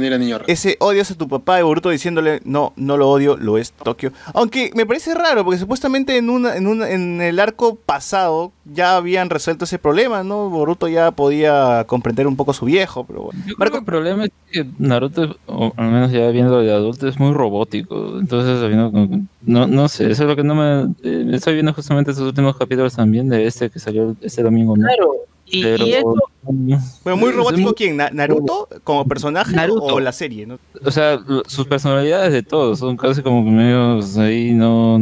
ese odias a tu papá y Boruto diciéndole no, no lo odio, lo es Tokio. Aunque me parece raro, porque supuestamente en una, en una, en el arco pasado ya habían resuelto ese problema, ¿no? Boruto ya podía comprender un poco a su viejo, pero bueno. Yo creo Marco- que el problema es que Naruto, o al menos ya viendo de adulto, es muy robótico. Entonces, no, no sé, eso es lo que no me... eh, estoy viendo justamente estos últimos capítulos también de este que salió este domingo, ¿no? Claro. Y, Pero, y eso, Bueno, muy robótico quién, Na- Naruto como personaje Naruto. o la serie, ¿no? O sea, sus personalidades de todos son casi como que medios ahí, no...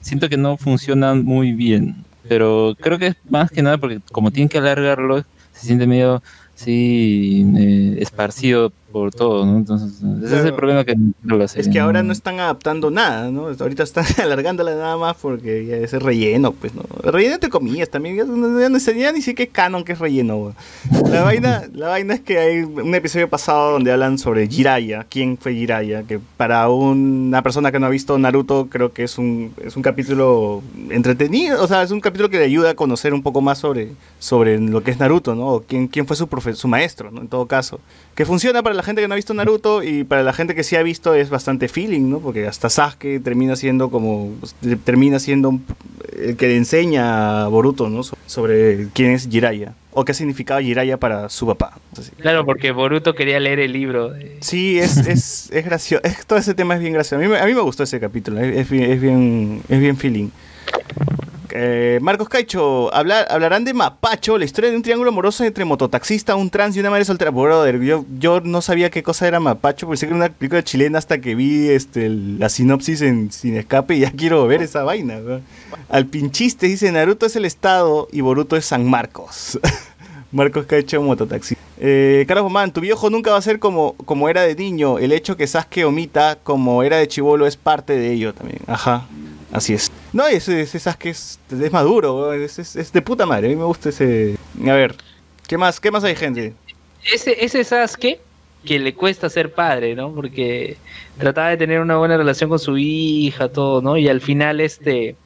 Siento que no funcionan muy bien. Pero creo que es más que nada porque como tienen que alargarlo, se siente medio, sí, eh, esparcido por todo, ¿no? Entonces, ese es Claro. el problema que la serie. Es que ahora no están adaptando nada, ¿no? Ahorita están alargándola nada más porque ya es relleno, pues, ¿no? Relleno entre comillas también, ya, no- ya no sé, ya ni sé qué canon que es relleno. La vaina, la vaina es que hay un episodio pasado donde hablan sobre Jiraiya, quién fue Jiraiya, que para una persona que no ha visto Naruto creo que es un, es un capítulo entretenido, o sea, es un capítulo que le ayuda a conocer un poco más sobre, sobre lo que es Naruto, ¿no? O quién, quién fue su, profe- su maestro, ¿no? En todo caso. Que funciona para la gente que no ha visto Naruto y para la gente que sí ha visto es bastante feeling, ¿no? Porque hasta Sasuke termina siendo como termina siendo el que le enseña a Boruto, ¿no? So- Sobre quién es Jiraiya o qué significaba Jiraiya para su papá. Claro, porque Boruto quería leer el libro. de- Sí, es, es, es gracioso. Es- todo ese tema es bien gracioso. A mí, me- a mí me gustó ese capítulo. Es, bien, es bien feeling. Eh, Marcos Caicho, hablar, hablarán de Mapacho, la historia de un triángulo amoroso entre mototaxista, un trans y una madre soltera. Brother, yo, yo no sabía qué cosa era Mapacho, pensé que era una película chilena hasta que vi este, la sinopsis en Sin Escape y ya quiero ver esa vaina. weón. Al pinchiste dice Naruto es el estado y Boruto es San Marcos. Marcos Caicho, mototaxi. Eh, Carlos Bomán, tu viejo nunca va a ser como, como era de niño. El hecho que Sasuke omita como era de chivolo es parte de ello también. Ajá, así es. No, ese, ese Sasuke es, es maduro, es, es- es de puta madre. A mí me gusta ese... A ver, ¿qué más, qué más hay, gente? Ese, ese Sasuke que le cuesta ser padre, ¿no? Porque trataba de tener una buena relación con su hija, todo, ¿no? Y al final este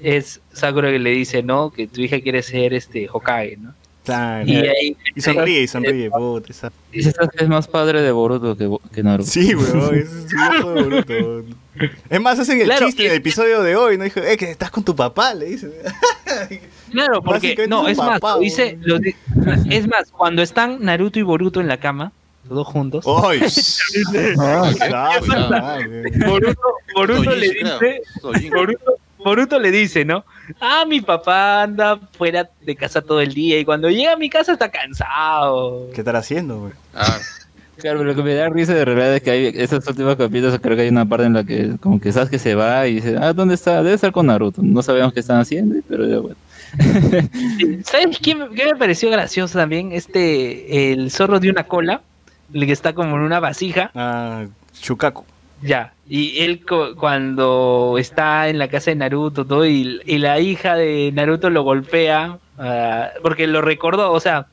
es Sakura que le dice, ¿no? Que tu hija quiere ser este Hokage, ¿no? Claro. Y ahí Y sonríe, y sonríe, puta. esa- Dice que es más padre de Boruto que, Naruto. Sí, weón, ese es viejo de Boruto. Es más, hacen el Claro, chiste en el episodio de hoy, ¿no? Dijo, eh, que estás con tu papá, le dicen. Claro, porque no, es es un más, papá, lo dice, lo es más, cuando están Naruto y Boruto en la cama, los dos juntos, ¡Ay! Ah. Boruto, Boruto le dice. Boruto, Boruto le dice, ¿no? Ah, mi papá anda fuera de casa todo el día y cuando llega a mi casa está cansado. ¿Qué estará haciendo, güey? Ah, Claro, lo que me da risa de realidad es que hay esos últimos capítulos, creo que hay una parte en la que como que sabes que se va y dice, ah, ¿dónde está? Debe estar con Naruto. No sabemos qué están haciendo, pero ya bueno. ¿Sabes qué, me- qué me pareció gracioso también? Este, el zorro de una cola, el que está como en una vasija, Ah, Shukaku. Ya. Y él cuando está en la casa de Naruto, todo, y, y la hija de Naruto lo golpea, ah, porque lo recordó, o sea,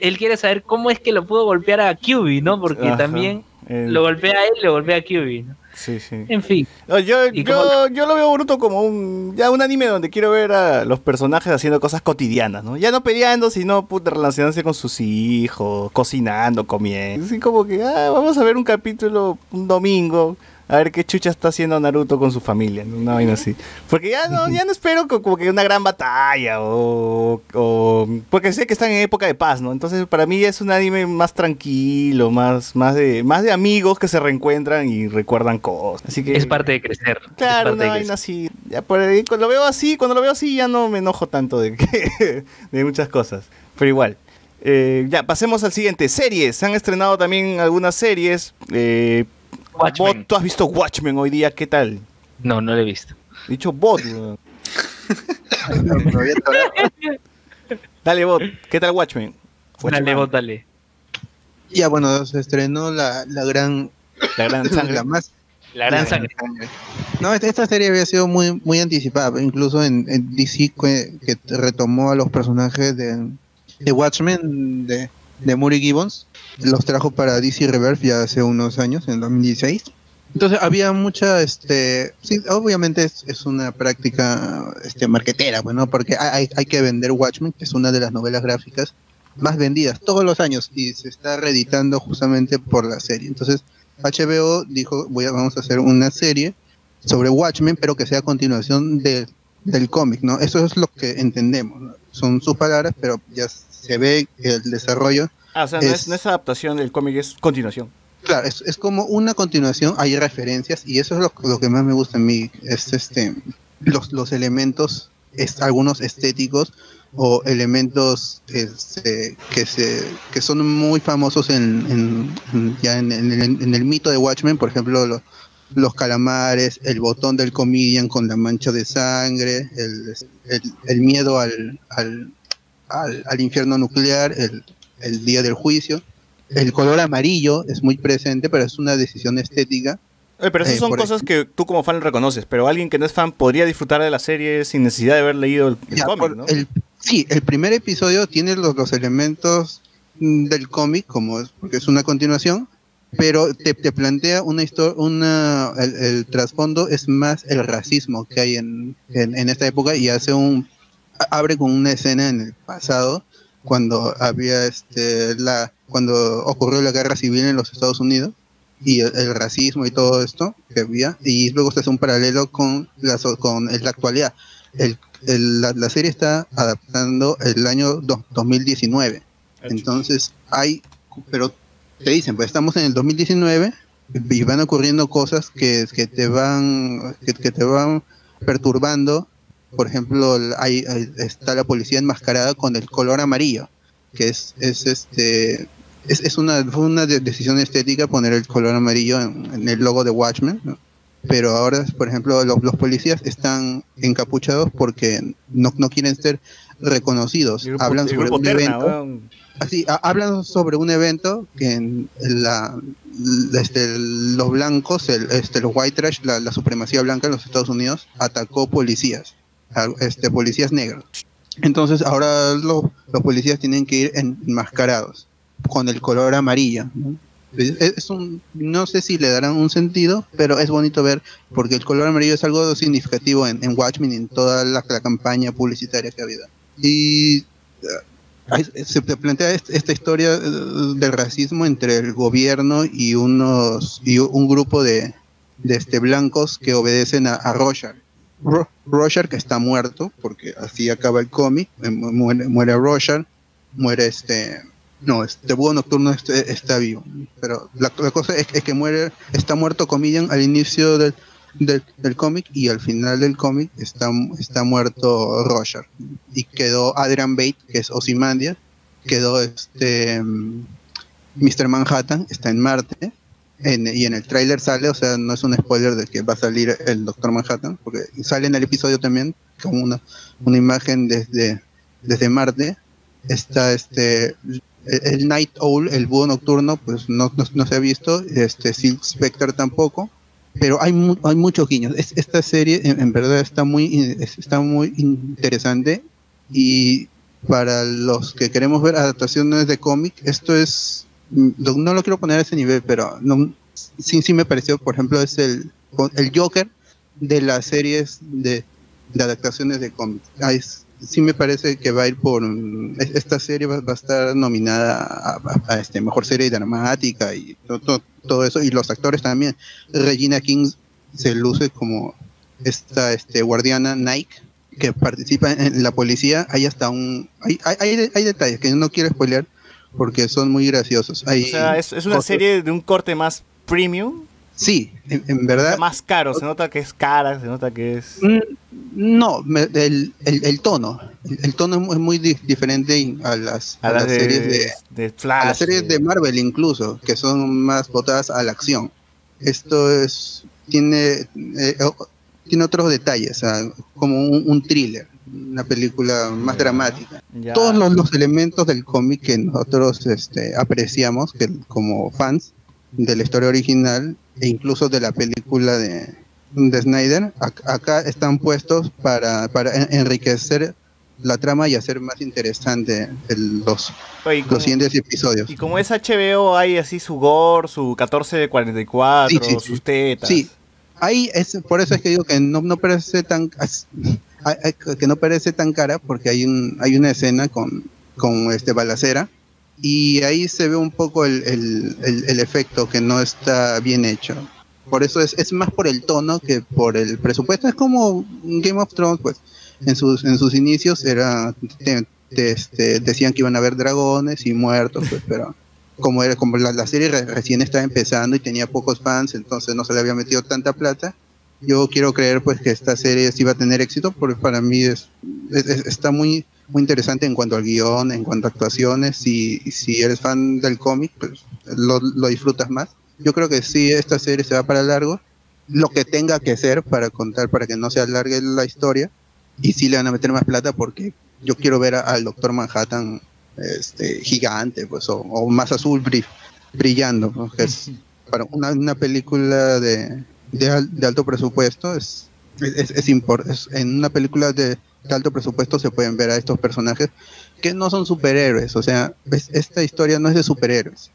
él quiere saber cómo es que lo pudo golpear a Kyubi, ¿no? Porque Ajá. también El- lo golpea a él, lo golpea a Kyubi, ¿no? Sí, sí. En fin. No, Yo, yo, yo lo veo Boruto como un ya un anime donde quiero ver a los personajes haciendo cosas cotidianas, ¿no? Ya no peleando, sino puta, relacionándose con sus hijos, cocinando, comiendo. Así como que, ah, vamos a ver un capítulo un domingo, a ver qué chucha está haciendo Naruto con su familia, ¿no? una vaina así. Porque ya no, ya no espero co- como que una gran batalla o, o- Porque sé que están en época de paz, ¿no? Entonces para mí es un anime más tranquilo, más, más, de, más de amigos que se reencuentran y recuerdan cosas. Así que... Es parte de crecer. Claro, una vaina así. Ya por ahí, cuando lo veo así, cuando lo veo así ya no me enojo tanto de, que- de muchas cosas. Pero igual. Eh, ya, pasemos al siguiente. Series. Se han estrenado también algunas series. Eh, Watchmen. Bot, ¿Tú has visto Watchmen hoy día? ¿Qué tal? No, no lo he visto. He dicho Bot. Dale, Bot. ¿Qué tal Watchmen? Dale, vos, dale. Ya bueno, se estrenó la, la gran La gran sangre. la más La gran sangre. No, esta, esta serie había sido muy muy anticipada, incluso en, en DC que, que retomó a los personajes de, de Watchmen de, de Murray Gibbons, los trajo para DC Reverse ya hace unos años, en 2016. Entonces había mucha, este, sí, obviamente es, es una práctica este, marquetera, bueno, porque hay, hay- que vender Watchmen, que es una de las novelas gráficas más vendidas todos los años y se está reeditando justamente por la serie. Entonces HBO dijo, voy a, vamos a hacer una serie sobre Watchmen, pero que sea a continuación de- del cómic, ¿no? Eso es lo que entendemos, ¿no? Son sus palabras, pero ya se ve el desarrollo. Ah, o sea, no es, Es- no es adaptación del cómic, es continuación. Claro, es, es como una continuación, hay referencias, y eso es lo, lo que más me gusta a mí, es este, los, los elementos, es, algunos estéticos o elementos este, que se que son muy famosos en, en- en- ya en, en el, mito de Watchmen, por ejemplo, lo- los calamares, el botón del comedian con la mancha de sangre, el, el, el miedo al, al, al, al infierno nuclear, el, el día del juicio. El color amarillo es muy presente, pero es una decisión estética. Eh, pero esas Eh, son cosas que tú como fan reconoces, pero alguien que no es fan podría disfrutar de la serie sin necesidad de haber leído el, el Ya, cómic, por- ¿no? el- sí, el primer episodio tiene los, los elementos mm, del cómic, como es, porque es una continuación, pero te, te plantea una historia, una, el, el trasfondo es más el racismo que hay en, en, en esta época y hace un, a- abre con una escena en el pasado cuando había este la cuando ocurrió la guerra civil en los Estados Unidos y el, el racismo y todo esto que había y luego se hace un paralelo con la con la actualidad. El, el- la, la serie está adaptando el año do- 2019 entonces hay pero te dicen pues estamos en el 2019 y van ocurriendo cosas que, que te van que, que te van perturbando por ejemplo hay, hay- está la policía enmascarada con el color amarillo que es, es este es, es una fue una de- decisión estética poner el color amarillo en, en el logo de Watchmen ¿no? pero ahora por ejemplo los, los policías están encapuchados porque no, no quieren ser reconocidos. Grupo- hablan sobre un Terna, evento. así ha- hablan sobre un evento que en la, este, los blancos el, este los white trash la, la supremacía blanca en los Estados Unidos atacó policías este policías negros entonces ahora lo- los policías tienen que ir enmascarados con el color amarillo ¿no? Es, un, no sé si le darán un sentido, pero es bonito ver porque el color amarillo es algo significativo en, en Watchmen en toda la, la campaña publicitaria que ha habido. Y eh, se te plantea est- esta historia eh, del racismo entre el gobierno y unos y un grupo de, de este blancos que obedecen a, a Rorschach. Ro- Rorschach que está muerto porque así acaba el cómic, eh, mu- muere, Rorschach, muere este no, este búho nocturno este- está vivo, pero la, cosa es, que muere, está muerto Comedian al inicio del, del, cómic y al final del cómic está, está muerto Roger y quedó Adrian Bate, que es Ozymandias, quedó este mm, Mr. Manhattan, está en Marte en- y en el tráiler sale, o sea, no es un spoiler de que va a salir el Doctor Manhattan, porque sale en el episodio también como una, una imagen desde, desde Marte. Está este el, Night Owl, el búho nocturno, pues no, no, no se ha visto, este Silk Spectre tampoco, pero hay, mu- hay muchos guiños. Es- esta serie en, en verdad está muy, está muy interesante y para los que queremos ver adaptaciones de cómic, esto es, no lo quiero poner a ese nivel, pero sí, sí me pareció, por ejemplo, es el, el Joker de las series de, adaptaciones de cómics. Ah, sí me parece que va a ir por es- esta serie va, a estar nominada a, este mejor serie dramática y to- to- todo eso y los actores también Regina King se luce como esta este guardiana Nike que participa en la policía hay hasta un hay, hay, hay detalles que no quiero spoilear porque son muy graciosos hay O sea, es, es una serie de un corte más premium. sí en, en verdad Más caro, se nota que es cara, se nota que es... Mm, No, el, el, el tono. El, el tono es muy, di- diferente a las, A a las de, series de, de a Flash. las series de Marvel incluso, que son más botadas a la acción. Esto es tiene eh, tiene otros detalles, o sea, como un, un thriller, una película más dramática. Ya. Todos los, los elementos del cómic que nosotros este, apreciamos que como fans de la historia original e incluso de la película de, de Snyder, ac- acá están puestos para, para en- enriquecer la trama y hacer más interesante el- los, Oye, y como- los siguientes episodios. Y como es HBO, hay así su gore, su 14 de 44, Sí, sí, sí. sus tetas. Sí, ahí es por eso es que digo que no, no parece tan que no parece tan cara porque hay un hay una escena con con este balacera y ahí se ve un poco el, el- el- efecto que no está bien hecho. Por eso es, es más por el tono que por el presupuesto. Es como Game of Thrones, pues en sus en sus inicios era te- te- este, decían que iban a haber dragones y muertos, pues, pero como era como la, la serie re- recién estaba empezando y tenía pocos fans, entonces no se le había metido tanta plata. Yo quiero creer pues que esta serie sí va a tener éxito porque para mí es, es- es- está muy muy interesante en cuanto al guion, en cuanto a actuaciones. Si, si eres fan del cómic, pues lo, lo disfrutas más. Yo creo que sí, esta serie se va para largo. Lo que tenga que ser para contar, para que no se alargue la historia. Y sí le van a meter más plata porque yo quiero ver al Doctor Manhattan este, gigante, pues, o, o más azul bri- brillando. ¿no? Que es para una, una película de, de, de alto presupuesto, es, es, es es- en una película de, alto presupuesto se pueden ver a estos personajes que no son superhéroes, o sea, es- esta historia no es de superhéroes,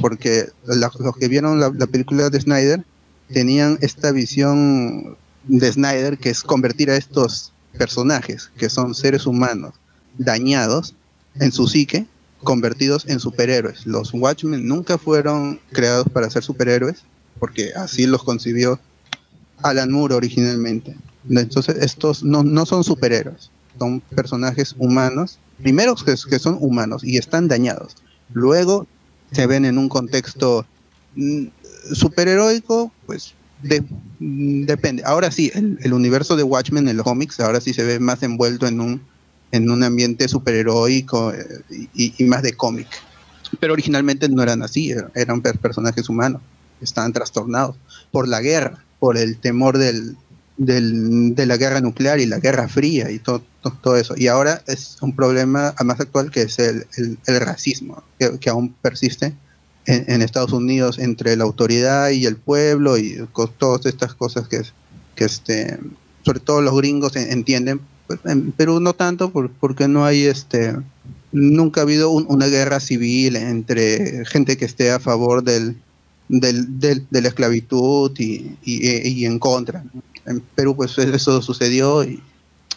porque los que vieron la, la película de Snyder tenían esta visión de Snyder que es convertir a estos personajes, que son seres humanos dañados en su psique, convertidos en superhéroes. Los Watchmen nunca fueron creados para ser superhéroes, porque así los concibió Alan Moore originalmente. Entonces, estos no, no son superhéroes, son personajes humanos, primero que, son humanos y están dañados. Luego se ven en un contexto mm, superheroico, pues mm, depende. Ahora sí, el, universo de Watchmen en los cómics ahora sí se ve más envuelto en un en un ambiente superheroico eh, y, más de cómic. Pero originalmente no eran así, er- eran per- personajes humanos, estaban trastornados por la guerra, por el temor del, de la guerra nuclear y la guerra fría y todo, to- todo eso. Y ahora es un problema más actual que es el, el- racismo, que, que aún persiste en, Estados Unidos entre la autoridad y el pueblo y con todas estas cosas que, que este, sobre todo los gringos en- entienden. Pues en Perú no tanto por- porque no hay este nunca ha habido un- una guerra civil entre gente que esté a favor del, del, del- de la esclavitud y, y- y en contra. En Perú pues eso sucedió, y-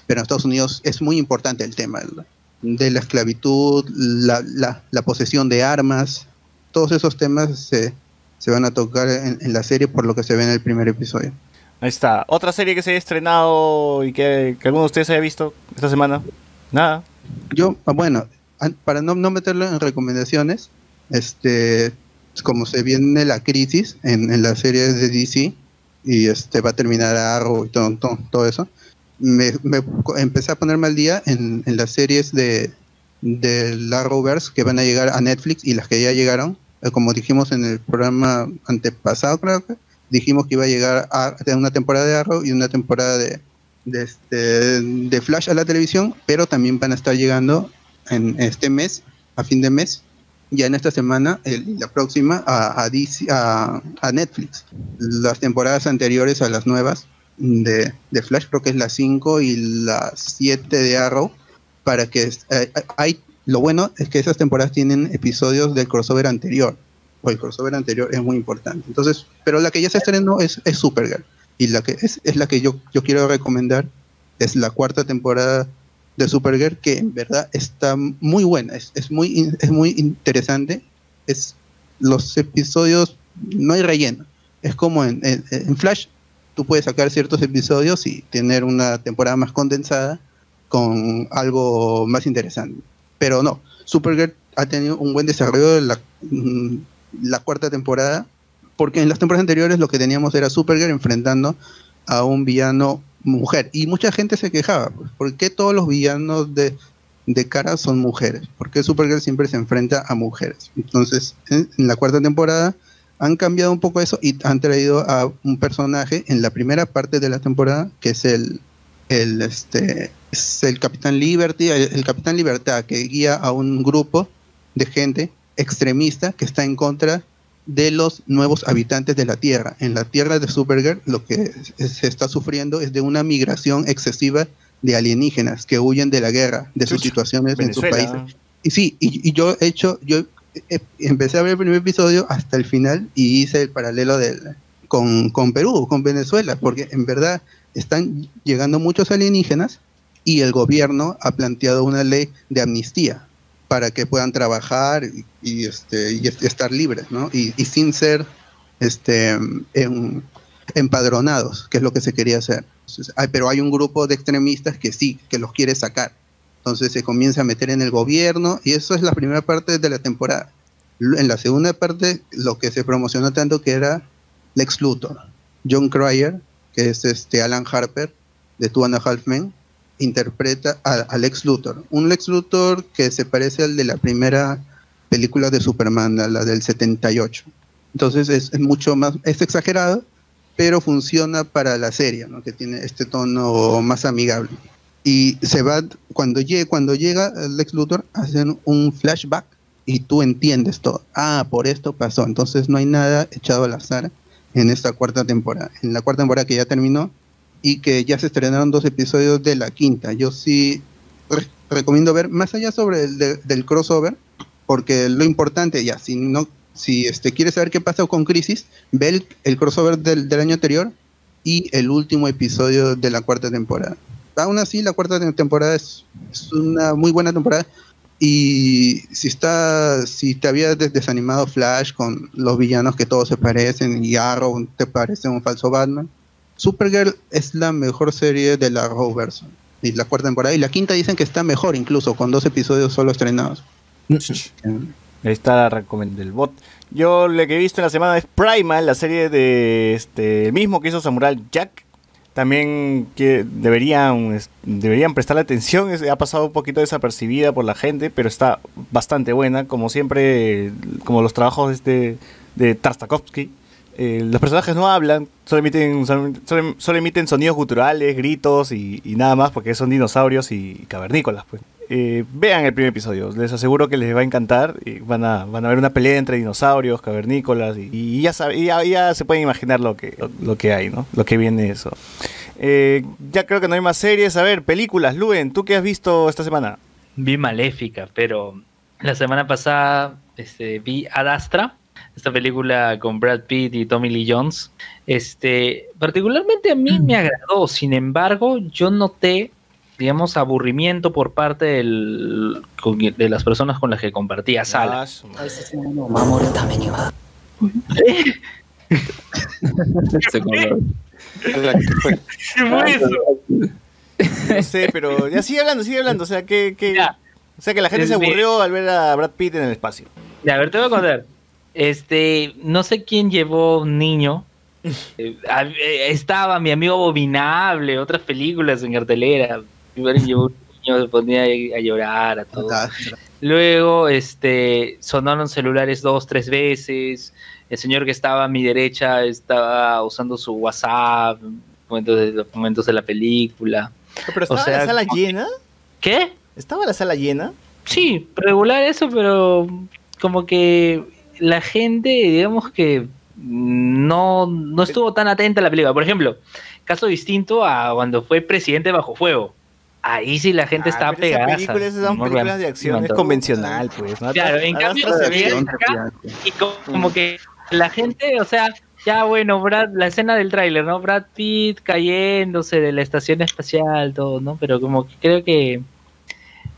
pero en Estados Unidos es muy importante el tema de la esclavitud, la, la- la posesión de armas, todos esos temas se, se van a tocar en, en la serie por lo que se ve en el primer episodio. Ahí está. Otra serie que se ha estrenado y que, que alguno de ustedes haya visto esta semana. Nada. Yo, ah, bueno, para no, no meterlo en recomendaciones, este, como se viene la crisis en, en las series de DC y este va a terminar Arrow y todo, todo, todo eso, me, me empecé a ponerme al día en, en las series de del Arrowverse que van a llegar a Netflix y las que ya llegaron, eh, como dijimos en el programa antepasado, creo que dijimos que iba a llegar a una temporada de Arrow y una temporada de, de, este, de Flash a la televisión, pero también van a estar llegando en este mes, a fin de mes, ya en esta semana y la próxima a, a, DC a, a Netflix. Las temporadas anteriores a las nuevas de, de Flash, creo que es la 5 y la 7 de Arrow, para que eh, hay lo bueno es que esas temporadas tienen episodios del crossover anterior. o el crossover anterior es muy importante. Entonces, pero la que ya se estrenó es, es Supergirl. Y la que es, es la que yo, yo quiero recomendar. Es la cuarta temporada de Supergirl, que en verdad está muy buena, es, es muy, es muy interesante. Es, los episodios, no hay relleno. Es como en, en- en Flash, tú puedes sacar ciertos episodios y tener una temporada más condensada con algo más interesante. Pero no, Supergirl ha tenido un buen desarrollo en la, mm, la cuarta temporada, porque en las temporadas anteriores lo que teníamos era Supergirl enfrentando a un villano mujer. Y mucha gente se quejaba, pues, ¿por qué todos los villanos de, de cara son mujeres? ¿Por qué Supergirl siempre se enfrenta a mujeres? Entonces, en, la cuarta temporada han cambiado un poco eso y han traído a un personaje en la primera parte de la temporada, que es el, el, este, es el Capitán Liberty, el Capitán Libertad, que guía a un grupo de gente extremista que está en contra de los nuevos habitantes de la Tierra. En la Tierra de Supergirl lo que se está sufriendo es de una migración excesiva de alienígenas que huyen de la guerra, de sus Chucha, situaciones en sus países. Y sí, y, y yo he hecho, yo eh, empecé a ver el primer episodio hasta el final y hice el paralelo del, con, con Perú, con Venezuela, porque en verdad están llegando muchos alienígenas y el gobierno ha planteado una ley de amnistía para que puedan trabajar y, y, este, y est- estar libres, ¿no? Y, y sin ser este, en- empadronados, que es lo que se quería hacer. Entonces, hay- pero hay un grupo de extremistas que sí, que los quiere sacar. Entonces se comienza a meter en el gobierno y eso es la primera parte de la temporada. En la segunda parte, lo que se promocionó tanto que era Lex Luthor. John Cryer, que es este Alan Harper de Two and a Half Men, interpreta a, Lex Luthor. Un Lex Luthor que se parece al de la primera película de Superman, la del 78. Entonces es, mucho más, es exagerado, pero funciona para la serie, ¿no? que tiene este tono más amigable. Y se va, cuando, llegue, cuando llega Lex Luthor, hacen un flashback y tú entiendes todo. Ah, por esto pasó. Entonces no hay nada echado al azar en esta cuarta temporada. En la cuarta temporada que ya terminó y que ya se estrenaron dos episodios de la quinta. Yo sí re- recomiendo ver, más allá sobre el de- del crossover, porque lo importante ya, si no, si este quieres saber qué pasó con Crisis, ve el, crossover del, año anterior y el último episodio de la cuarta temporada. Aún así, la cuarta te- temporada es, una muy buena temporada. Y si si te había des- desanimado Flash con los villanos que todos se parecen y Arrow te parece un falso Batman, Supergirl es la mejor serie de la Arrowverse. Y la cuarta temporada. Y la quinta dicen que está mejor incluso, con dos episodios solo estrenados. Ahí está la recomendación del bot. Yo lo que he visto en la semana es Primal, la serie de este mismo que hizo Samurai Jack. También que deberían, deberían prestarle atención. ha pasado un poquito desapercibida por la gente, pero está bastante buena. Como siempre, como los trabajos este, de Tartakovsky. Eh, los personajes no hablan, solo emiten, solo, solo- emiten sonidos guturales, gritos y, nada más porque son dinosaurios y cavernícolas. Pues. Eh, vean el primer episodio, les aseguro que les va a encantar. y van, a, van a ver una pelea entre dinosaurios, cavernícolas y, ya, sabe- ya, se pueden imaginar lo que, lo, que hay, ¿no? Lo que viene eso. Eh, ya creo que no hay más series. A ver, películas, Luen, ¿tú qué has visto esta semana? Vi Maléfica, pero la semana pasada este, vi Ad Astra, esta película con Brad Pitt y Tommy Lee Jones. Este, particularmente a mí me mm. agradó, sin embargo, yo noté, digamos, aburrimiento por parte del, de las personas con las que compartía ah, sala. No sé, pero ya sigue hablando, sigue hablando. O sea, que, o sea, que la gente se aburrió al ver a Brad Pitt en el espacio. Ya, a ver, te voy a contar. Este, no sé quién llevó un niño. Eh, eh, estaba mi amigo Abominable, otras películas en cartelera. Primero llevó un niño, se ponía a llorar, a todo. Luego, este, sonaron celulares dos, tres veces. El señor que estaba a mi derecha estaba usando su WhatsApp, momentos de, momentos de la película. Pero estaba sea, la sala llena. ¿Qué? ¿Estaba la sala llena? Sí, regular eso, pero como que la gente, digamos que no, no estuvo tan atenta a la película. Por ejemplo, caso distinto a cuando fue presidente bajo fuego. ahí sí la gente Ah, está pero esas pegada. películas son películas de acción, es convencional, pues. ¿no? Claro, en cambio, viento. acá y co- como que la gente, o sea, ya bueno, Brad, la escena del tráiler, ¿no? Brad Pitt cayéndose de la estación espacial, todo, ¿no? Pero como que creo que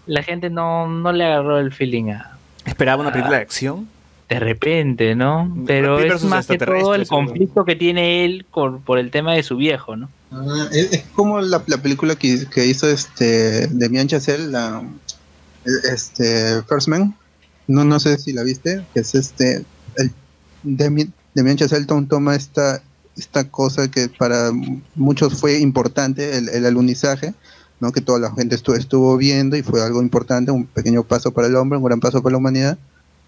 la gente no, no le agarró el feeling a Esperaba una película de acción. De repente, ¿no? Pero es más que todo el conflicto que tiene él con, por el tema de su viejo, ¿no? Ah, es, es como la, la película que, que hizo este Demian Chazelle, la este First Man. No, no sé si la viste, que es este el Demi- Demian Chazelle tom- toma esta esta cosa que para muchos fue importante, el, el alunizaje, ¿no? que toda la gente estuvo, estuvo viendo y fue algo importante, un pequeño paso para el hombre, un gran paso para la humanidad,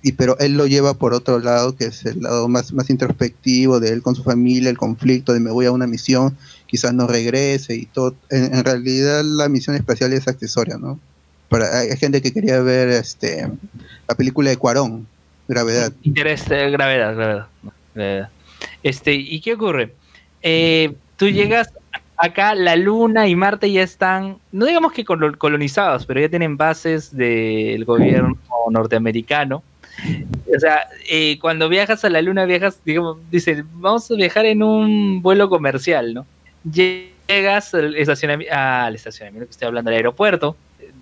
y pero él lo lleva por otro lado, que es el lado más, más introspectivo de él con su familia, el conflicto de me voy a una misión, quizás no regrese y todo. En, en realidad la misión espacial es accesoria, ¿no? Para, hay gente que quería ver este la película de Cuarón, Gravedad. Interés, eh, gravedad, gravedad. Este, ¿y qué ocurre? Eh, tú llegas acá, la Luna y Marte ya están, no digamos que colo- colonizados, pero ya tienen bases del gobierno norteamericano. O sea, eh, cuando viajas a la Luna, viajas, digamos, dicen, vamos a viajar en un vuelo comercial, ¿no? Llegas al estacionamiento, al estacionamiento que estoy hablando, al aeropuerto,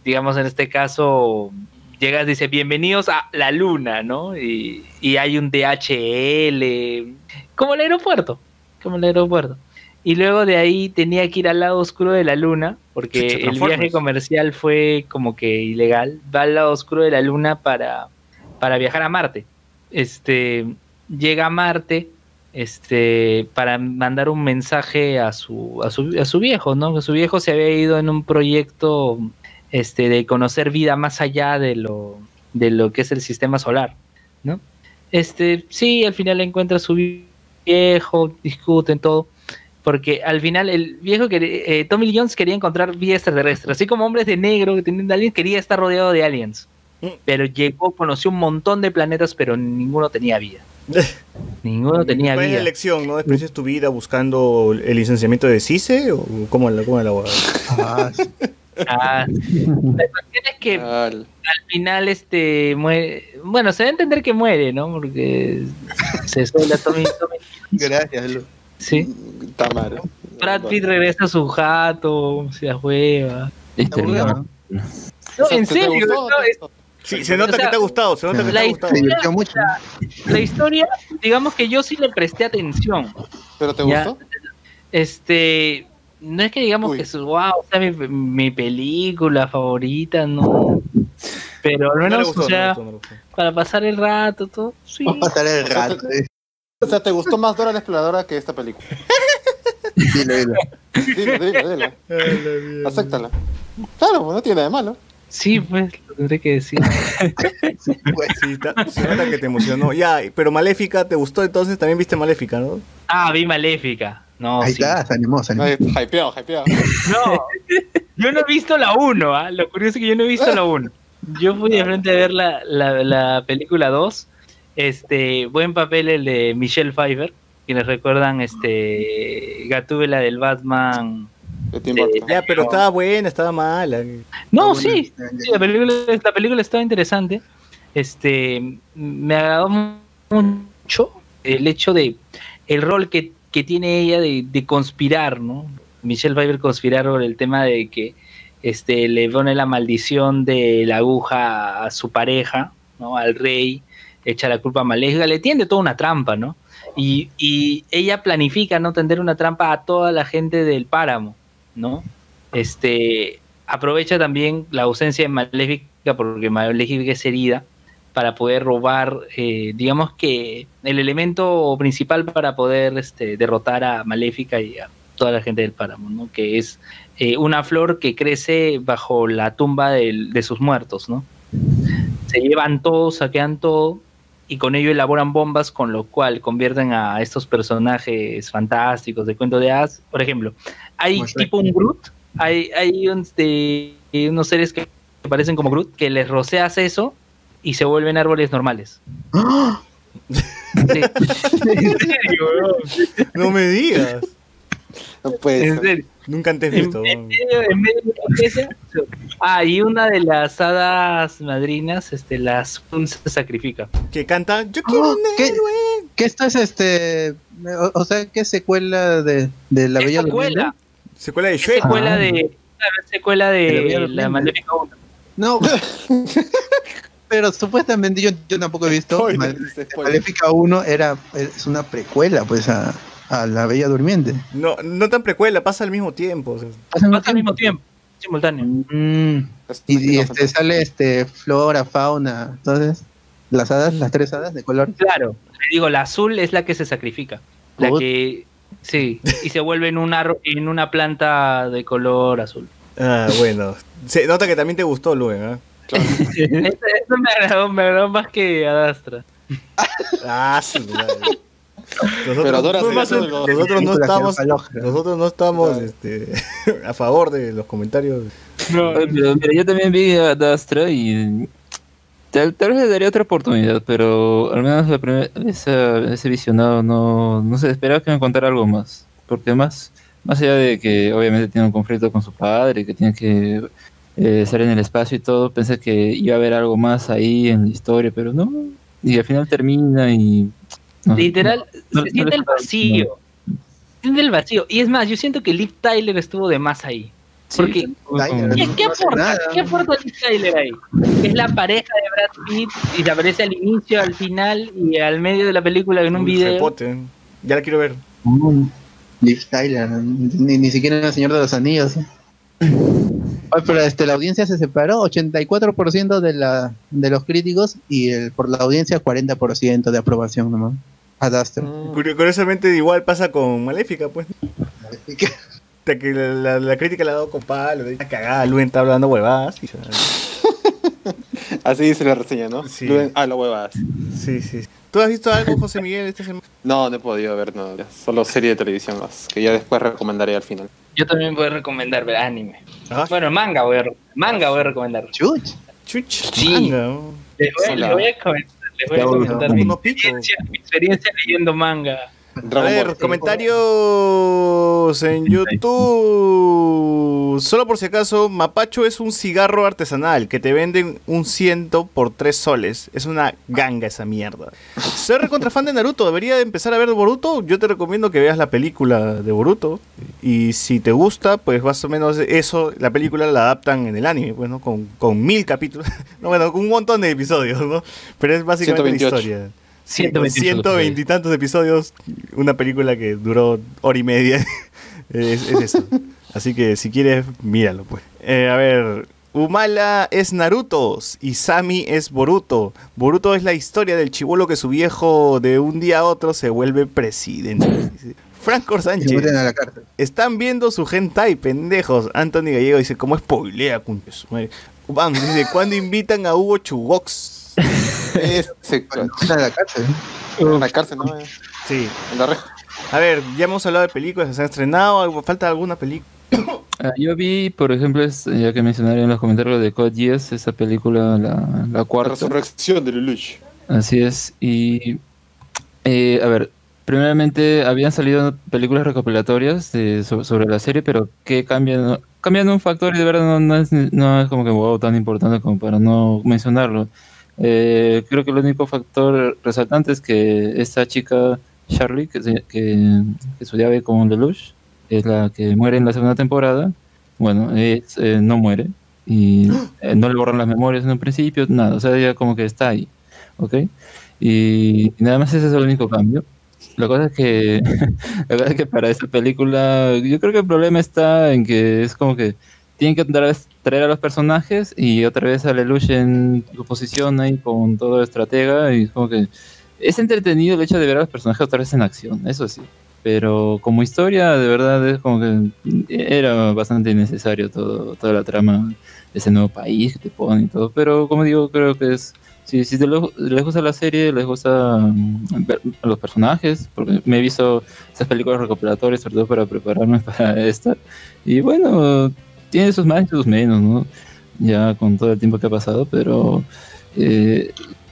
digamos en este caso, llegas, dice, bienvenidos a la Luna, ¿no? Y, y hay un DHL, como el aeropuerto, como el aeropuerto. Y luego de ahí tenía que ir al lado oscuro de la Luna, porque el viaje comercial fue como que ilegal. Va al lado oscuro de la Luna para, para viajar a Marte. Este, llega a Marte este, para mandar un mensaje a su, a su, a su viejo, ¿no? Que su viejo se había ido en un proyecto este, de conocer vida más allá de lo, de lo que es el sistema solar, ¿no? Este, sí, al final encuentra a su viejo, discuten todo, porque al final el viejo, quería- eh, Tommy Jones quería encontrar vida extraterrestre, así como hombres de negro que tenían aliens, quería estar rodeado de aliens. Pero llegó, conoció un montón de planetas, pero ninguno tenía vida. Ninguno tenía ¿Cuál es la vida. elección? ¿No desprecies tu vida buscando el licenciamiento de CICE? ¿O cómo la, cómo la? Ah, sí. Ah, la cuestión es que Al- al final este muere, bueno, se a entender que muere, ¿no? Porque se suele Tommy, Tommy- Gracias, Lu. sí. Tamara. Brad Pitt regresa a su jato, se la juega. No. en ¿te- te serio, gustó? no, Sí, se nota O sea, que te ha gustado, se nota que te la ha gustado. divirtió mucho. la historia, digamos que yo sí le presté atención. ¿Pero te Ya. gustó? Este, no es que digamos Uy. que es wow, o sea, mi, mi película favorita, no. Pero al menos, gustó, o sea, gustó, gustó. para pasar el rato, todo, sí. Va a pasar el O sea, rato. eh. O sea, ¿te gustó más Dora la Exploradora que esta película? Dilo, dilo. Dilo, dilo, dilo. Acéptala. Claro, pues no tiene nada de malo. Sí, pues, lo tendré que decir. Pues, Sí, está- se nota que te emocionó. Ya, pero Maléfica, ¿te gustó entonces? También viste Maléfica, ¿no? Ah, vi Maléfica. No, Ahí sí. está, se animó, se animó. Ay, hypeado, hypeado. No, yo no he visto la 1, ¿ah? lo curioso es que yo no he visto la 1. Yo fui de frente a ver la, la, la película 2. Este, buen papel el de Michelle Pfeiffer, quienes recuerdan este Gatúbela del Batman. De Tim Sí. Burton. Ya, pero estaba buena, estaba mala. No, sí, la película, la película estaba interesante. Este, me agradó mucho el hecho de el rol que, que tiene ella de, de conspirar, ¿no? Michelle Pfeiffer conspirar por el tema de que este le pone la maldición de la aguja a su pareja, ¿no? Al rey, echa la culpa a Maléfica, le tiende toda una trampa, ¿no? Y, y ella planifica no tender una trampa a toda la gente del páramo, ¿no? Este aprovecha también la ausencia de Maléfica porque Maléfica es herida para poder robar, eh, digamos que el elemento principal para poder este, derrotar a Maléfica y a toda la gente del páramo, ¿no? Que es eh, una flor que crece bajo la tumba de sus muertos, ¿no? Se llevan todo, saquean todo y con ello elaboran bombas con lo cual convierten a estos personajes fantásticos de cuento de hadas. Por ejemplo, hay tipo un Groot, hay, hay un- de- unos seres que parecen como Groot, que les roceas eso y se vuelven árboles normales. Sí. En serio, weón. No me digas. No puede En ser. serio. Nunca antes visto. en medio, en medio de la. Ah, y una de las hadas madrinas, este, las se sacrifica. Que canta, yo quiero Oh, un ¿qué? héroe. ¿Qué esto es este? O, o sea, ¿qué secuela de, de La Bella secuela, Durmiente? Secuela de Shrek. secuela Ah. de, secuela De La Maléfica 1. No. Pero supuestamente yo, yo tampoco he visto. Spoiler, Mal-. Maléfica 1 era, es una precuela, pues, a, a La Bella Durmiente. No, no tan precuela, pasa al mismo tiempo. o sea. Pasa Pasa al mismo tiempo, simultáneo. Mm, Es Y, este, sale este flora, fauna, entonces las hadas, las tres hadas de color. Claro, le digo, la azul es la que se sacrifica. La que. Sí, y se vuelve en una, en una planta de color azul. Ah, bueno. Se nota que también te gustó, Luen, ¿ah? Eso, eso me, agradó, me agradó más que Adastra. Ah, sí, madre. Nosotros, Pero no, nosotros- lo- nosotros no estamos, nosotros no estamos Claro. este, a favor de los comentarios. Oye, Pero, mira, yo también vi a Dastra y tal, tal vez le daría otra oportunidad, pero al menos la primera, esa- ese visionado no, no se esperaba que me contara algo más. Porque más, más allá de que obviamente tiene un conflicto con su padre, que tiene que eh, estar en el espacio y todo, pensé que iba a haber algo más ahí en la historia, pero no. Y al final termina y... no, Literal, no- se siente el vacío. Se siente el vacío. Y es más, yo siento que Liv Tyler estuvo de más ahí. Porque, Tyler, ¿qué, no- qué aporta? ¿Qué aporta Tyler ahí? Es la pareja de Brad Pitt y se aparece al inicio, al final y al medio de la película en un Uy, video. Repote. Ya la quiero ver. Liv Tyler, ni, ni siquiera el Señor de los Anillos. ¿eh? Ay, pero este, la audiencia se separó, 84% de, la, de los críticos y el, por la audiencia 40% de aprobación nomás. Mm, Curio- Curiosamente igual pasa con Maléfica, pues. Que la, la- la crítica le ha dado con palo, le dice cagada, Luen está hablando huevadas. y- Así dice la reseña, ¿no? Sí. Luen- Ah, la huevada. Sí, sí. ¿Tú has visto algo, José Miguel, esta semana? No, no he podido ver nada. Solo serie de televisión más. Que ya después recomendaré al final. Yo también voy a recomendar ver anime. Ah, Bueno, manga voy a, re- manga voy a recomendar. Chuch. chuch, Sí. manga, ¿no? Les voy, a- les voy a comentar, les voy a comentar mi, experiencia, mi experiencia leyendo manga. A ver, comentarios en YouTube. Solo por si acaso, Mapacho es un cigarro artesanal que te venden un ciento por tres soles. Es una ganga esa mierda. Soy recontra fan de Naruto. ¿Debería de empezar a ver Boruto? Yo te recomiendo que veas la película de Boruto. Y si te gusta, pues más o menos eso, la película la adaptan en el anime, pues, ¿no? Con, con mil capítulos. No, bueno, con un montón de episodios, ¿no? Pero es básicamente la 128. historia. 128 120 y tantos episodios, una película que duró hora y media. es, es eso. Así que si quieres, míralo, pues. Eh, a ver. Umala es Naruto y Sami es Boruto. Boruto es la historia del chivolo que su viejo de un día a otro se vuelve presidente. Franco Sánchez. a la. Están viendo su hentai, pendejos. Anthony Gallego dice, ¿cómo spoilea, su madre? Bam, dice, ¿cuándo invitan a Hugo Chugox? Ese, Bueno, meten a la cárcel. en la cárcel, ¿no? Sí. En la reja. A ver, ya hemos hablado de películas, se han estrenado, falta alguna película. Ah, yo vi, por ejemplo, es- ya que mencionaron en los comentarios de Code Geass, esa película, la, la La cuarta. resurrección de Lelouch. Así es. Y, eh, a ver, primeramente habían salido películas recopilatorias de- so- sobre la serie, pero que cambian, cambian un factor y de verdad no, no es, no es como que wow, tan importante como para no mencionarlo. Eh, creo que el único factor resaltante es que esta chica, Charlie, que, se- que, estudiaba con Lelouch, es la que muere en la segunda temporada. Bueno, es, eh, no muere y eh, no le borran las memorias en un principio, nada, o sea, ella como que está ahí. ¿ok? Y, y nada más ese es el único cambio. La cosa es que, la cosa es que para esta película, yo creo que el problema está en que es como que tienen que otra vez traer a los personajes y otra vez a Lelouch en su posición ahí con todo estratega y como que es entretenido el hecho de ver a los personajes otra vez en acción, eso sí. Pero como historia, de verdad, es como que era bastante innecesario todo, toda la trama de ese nuevo país que te ponen y todo. Pero como digo, creo que es si, si te lo- les gusta la serie, les gusta mm, ver a los personajes, porque me he visto esas películas recopilatorias, sobre todo para prepararme para esta. Y bueno, tiene sus más y sus menos, ¿no? Ya con todo el tiempo que ha pasado, pero eh,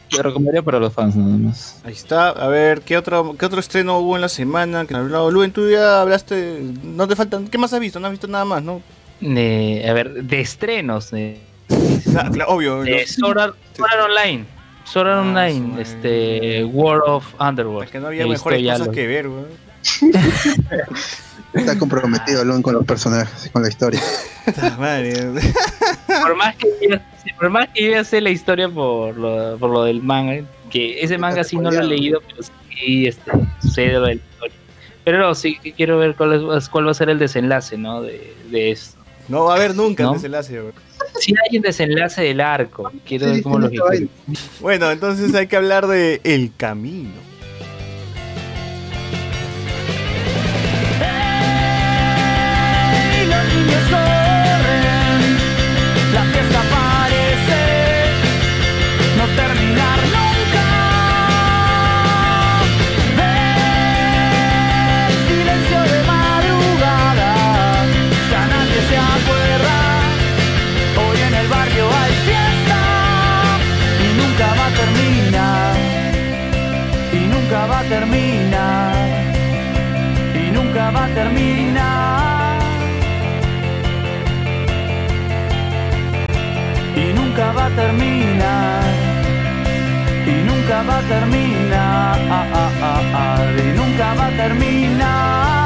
Te recomendaría para los fans nada más. Ahí está. A ver, ¿qué otro, qué otro estreno hubo en la semana? Que ha hablado Luen, tú ya hablaste. No te faltan. ¿Qué más has visto? No has visto nada más, ¿no? Eh, a ver, de estrenos. eh, claro, obvio. Sword Art, Sword Art Online. Sword Art Ah, Online, este, War of Underworld. Es que no había mejores cosas los- que ver, weón. Está comprometido Lon con los personajes, con la historia. Por más que yo, por más que yo ya sé la historia por lo, por lo del manga, que ese manga sí no lo he leído, pero sí este, sucede lo de la historia. Pero no, sí que quiero ver cuál, es, cuál va a ser el desenlace, ¿no? De, de esto. No va a haber nunca ¿No? el desenlace, weón. Sí hay un desenlace del arco. Quiero Sí, ver cómo lo. Bueno, entonces hay que hablar de El Camino. Los nunca va a terminar. Y nunca va a terminar. Ah, ah, ah, y nunca va a terminar.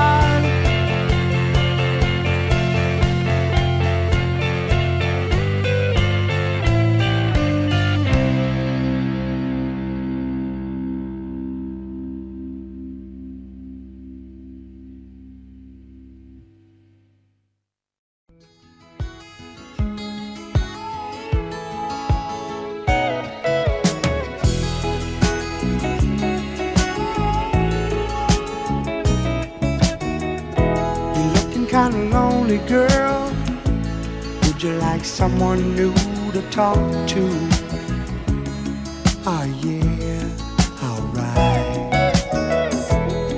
Lonely, girl. Would you like someone new to talk to? Oh, yeah, alright.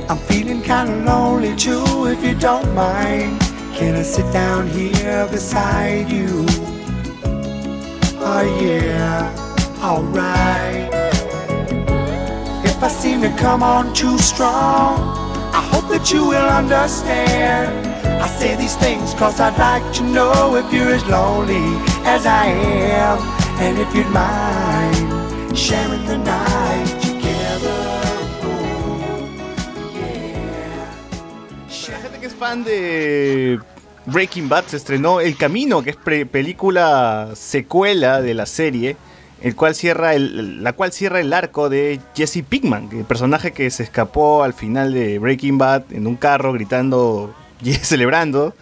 I'm feeling kinda lonely too, if you don't mind. Can I sit down here beside you? Oh, yeah, alright. If I seem to come on too strong, I hope that you will understand. I say these things cause I'd like to know if you're as lonely as I am. And if you'd mind sharing the night. Oh, gente que es fan de Breaking Bad se estrenó El Camino, que es película secuela de la serie, el cual cierra el, la cual cierra el arco de Jesse Pinkman, el personaje que se escapó al final de Breaking Bad en un carro gritando y celebrando,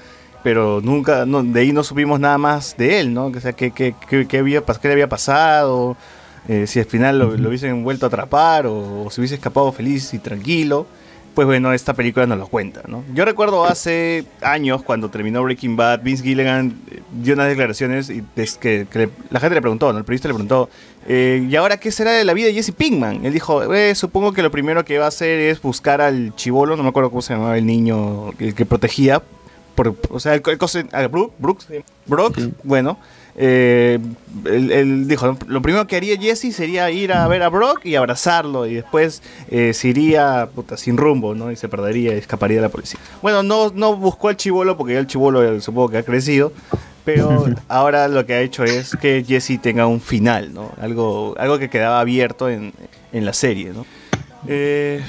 pero nunca, no, de ahí no supimos nada más de él, ¿no? O sea, qué, qué- qué- qué había, qué le había pasado, eh, si al final lo, lo hubiesen vuelto a atrapar o, o si hubiese escapado feliz y tranquilo. Pues bueno, esta película nos lo cuenta, ¿no? Yo recuerdo hace años, cuando terminó Breaking Bad, Vince Gilligan eh, dio unas declaraciones y es que, que le- la gente le preguntó, ¿no? El periodista le preguntó, eh, ¿y ahora qué será de la vida de Jesse Pinkman? Él dijo, "Eh, supongo que lo primero que va a hacer es buscar al chivolo, no me acuerdo cómo se llamaba el niño el que protegía, por, o sea, el, el cosa- a Brook, Brooks, eh, Brock, bueno, eh, él, él dijo, lo primero que haría Jesse sería ir a ver a Brock y abrazarlo y después eh, se iría puta, sin rumbo, ¿no? Y se perdería y escaparía de la policía. Bueno, no, no buscó al chivolo porque ya el chivolo eh, supongo que ha crecido, pero ahora lo que ha hecho es que Jesse tenga un final, ¿no? Algo, algo que quedaba abierto en, en la serie, ¿no? Eh,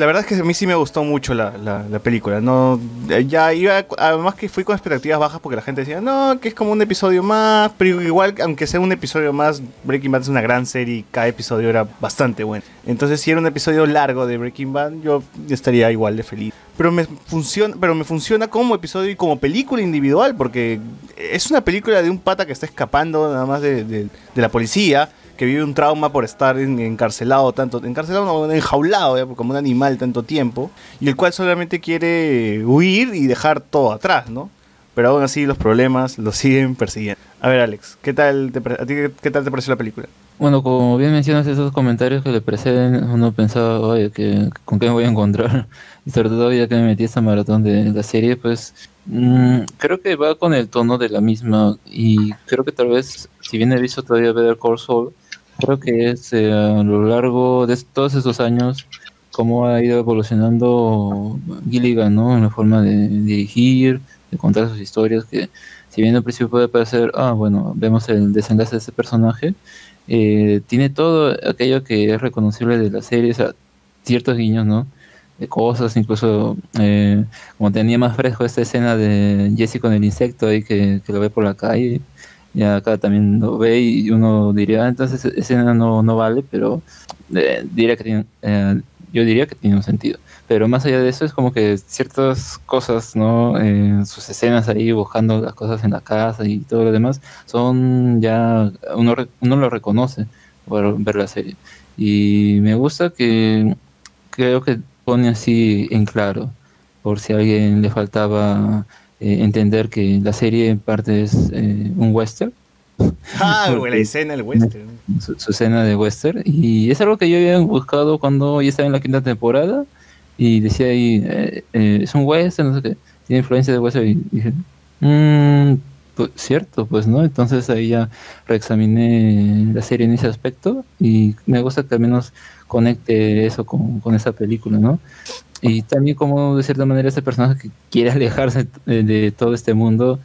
la verdad es que a mí sí me gustó mucho la, la- la película. No, eh, ya iba, además que fui con expectativas bajas porque la gente decía, no, que es como un episodio más, pero igual, aunque sea un episodio más, Breaking Bad es una gran serie y cada episodio era bastante bueno. Entonces, si era un episodio largo de Breaking Bad, yo estaría igual de feliz. Pero me funciona, pero me funciona como episodio y como película individual, porque es una película de un pata que está escapando nada más de, de- de la policía que vive un trauma por estar en- encarcelado tanto, encarcelado no, enjaulado como un animal tanto tiempo, y el cual solamente quiere huir y dejar todo atrás, ¿no? Pero aún así los problemas lo siguen persiguiendo. A ver, Alex, ¿qué tal te, a ti qué, tal te pareció la película? Bueno, como bien mencionas esos comentarios que le preceden, uno pensaba, que, ¿con qué me voy a encontrar? Y sobre todo ya que me metí a esta maratón de la serie, pues mm, creo que va con el tono de la misma y creo que tal vez, si bien he visto todavía Better Call Saul, creo que es eh, a lo largo de todos esos años cómo ha ido evolucionando Gilligan, ¿no? En la forma de dirigir, de contar sus historias, que si bien al principio puede parecer, ah, bueno, vemos el desenlace de ese personaje, eh, tiene todo aquello que es reconocible de la serie, o sea, ciertos guiños, ¿no? De cosas, incluso eh, como tenía más fresco esta escena de Jesse con el insecto ahí que, que lo ve por la calle, y acá también lo ve y uno diría, ah, entonces esa escena no, no vale, pero eh, diría que tiene, eh, yo diría que tiene un sentido. Pero más allá de eso es como que ciertas cosas, ¿no? Eh, sus escenas ahí buscando las cosas en la casa y todo lo demás, son ya, uno, uno lo reconoce por ver la serie. Y me gusta que creo que pone así en claro, por si a alguien le faltaba eh, entender que la serie en parte es eh, un western. Ah, la escena del western. su, su escena de western. Y es algo que yo había buscado cuando ya estaba en la quinta temporada. Y decía ahí eh, es un western no sé qué. Tiene influencia de western. Y dije "Mm, pues, cierto pues no entonces ahí ya reexaminé la serie en ese aspecto. Y me gusta que al menos conecte eso con, con esa película no y también como de cierta manera ese personaje que quiere alejarse de, de todo este mundo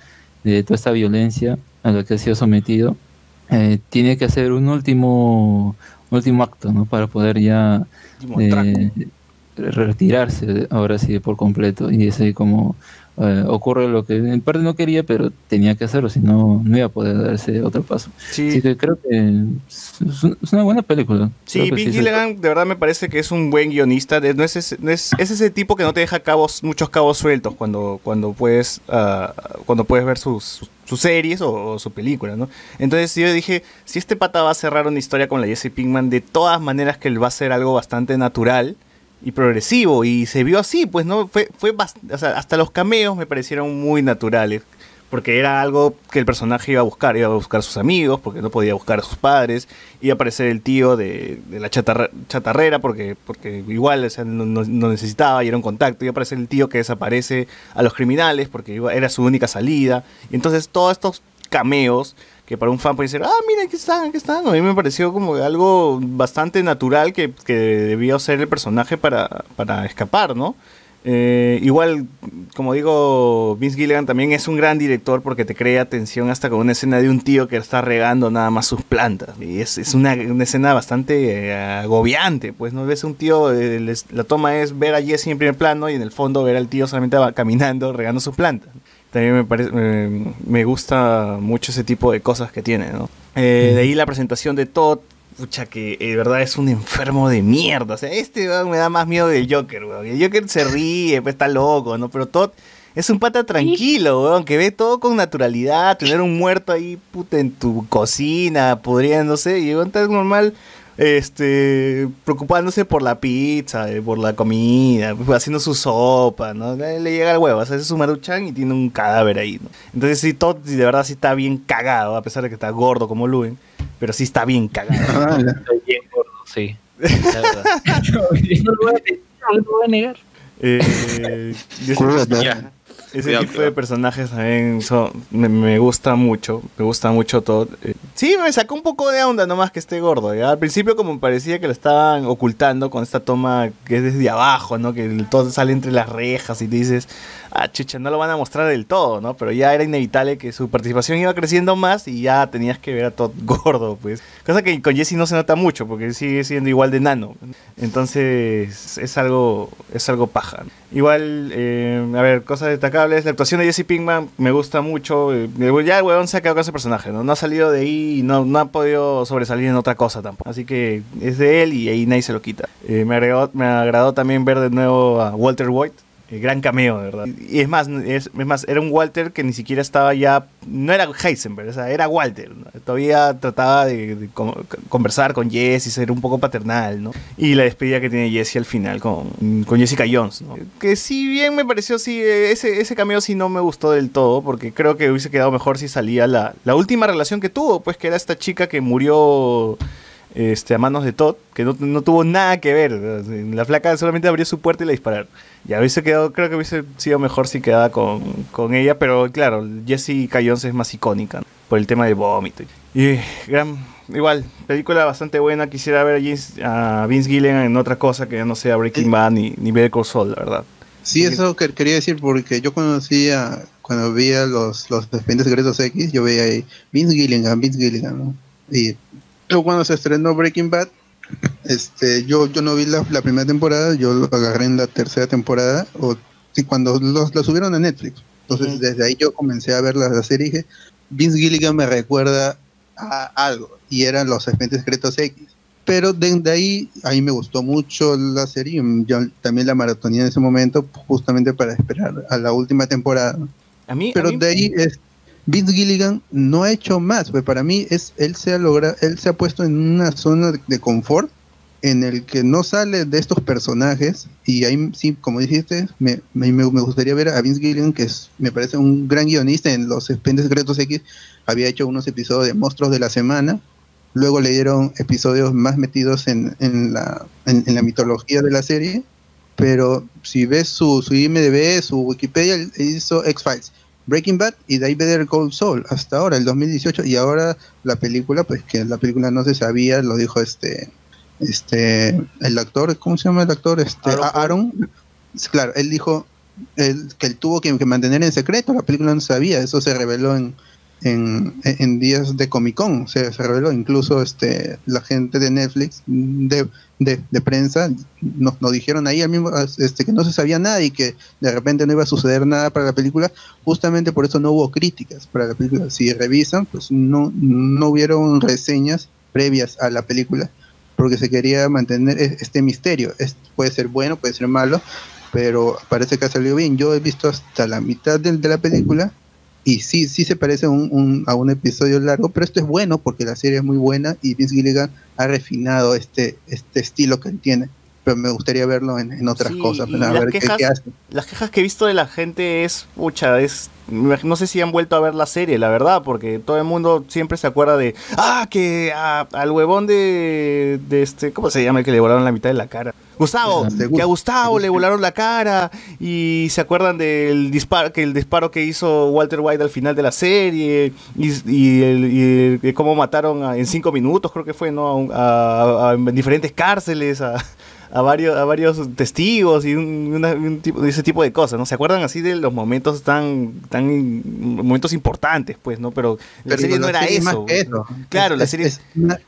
de toda esta violencia a la que ha sido sometido eh, tiene que hacer un último último acto ¿no? para poder ya eh, retirarse ahora sí por completo y es ahí como eh, ocurre lo que en parte no quería pero tenía que hacerlo si no no iba a poder darse otro paso Sí. así que creo que es, una buena película Sí, Pete se- Gilligan de verdad me parece que es un buen guionista. No es, ese, no es, es ese tipo que no te deja cabos, muchos cabos sueltos cuando, cuando, puedes, ah, cuando puedes ver sus, sus- sus series o, o su película, ¿no? Entonces yo dije, si este pata va a cerrar una historia con la Jesse Pinkman, de todas maneras que él va a ser algo bastante natural y progresivo. Y se vio así, pues, ¿no? Fue, fue o hasta los cameos me parecieron muy naturales. Porque era algo que el personaje iba a buscar, iba a buscar a sus amigos, porque no podía buscar a sus padres, iba a aparecer el tío de, de la chatarra- chatarrera, porque, porque igual o sea, no, no- necesitaba y era un contacto, iba a aparecer el tío que desaparece a los criminales, porque era su única salida. Y entonces todos estos cameos, que para un fan puede decir, ah, mira, aquí están, aquí están, a mí me pareció como algo bastante natural que, que debió ser el personaje para, para escapar, ¿no? Eh, igual, como digo, Vince Gilligan también es un gran director porque te crea tensión hasta con una escena de un tío que está regando nada más sus plantas. Y es, es una, una escena bastante eh, agobiante, pues no ves un tío, la toma es ver a Jesse en primer plano y en el fondo ver al tío solamente va caminando regando sus plantas. También me, parece, me, me gusta mucho ese tipo de cosas que tiene, ¿no? Eh, de ahí la presentación de Todd, pucha, que eh, de verdad es un enfermo de mierda. O sea, este weón, me da más miedo del Joker, weón. El Joker se ríe, pues está loco, ¿no? Pero Todd es un pata tranquilo, weón, que ve todo con naturalidad. Tener un muerto ahí, puta, en tu cocina, pudriéndose. Y weón, está normal, este, preocupándose por la pizza, eh, por la comida, haciendo su sopa, ¿no? Le le llega el huevo, hace su maruchan y tiene un cadáver ahí, ¿no? Entonces sí, Todd sí, de verdad sí está bien cagado, a pesar de que está gordo como Luen, pero sí está bien cagado. Estoy bien gordo, sí. La verdad. no lo voy a no lo voy a negar. Eh, ya. Ese Cuidado, tipo cuidado. de personajes también son- me, me gusta mucho, me gusta mucho todo. Eh, sí, me sacó un poco de onda nomás que esté gordo. ¿ya? Al principio como parecía que lo estaban ocultando con esta toma que es desde abajo, ¿no? Que todo sale entre las rejas y dices, ah, chucha, no lo van a mostrar del todo, ¿no? Pero ya era inevitable que su participación iba creciendo más y ya tenías que ver a Todd gordo, pues. Cosa que con Jesse no se nota mucho porque sigue siendo igual de nano. Entonces es algo, es algo paja. Igual, eh, a ver, cosas destacables. La actuación de Jesse Pinkman me gusta mucho. eh, ya el se ha quedado con ese personaje, ¿no? No ha salido de ahí y no, no ha podido sobresalir en otra cosa tampoco. Así que es de él y ahí nadie se lo quita. Eh, me, agregó, me agradó también ver de nuevo a Walter White. Eh, gran cameo, de verdad. Y es más, es, es más, era un Walter que ni siquiera estaba ya. No era Heisenberg, era Walter. ¿no? Todavía trataba de, de con- conversar con Jesse, ser un poco paternal, ¿no? Y la despedida que tiene Jesse al final con, con Jessica Jones, ¿no? Que si bien me pareció, sí, ese, ese cameo sí no me gustó del todo, porque creo que hubiese quedado mejor si salía la, la última relación que tuvo, pues que era esta chica que murió este, a manos de Todd, que no, no tuvo nada que ver. La flaca solamente abrió su puerta y la dispararon. Ya hubiese quedado, creo que hubiese sido mejor si quedaba con, con ella, pero claro, Jessie Jones es más icónica ¿no? por el tema del vómito. Y gran, igual, película bastante buena. Quisiera ver a, James- a Vince Gilligan en otra cosa que no sea Breaking Bad ni, ni Better Call Saul, la verdad. Sí, eso que quería decir porque yo conocía, cuando veía los, los expedientes secretos X, yo veía ahí Vince Gilligan, Vince Gilligan, ¿no? Y luego cuando se estrenó Breaking Bad, este, yo, yo no vi la, la primera temporada, yo lo agarré en la tercera temporada, o sí, cuando los, lo subieron a Netflix. Entonces desde ahí yo comencé a ver la, la serie y dije, Vince Gilligan me recuerda a algo, y eran los expedientes secretos X. Pero de, de ahí, ahí me gustó mucho la serie. Yo también la maratonía en ese momento, justamente para esperar a la última temporada. A mí, Pero a mí- de ahí es Vince Gilligan no ha hecho más. pues para mí es él se ha logrado, él se ha puesto en una zona de, confort en el que no sale de estos personajes. Y ahí sí, como dijiste, me, me, gustaría ver a Vince Gilligan que es, me parece un gran guionista en los Expedientes Secretos X, había hecho unos episodios de Monstruos de la Semana, luego le dieron episodios más metidos en, la, mitología de la serie, pero si ves su, su IMDB, su Wikipedia, hizo X-Files, Breaking Bad y de ahí Better Call Saul, hasta ahora, el 2018, y ahora la película, pues que la película no se sabía, lo dijo este, este, el actor, ¿cómo se llama el actor? Este, Aaron claro, él dijo él- que él tuvo que, que mantener en secreto, la película no se sabía, eso se reveló en, en, días de Comic Con, se, reveló incluso este la gente de Netflix de, de, prensa nos, nos dijeron ahí al mismo este que no se sabía nada y que de repente no iba a suceder nada para la película. Justamente por eso no hubo críticas para la película. Si revisan pues no no hubieron reseñas previas a la película porque se quería mantener e- este misterio. Es, puede ser bueno puede ser malo pero parece que ha salido bien. Yo he visto hasta la mitad de, de la película y sí, sí se parece un- a un episodio largo, pero esto es bueno porque la serie es muy buena y Vince Gilligan ha refinado este, este estilo que él tiene. Pero me gustaría verlo en, en otras Sí, cosas, las ver quejas- qué hace. Las quejas que he visto de la gente es, pucha, es, no sé si han vuelto a ver la serie, la verdad, porque todo el mundo siempre se acuerda de, ah, que a- al huevón de, de este, ¿cómo se llama el que le volaron la mitad de la cara? Gustavo, Este, que a Gustavo le volaron la cara y se acuerdan del disparo, que el disparo que hizo Walter White al final de la serie y, y el- y el- cómo mataron a- en cinco minutos, creo que fue, ¿no? A, un- a- a- en diferentes cárceles, a, a varios, a varios testigos y un, una- un tipo, ese tipo de cosas, ¿no? ¿Se acuerdan así de los momentos tan, tan momentos importantes, pues, ¿no? Pero la Pero serie no la era serie es más eso. Claro, Es- la es- serie es una-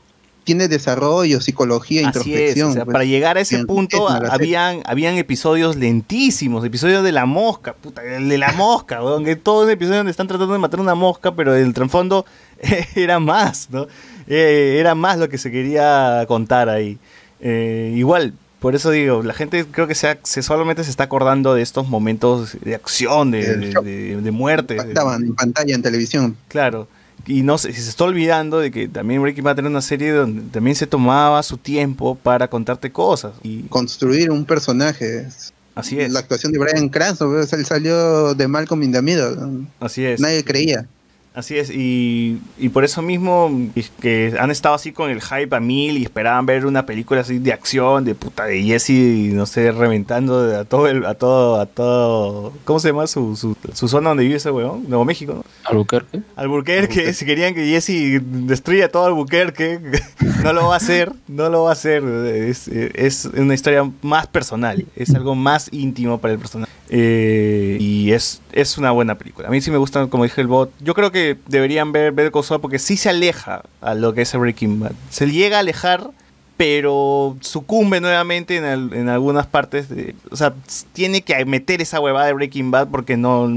tiene desarrollo, psicología, Así es, introspección. o sea, pues. para llegar a ese punto es habían, habían episodios lentísimos, episodios de la mosca, puta, el de la mosca, que todo un episodio donde están tratando de matar una mosca, pero el trasfondo era más, ¿no? Eh, era más lo que se quería contar ahí. Eh, igual, por eso digo, la gente creo que se, se solamente se está acordando de estos momentos de acción, de, El de, shock. de- de muerte. Daban en pantalla, en televisión. Claro. Y no si se está olvidando de que también Breaking Bad era una serie donde también se tomaba su tiempo para contarte cosas. Y Construir un personaje. así es. La actuación de Brian Cranston, pues, él salió de Malcolm in the Middle. Así es. Nadie creía. Así es, y, y por eso mismo que han estado así con el hype a mil y esperaban ver una película así de acción, de puta de Jesse, no sé, reventando a todo el, a todo, a todo, ¿cómo se llama su, su, su zona donde vive ese weón? Nuevo México, ¿no? Albuquerque. Albuquerque, si querían que Jesse destruya todo Albuquerque, no lo va a hacer, no lo va a hacer, es, es una historia más personal, es algo más íntimo para el personaje. Eh, y es, es una buena película. A mí sí me gusta, como dije el bot. Yo creo que deberían ver Better Call porque sí se aleja a lo que es Breaking Bad. Se llega a alejar, pero sucumbe nuevamente en, en algunas partes. O sea, tiene que meter esa huevada de Breaking Bad porque no,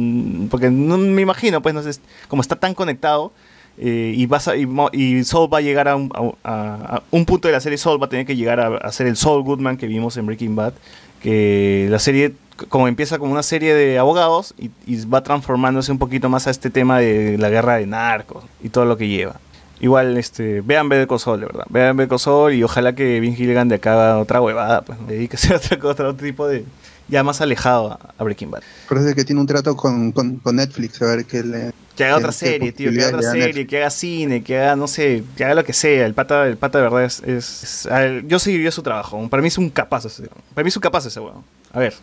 porque no me imagino, pues no sé, como está tan conectado. eh, y, vas y, y va a llegar a un, punto de la serie. Saul va a tener que llegar a, a ser el Saul Goodman que vimos en Breaking Bad. Que la serie, como empieza como una serie de abogados, y, y va transformándose un poquito más a este tema de la guerra de narcos y todo lo que lleva. Igual, este, vean Better Call Saul, de verdad. Vean Better Call Saul y ojalá que Vince Gilligan de acá haga otra huevada, pues, dedíquese a otra cosa, otro tipo de, ya más alejado a, Breaking Bad. Parece que tiene un trato con, con, con Netflix, a ver qué le... Que haga otra serie, tío, que haga otra serie, que haga cine, que haga, no sé, que haga lo que sea. El pata, el pata de verdad es, es- es- ver, yo seguiría su trabajo. Para mí es un capaz ese, para mí es un capaz ese weón. A ver,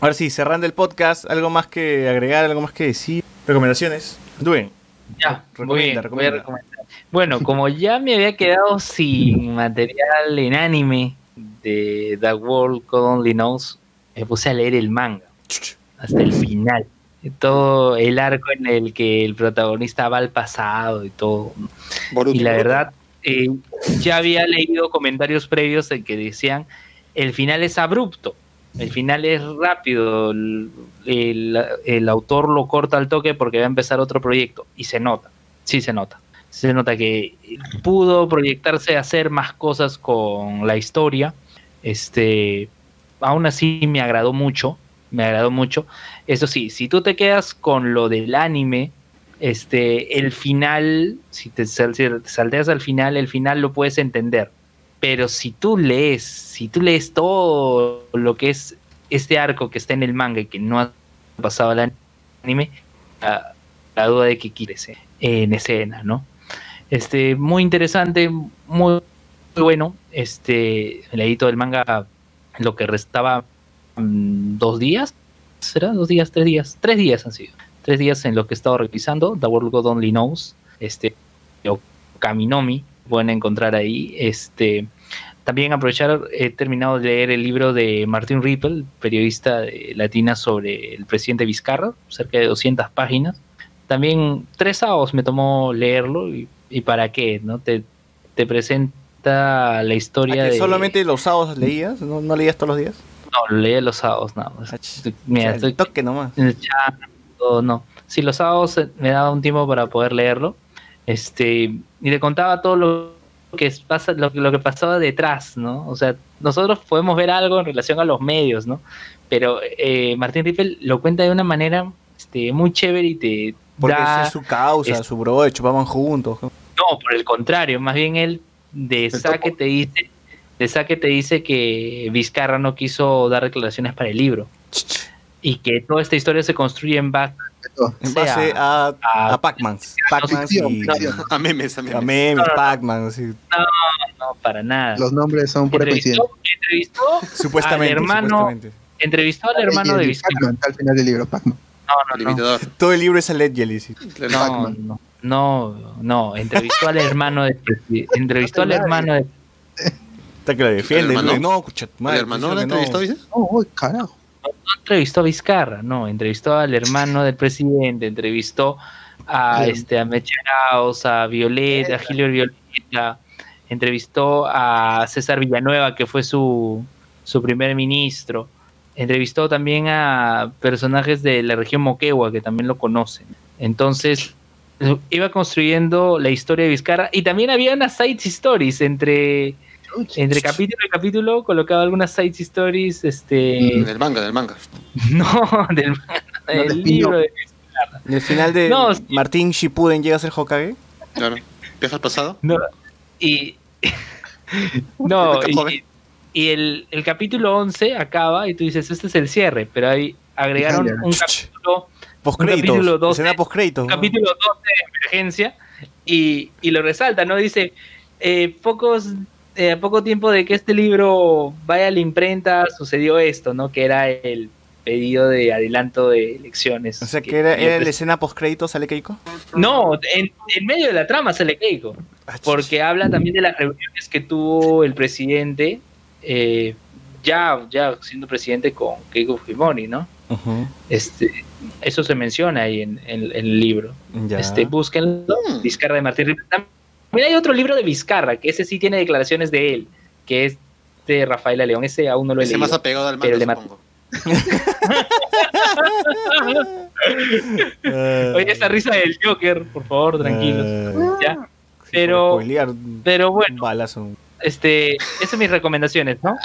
ahora sí, cerrando el podcast, algo más que agregar, algo más que decir. Recomendaciones. Duen. Ya, voy, Recomienda, voy a recomendar. Bueno, como ya me había quedado sin material en anime de The World God Only Knows, me puse a leer el manga hasta el final. Todo el arco en el que el protagonista va al pasado y todo. Boruto, Y la verdad, eh, ya había leído comentarios previos en que decían el final es abrupto, el final es rápido, el, autor lo corta al toque porque va a empezar otro proyecto y se nota, sí se nota. Se nota que pudo proyectarse a hacer más cosas con la historia. Este, aún así me agradó mucho, me agradó mucho. Eso sí, si tú te quedas con lo del anime, este, el final, si te, si te salteas al final, el final lo puedes entender. Pero si tú lees, si tú lees todo lo que es este arco que está en el manga y que no ha pasado al anime, la, duda de que quieres eh, en escena, ¿no? Este, muy interesante, muy, muy bueno. Este, leí todo el manga lo que restaba mm, dos días, ¿será? Dos días, tres días, tres días han sido. Tres días en lo que he estado revisando, The World God Only Knows, este, o Kaminomi, pueden encontrar ahí. Este, también aprovechar, he terminado de leer el libro de Martin Ripple, periodista de latina sobre el presidente Vizcarra, cerca de 200 páginas. También tres sábados me tomó leerlo y, y para qué, ¿no? Te, te presenta la historia ¿A que de... solamente los sábados leías? ¿No, no leías todos los días? No, lo leía los sábados nada más. Mira, O sea, estoy el toque nomás. echando, no. Sí, los sábados eh, me daba un tiempo para poder leerlo. Este, y le contaba todo lo que pasa, lo, lo que pasaba detrás, ¿no? O sea, nosotros podemos ver algo en relación a los medios, ¿no? Pero eh, Martín Rippel lo cuenta de una manera este, muy chévere y te Porque da... es su causa, es- su bro, chupaban juntos. no, por el contrario, más bien él de saque te dice, de saque te dice que Vizcarra no quiso dar declaraciones para el libro y que toda esta historia se construye en base, En base a, a Pac-Man. Pac-Man y ficción. A memes, a memes. a memes, No, no, no. Pac-Man. no, no, para nada. Los nombres son pura coincidencia. Entrevistó, entrevistó Supuestamente. al hermano, supuestamente. entrevistó al hermano de el Vizcarra. Pac-Man, al final del libro, Pac-Man. No, El no, no. Todo el libro es allegedly. sí. No, no, no, no, entrevistó al hermano de entrevistó al hermano de Está que lo defiende. ¿El hermano? No, escucha, ¿El madre, hermano diciendo la no. entrevistó, dices? Oh, uy, carajo. No entrevistó a Vizcarra, no, entrevistó al hermano del presidente, entrevistó a este a Mecheraos, a Violeta, a Gilbert Violeta, entrevistó a César Villanueva, que fue su, su primer ministro, entrevistó también a personajes de la región Moquegua, que también lo conocen. Entonces, iba construyendo la historia de Vizcarra y también había unas side stories entre entre capítulo y capítulo colocaba algunas side stories este Del manga, del manga. no, del, del del libro de Y el final de No, sí. Martín Shippuden llega a ser Hokage. Claro. ¿Viaja al pasado? no, y no joven. y, y el, el capítulo 11 acaba y tú dices este es el cierre pero ahí agregaron un capítulo Postcréditos. capítulo 12. Escena postcréditos. un ¿no? capítulo 12 de emergencia y, y lo resalta no dice eh, pocos eh, a poco tiempo de que este libro vaya a la imprenta sucedió esto no que era el pedido de adelanto de elecciones O sea que era, la escena postcréditos, ¿sale Keiko? No, en, en medio de la trama sale Keiko, porque habla también de las reuniones que tuvo el presidente, eh, ya, ya siendo presidente con Keiko Fujimori, ¿no? Este, eso se menciona ahí en, en- en el libro. Ya. Este, búsquenlo, Mm. Vizcarra de Martín También hay otro libro de Vizcarra, que ese sí tiene declaraciones de él, que es de Rafaela León. Ese aún no lo he Ese leído. más apegado al pero el de manga, Mar- supongo. Oye, esa risa del Joker, por favor, tranquilos. eh, ya. Pero, pero bueno. Este, esas son mis recomendaciones, ¿no?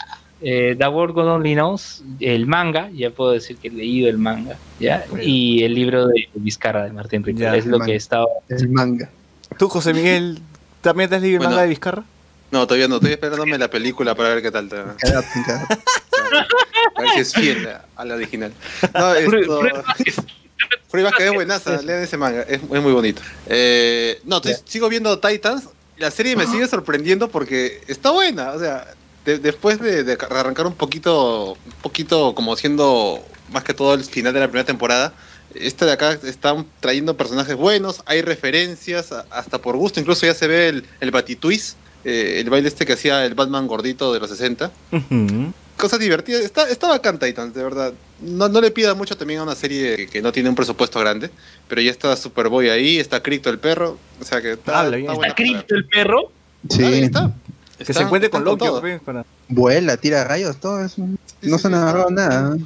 Eh, The World God Only Knows, el manga, ya puedo decir que he leído el manga, ¿ya? Y el libro de Vizcarra de Martín Rico, Ya, es lo manga. que he estado... El manga. ¿Tú, José Miguel, también te has leído el Bueno. manga de Vizcarra? No, todavía no. Estoy esperándome la película para ver qué tal. te- A ver si es fiel a- la original. No, esto... Pruebas que es buenaza, lean ese manga, es, es muy bonito. Eh, no, sigo viendo Titans. La serie me sigue sorprendiendo porque está buena. O sea, de- después de, de arrancar un poquito, un poquito como siendo más que todo el final de la primera temporada, Este de acá están trayendo personajes buenos, hay referencias, hasta por gusto, incluso ya se ve el, el Batitwist, eh, el baile este que hacía el Batman gordito de los 60. Ujú. Cosas divertidas, está, está bacán Titans, de verdad. No, no le pida mucho también a una serie que, que no tiene un presupuesto grande, pero ya está Superboy ahí, está Crypto el perro, o sea que está, Habla bien. está ¿Está Crypto el perro? Sí, Ahí está. Que se encuentre con Loki. todo. pues, para- vuela, tira rayos, todo eso. No se han agarrado nada.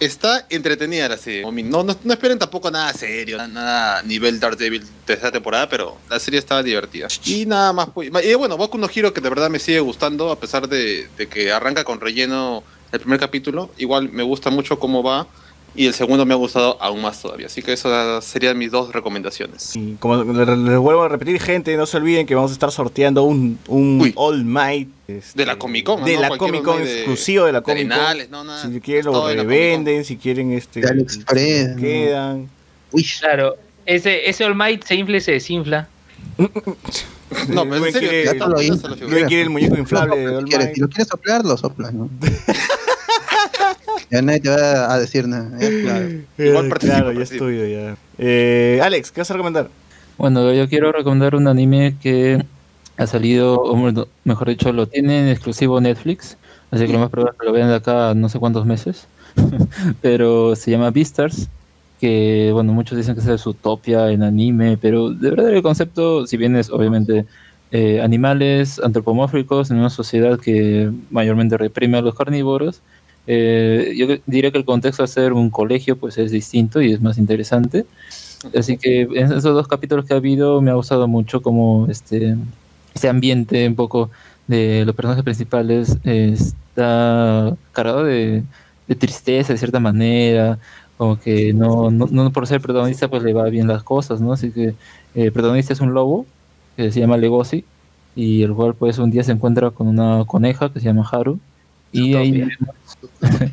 Está entretenida la serie. No, no, esperen tampoco nada serio, nada nivel Daredevil de esta temporada, pero la serie estaba divertida. Y nada más. pues, Y bueno, Boku no Hero que de verdad me sigue gustando, a pesar de que arranca con relleno el primer capítulo. Igual me gusta mucho cómo va. Y el segundo me ha gustado aún más todavía. Así que esas serían mis dos recomendaciones. Y como les vuelvo a repetir, gente, no se olviden que vamos a estar sorteando un, un Uy. All Might. este, De la Comic Con, De ¿no? la Cualquier Comic Con, exclusivo de la Comic Con. Arenales, no, nada. Si quieren lo revenden, si quieren este ¿no? quedan. Uy, Claro. Ese, ese All Might se infla y se desinfla. No, pero en serio, quiere- ya lo quiere el muñeco inflable de si All Might. si lo quieres soplar, lo soplas, ¿no? ya nadie te va a decir nada. ya, claro. Igual Eh, participo, claro, ya es tuyo ya. Eh, Alex, ¿qué vas a recomendar? Bueno, yo quiero recomendar un anime que ha salido, o mejor dicho, lo tiene en exclusivo Netflix, así que lo más probable es que lo vean de acá no sé cuántos meses, pero se llama Beastars, que bueno, muchos dicen que es su utopia en anime, pero de verdad el concepto, si bien es obviamente eh, animales antropomórficos en una sociedad que mayormente reprime a los carnívoros, eh, yo diría que el contexto de ser un colegio pues es distinto y es más interesante. Así que en esos dos capítulos que ha habido me ha gustado mucho como este, este ambiente un poco de los personajes principales eh, está cargado de, de tristeza de cierta manera, como que no, no, no por ser protagonista pues le va bien las cosas, ¿no? Así que eh, el protagonista es un lobo que se llama Legosi y el cual pues un día se encuentra con una coneja que se llama Haru y ahí vemos,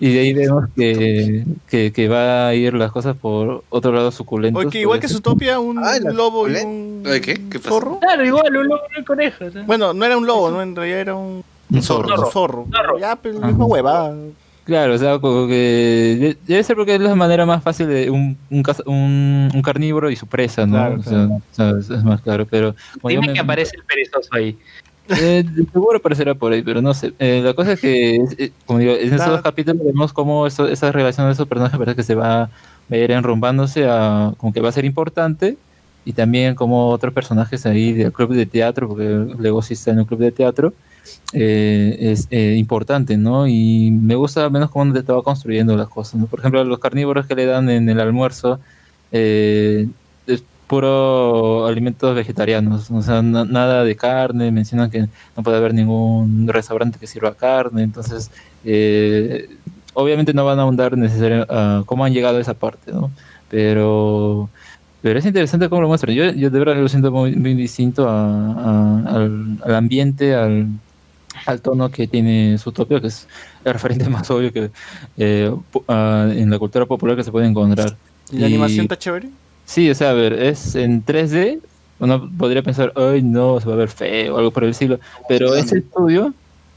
y de ahí vemos que, que, que va a ir las cosas por otro lado suculento. Oye, que igual que Zootopia, un, Ah, la un lobo y un ¿De qué? ¿Qué zorro. Claro, igual, un lobo y un conejo. Bueno, no era un lobo, ¿no? En realidad era un, Un zorro. un zorro. Zorro. Ya, pero la Ajá. misma huevada. Claro, o sea, como que de- debe ser porque es la manera más fácil de un, un, un, un carnívoro y su presa, ¿no? Claro, o sea, o sea, es, más claro, pero... Dime me- que aparece el perezoso ahí. Eh, seguro aparecerá por ahí, pero no sé. Eh, la cosa es que, eh, como digo, en Nada. dos capítulos vemos cómo eso, esa relación de esos personajes parece que se va a ir enrumbándose a como que va a ser importante y también como otros personajes ahí del club de teatro, porque luego sí está en un club de teatro, eh, es importante, ¿no? Y me gusta al menos cómo te va construyendo las cosas, ¿no? Por ejemplo, los carnívoros que le dan en el almuerzo, eh, puro alimentos vegetarianos, o sea, na- nada de carne, mencionan que no puede haber ningún restaurante que sirva carne, entonces eh, obviamente no van a ahondar necesariamente a cómo han llegado a esa parte, ¿no? Pero, pero es interesante cómo lo muestran. Yo, yo de verdad lo siento muy, muy distinto a- a- al, al ambiente, al, al tono que tiene Zootopia, que es el referente más obvio que eh, ah, en la cultura popular que se puede encontrar. ¿Y la Y- animación está chévere? Sí, o sea, a ver, es en 3D. Uno podría pensar, ay, no, se va a ver feo o algo por el estilo. Pero ese estudio,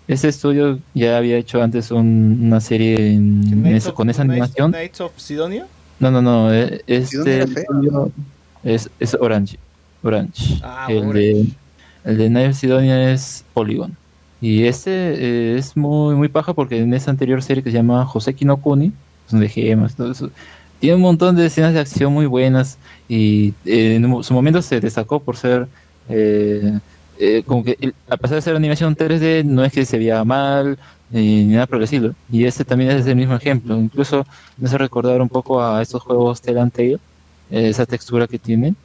ese estudio ya había hecho antes un- una serie en- of- con esa animación. Knights of Sidonia? No, no, no. Sidonia Este estudio es, es Orange. Orange. Ah, el, de, el de of Sidonia es Polygon. Y este eh, es muy, muy paja porque en esa anterior serie que se llama Joseki no Kuni, son de gemas, todo eso, tiene un montón de escenas de acción muy buenas. Y eh, en su momento se destacó por ser eh, eh, como que a pesar de ser animación 3D no es que se veía mal ni nada por el estilo. Y este también es el mismo ejemplo. Incluso me hace recordar un poco a estos juegos Tale and Tale eh, esa textura que tienen.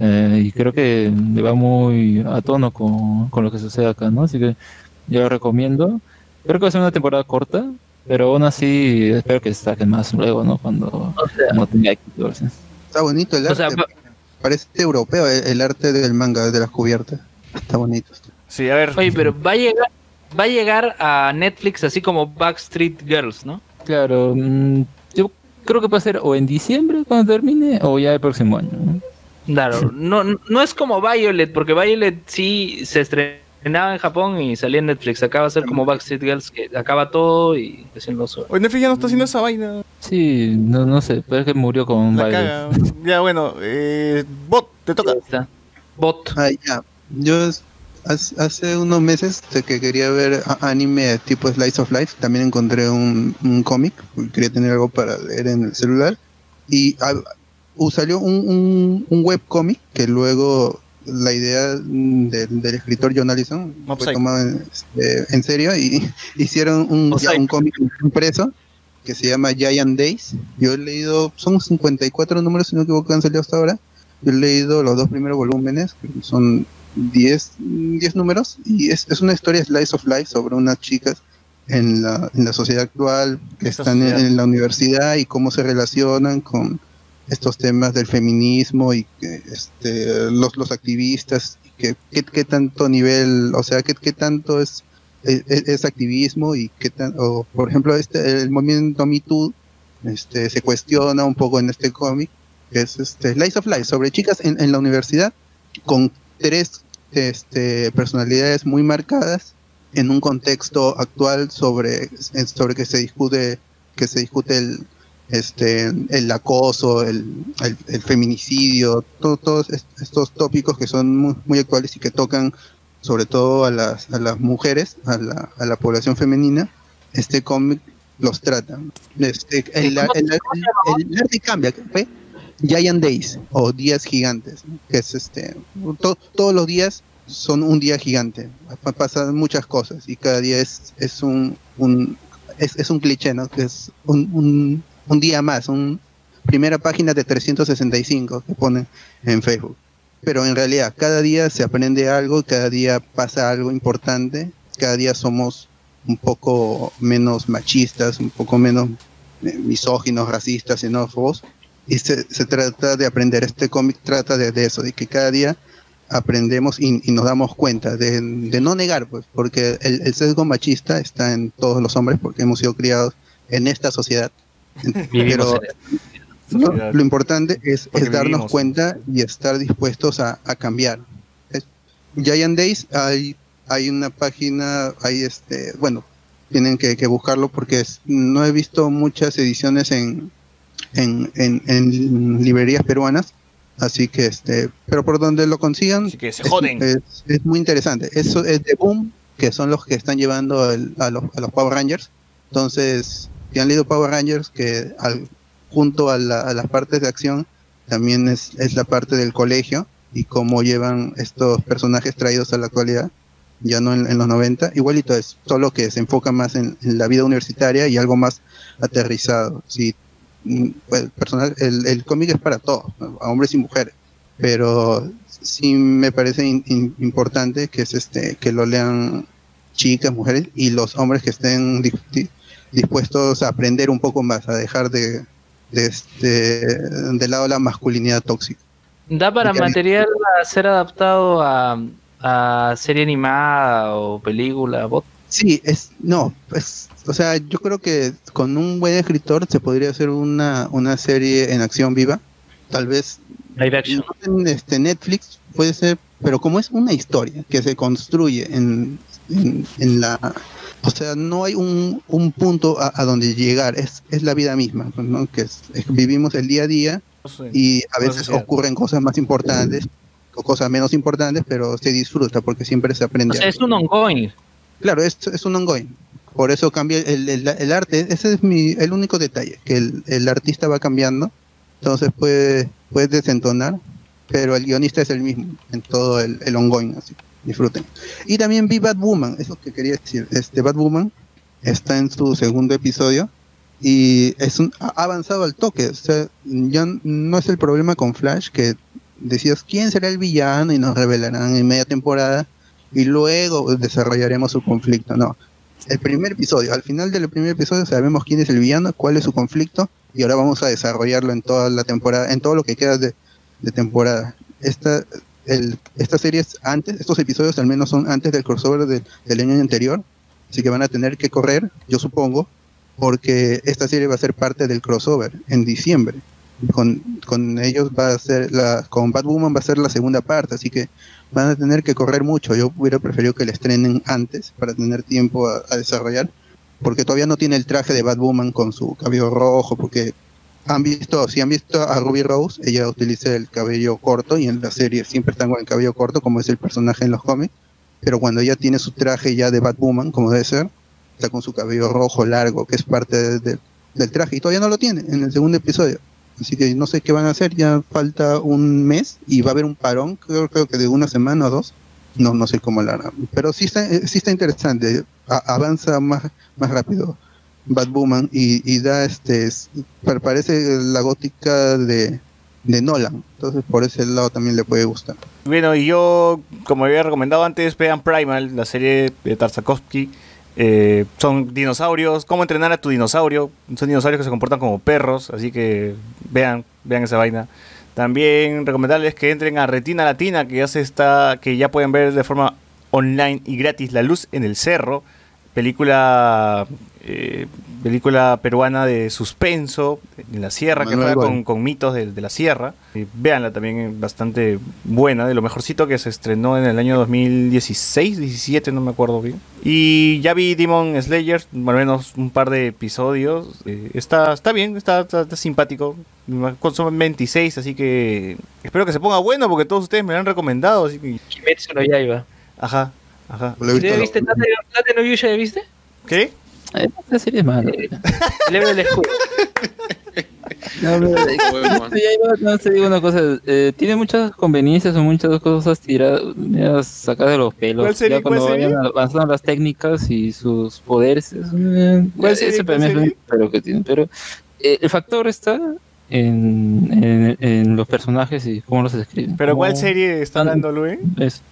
Eh, y creo que le va muy a tono con, con lo que sucede acá no así que yo lo recomiendo. Creo que va a ser una temporada corta pero aún así espero que saquen más luego no cuando no tenga éxito ¿sí? Está bonito el O arte. sea, Parece europeo el, el arte del manga, de las cubiertas. Está bonito. Sí, a ver. Oye, pero va a llegar, va a llegar a Netflix así como Backstreet Girls, ¿no? Claro, mm, yo creo que puede ser o en diciembre cuando termine o ya el próximo año. ¿no? Claro, no, no es como Violet, porque Violet sí se estrenaba en Japón y salía en Netflix. Acá va a ser como Backstreet Girls, que acaba todo y recién lo sube. Hoy Netflix ya no está haciendo esa vaina. Sí, no, no sé, pero es que murió con un La baile. caga. Ya, bueno, eh, Bot, te toca. Bot. Ah, ya. Yo hace, hace unos meses de que quería ver anime tipo Slice of Life, también encontré un, un cómic, quería tener algo para leer en el celular. Y ah, uh, salió un, un, un webcómic que luego la idea mm, del, del escritor John Allison Mob fue tomada en, este, en serio y hicieron un, ya un cómic impreso que se llama Giant Days. Yo he leído, son 54 números, si no me equivoco, que han salido hasta ahora. Yo he leído los dos primeros volúmenes, que son 10, 10 números, y es, es una historia slice of life sobre unas chicas en la, en la sociedad actual que están en la universidad y cómo se relacionan con estos temas del feminismo y este, los, los activistas, qué, qué tanto nivel, o sea, qué, qué tanto es, es, es activismo y qué tan, o por ejemplo, este, el movimiento Me este, se cuestiona un poco en este cómic, es este, Slice of Life, sobre chicas en, en la universidad con tres este, personalidades muy marcadas en un contexto actual sobre, sobre que se discute que se discute el este el acoso el, el, el feminicidio to- todos est- estos tópicos que son muy, muy actuales y que tocan sobre todo a las, a las mujeres a la, a la población femenina este cómic los trata este, el, el, arte cambia. Giant Days o días gigantes, ¿no? que es este, to- todos los días son un día gigante, Pa- pasan muchas cosas y cada día es, es un, un es, es un cliché, ¿no? Que es un, un, un día más, un primera página de 365 que ponen en Facebook. Pero en realidad cada día se aprende algo, cada día pasa algo importante, cada día somos un poco menos machistas, un poco menos eh, misóginos, racistas, xenófobos, y se, trata de aprender. Este cómic trata de, eso, de que cada día aprendemos y, nos damos cuenta, de, de no negar, pues, porque el, el sesgo machista está en todos los hombres, porque hemos sido criados en esta sociedad. Pero lo, importante es, darnos vivimos. cuenta y estar dispuestos a, a cambiar. Es- Giant Days, hay, hay una página, hay este, bueno, tienen que, que buscarlo porque es- no he visto muchas ediciones en, en, en, en librerías peruanas, así que este, pero por donde lo consigan, Así que se es- joden. Es, es muy interesante. Eso es de Boom, que son los que están llevando el- a, los, a los Power Rangers. Entonces, si han leído Power Rangers, que al, junto a, la- a las partes de acción, también es, es la parte del colegio y cómo llevan estos personajes traídos a la actualidad, ya no en, en los 90. Igualito es, solo que se enfoca más en, en la vida universitaria y algo más aterrizado. Sí, mm, pues, el, personal, el, el cómic es para todos, a hombres y mujeres, pero sí me parece in- in- importante que es este que lo lean chicas, mujeres y los hombres que estén dispuestos a aprender un poco más, a dejar de, de este de lado la masculinidad tóxica. ¿Da para Porque material a ser adaptado a, a serie animada o película? bot? Sí, es no, pues, o sea, yo creo que con un buen escritor se podría hacer una, una serie en acción viva, tal vez en este Netflix puede ser, pero como es una historia que se construye en, en, en la, o sea, no hay un, un punto a, a donde llegar, es, es la vida misma, ¿no? Que es- es- vivimos el día a día y a veces ocurren cosas más importantes o cosas menos importantes, pero se disfruta porque siempre se O aprende. sea, algo. es un ongoing. Claro, es, es un ongoing. Por eso cambia el, el, el arte. Ese es mi, el único detalle, que el, el artista va cambiando. Entonces puede, puede desentonar, pero el guionista es el mismo en todo el, el ongoing. Así disfruten. Y también vi Bad Woman, es lo que quería decir. Este Bad Woman está en su segundo episodio y es un, ha avanzado al toque. O sea, ya no es el problema con Flash que decías quién será el villano y nos revelarán en media temporada y luego desarrollaremos su conflicto. No, el primer episodio, al final del primer episodio sabemos quién es el villano, cuál es su conflicto y ahora vamos a desarrollarlo en toda la temporada, en todo lo que queda de, de temporada. Esta, el, esta serie es antes, estos episodios al menos son antes del crossover del, del año anterior, así que van a tener que correr, yo supongo, porque esta serie va a ser parte del crossover en diciembre. Con, con ellos va a ser la, con Batwoman va a ser la segunda parte, así que van a tener que correr mucho. Yo hubiera preferido que la estrenen antes para tener tiempo a, a desarrollar, porque todavía no tiene el traje de Batwoman con su cabello rojo, porque han visto, si han visto a Ruby Rose, ella utiliza el cabello corto y en la serie siempre están con el cabello corto, como es el personaje en los cómics, pero cuando ella tiene su traje ya de Batwoman, como debe ser, está con su cabello rojo largo, que es parte de- de- del traje, y todavía no lo tiene en el segundo episodio. Así que no sé qué van a hacer, ya falta un mes y va a haber un parón, creo, creo que de una semana o dos. No, no sé cómo lo harán. Pero sí está, sí está interesante, avanza más, más rápido Batwoman y, y da este, es- pa- parece la gótica de, Nolan. Entonces por ese lado también le puede gustar. Bueno, y yo, como había recomendado antes, vean Primal, la serie de Tartakovsky. Eh, son dinosaurios, cómo entrenar a tu dinosaurio. Son dinosaurios que se comportan como perros, así que vean, vean esa vaina. También recomendarles que entren a Retina Latina, que ya se está, que ya pueden ver de forma online y gratis La Luz en el Cerro, película eh, película peruana de suspenso en la sierra que Manuel juega Goy. con, con mitos de, de la sierra. Eh, véanla también, bastante buena, de lo mejorcito que se estrenó en el año 2016, 17, no me acuerdo bien. Y ya vi Demon Slayer, más o menos un par de episodios. Eh, está, está bien, está, está- está simpático. Son 26, así que espero que se ponga bueno porque todos ustedes me lo han recomendado. Así que... Kimetsu no Yaiba. Ajá, ajá. Lo he visto- ¿Ya viste Tate, Tate no Yusha, ¿ya viste? ¿Qué? Eh, Esta serie es mala. Leve el escudo. No, pero- Bueno, Ya iba, no te digo una cosa, eh, tiene muchas conveniencias o muchas cosas tiradas, sacadas de los pelos. ¿Cuál serie? Ya cuando ¿Cuál serie? vayan avanzando las técnicas y sus poderes, es, eh, ¿Cuál ese serie? para ¿Cuál serie? pero que tiene. Pero eh, el factor está en, en, en los personajes y cómo los escriben. ¿Pero cuál Cómo- serie está hablando, Luis? es-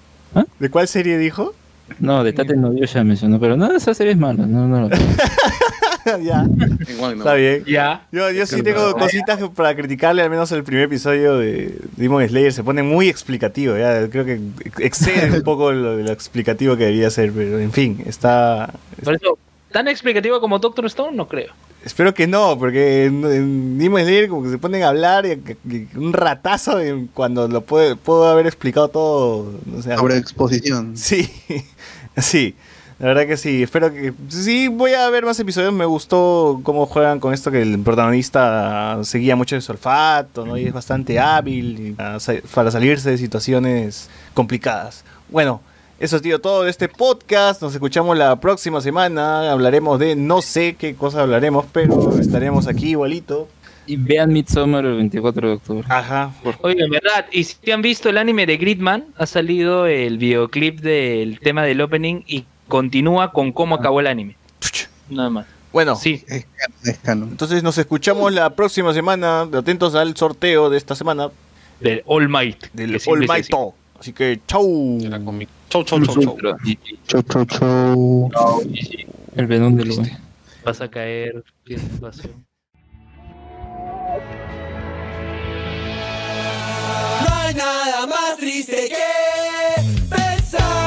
¿De cuál serie dijo? No, de Tate no yo ya mencionó, pero no, esa serie es mala. No, no, ya, igual no. está bien. Ya. Yo, yo sí tengo cositas para criticarle, al menos el primer episodio de Demon Slayer se pone muy explicativo, ya creo que excede un poco lo, lo explicativo que debía ser, pero en fin, está... Por eso, tan explicativo como Doctor Stone, no creo. Espero que no, porque en, en Demon Slayer como que se ponen a hablar y, y un ratazo y cuando lo puede, puedo haber explicado todo, o sea, Sobre exposición. Sí, sí. La verdad que sí, espero que... Sí, voy a ver más episodios, me gustó cómo juegan con esto que el protagonista seguía mucho de su olfato, ¿no? Y es bastante hábil para salirse de situaciones complicadas. Bueno, eso ha sido todo de este podcast, nos escuchamos la próxima semana, hablaremos de no sé qué cosa hablaremos, pero estaremos aquí igualito. Y vean Midsommar el 24 de octubre. Ajá. Oye, en verdad, y si han visto el anime de Gridman, ha salido el videoclip del tema del opening y continúa con cómo acabó el anime. Nada más. Bueno, Sí, entonces nos escuchamos la próxima semana, atentos al sorteo de esta semana. del All Might. del All Might. Talk. Así que chau. Chau, chau, chau, chau. Chau, chau, chau. El venón del oeste. Vas a caer. No hay nada más triste que pensar.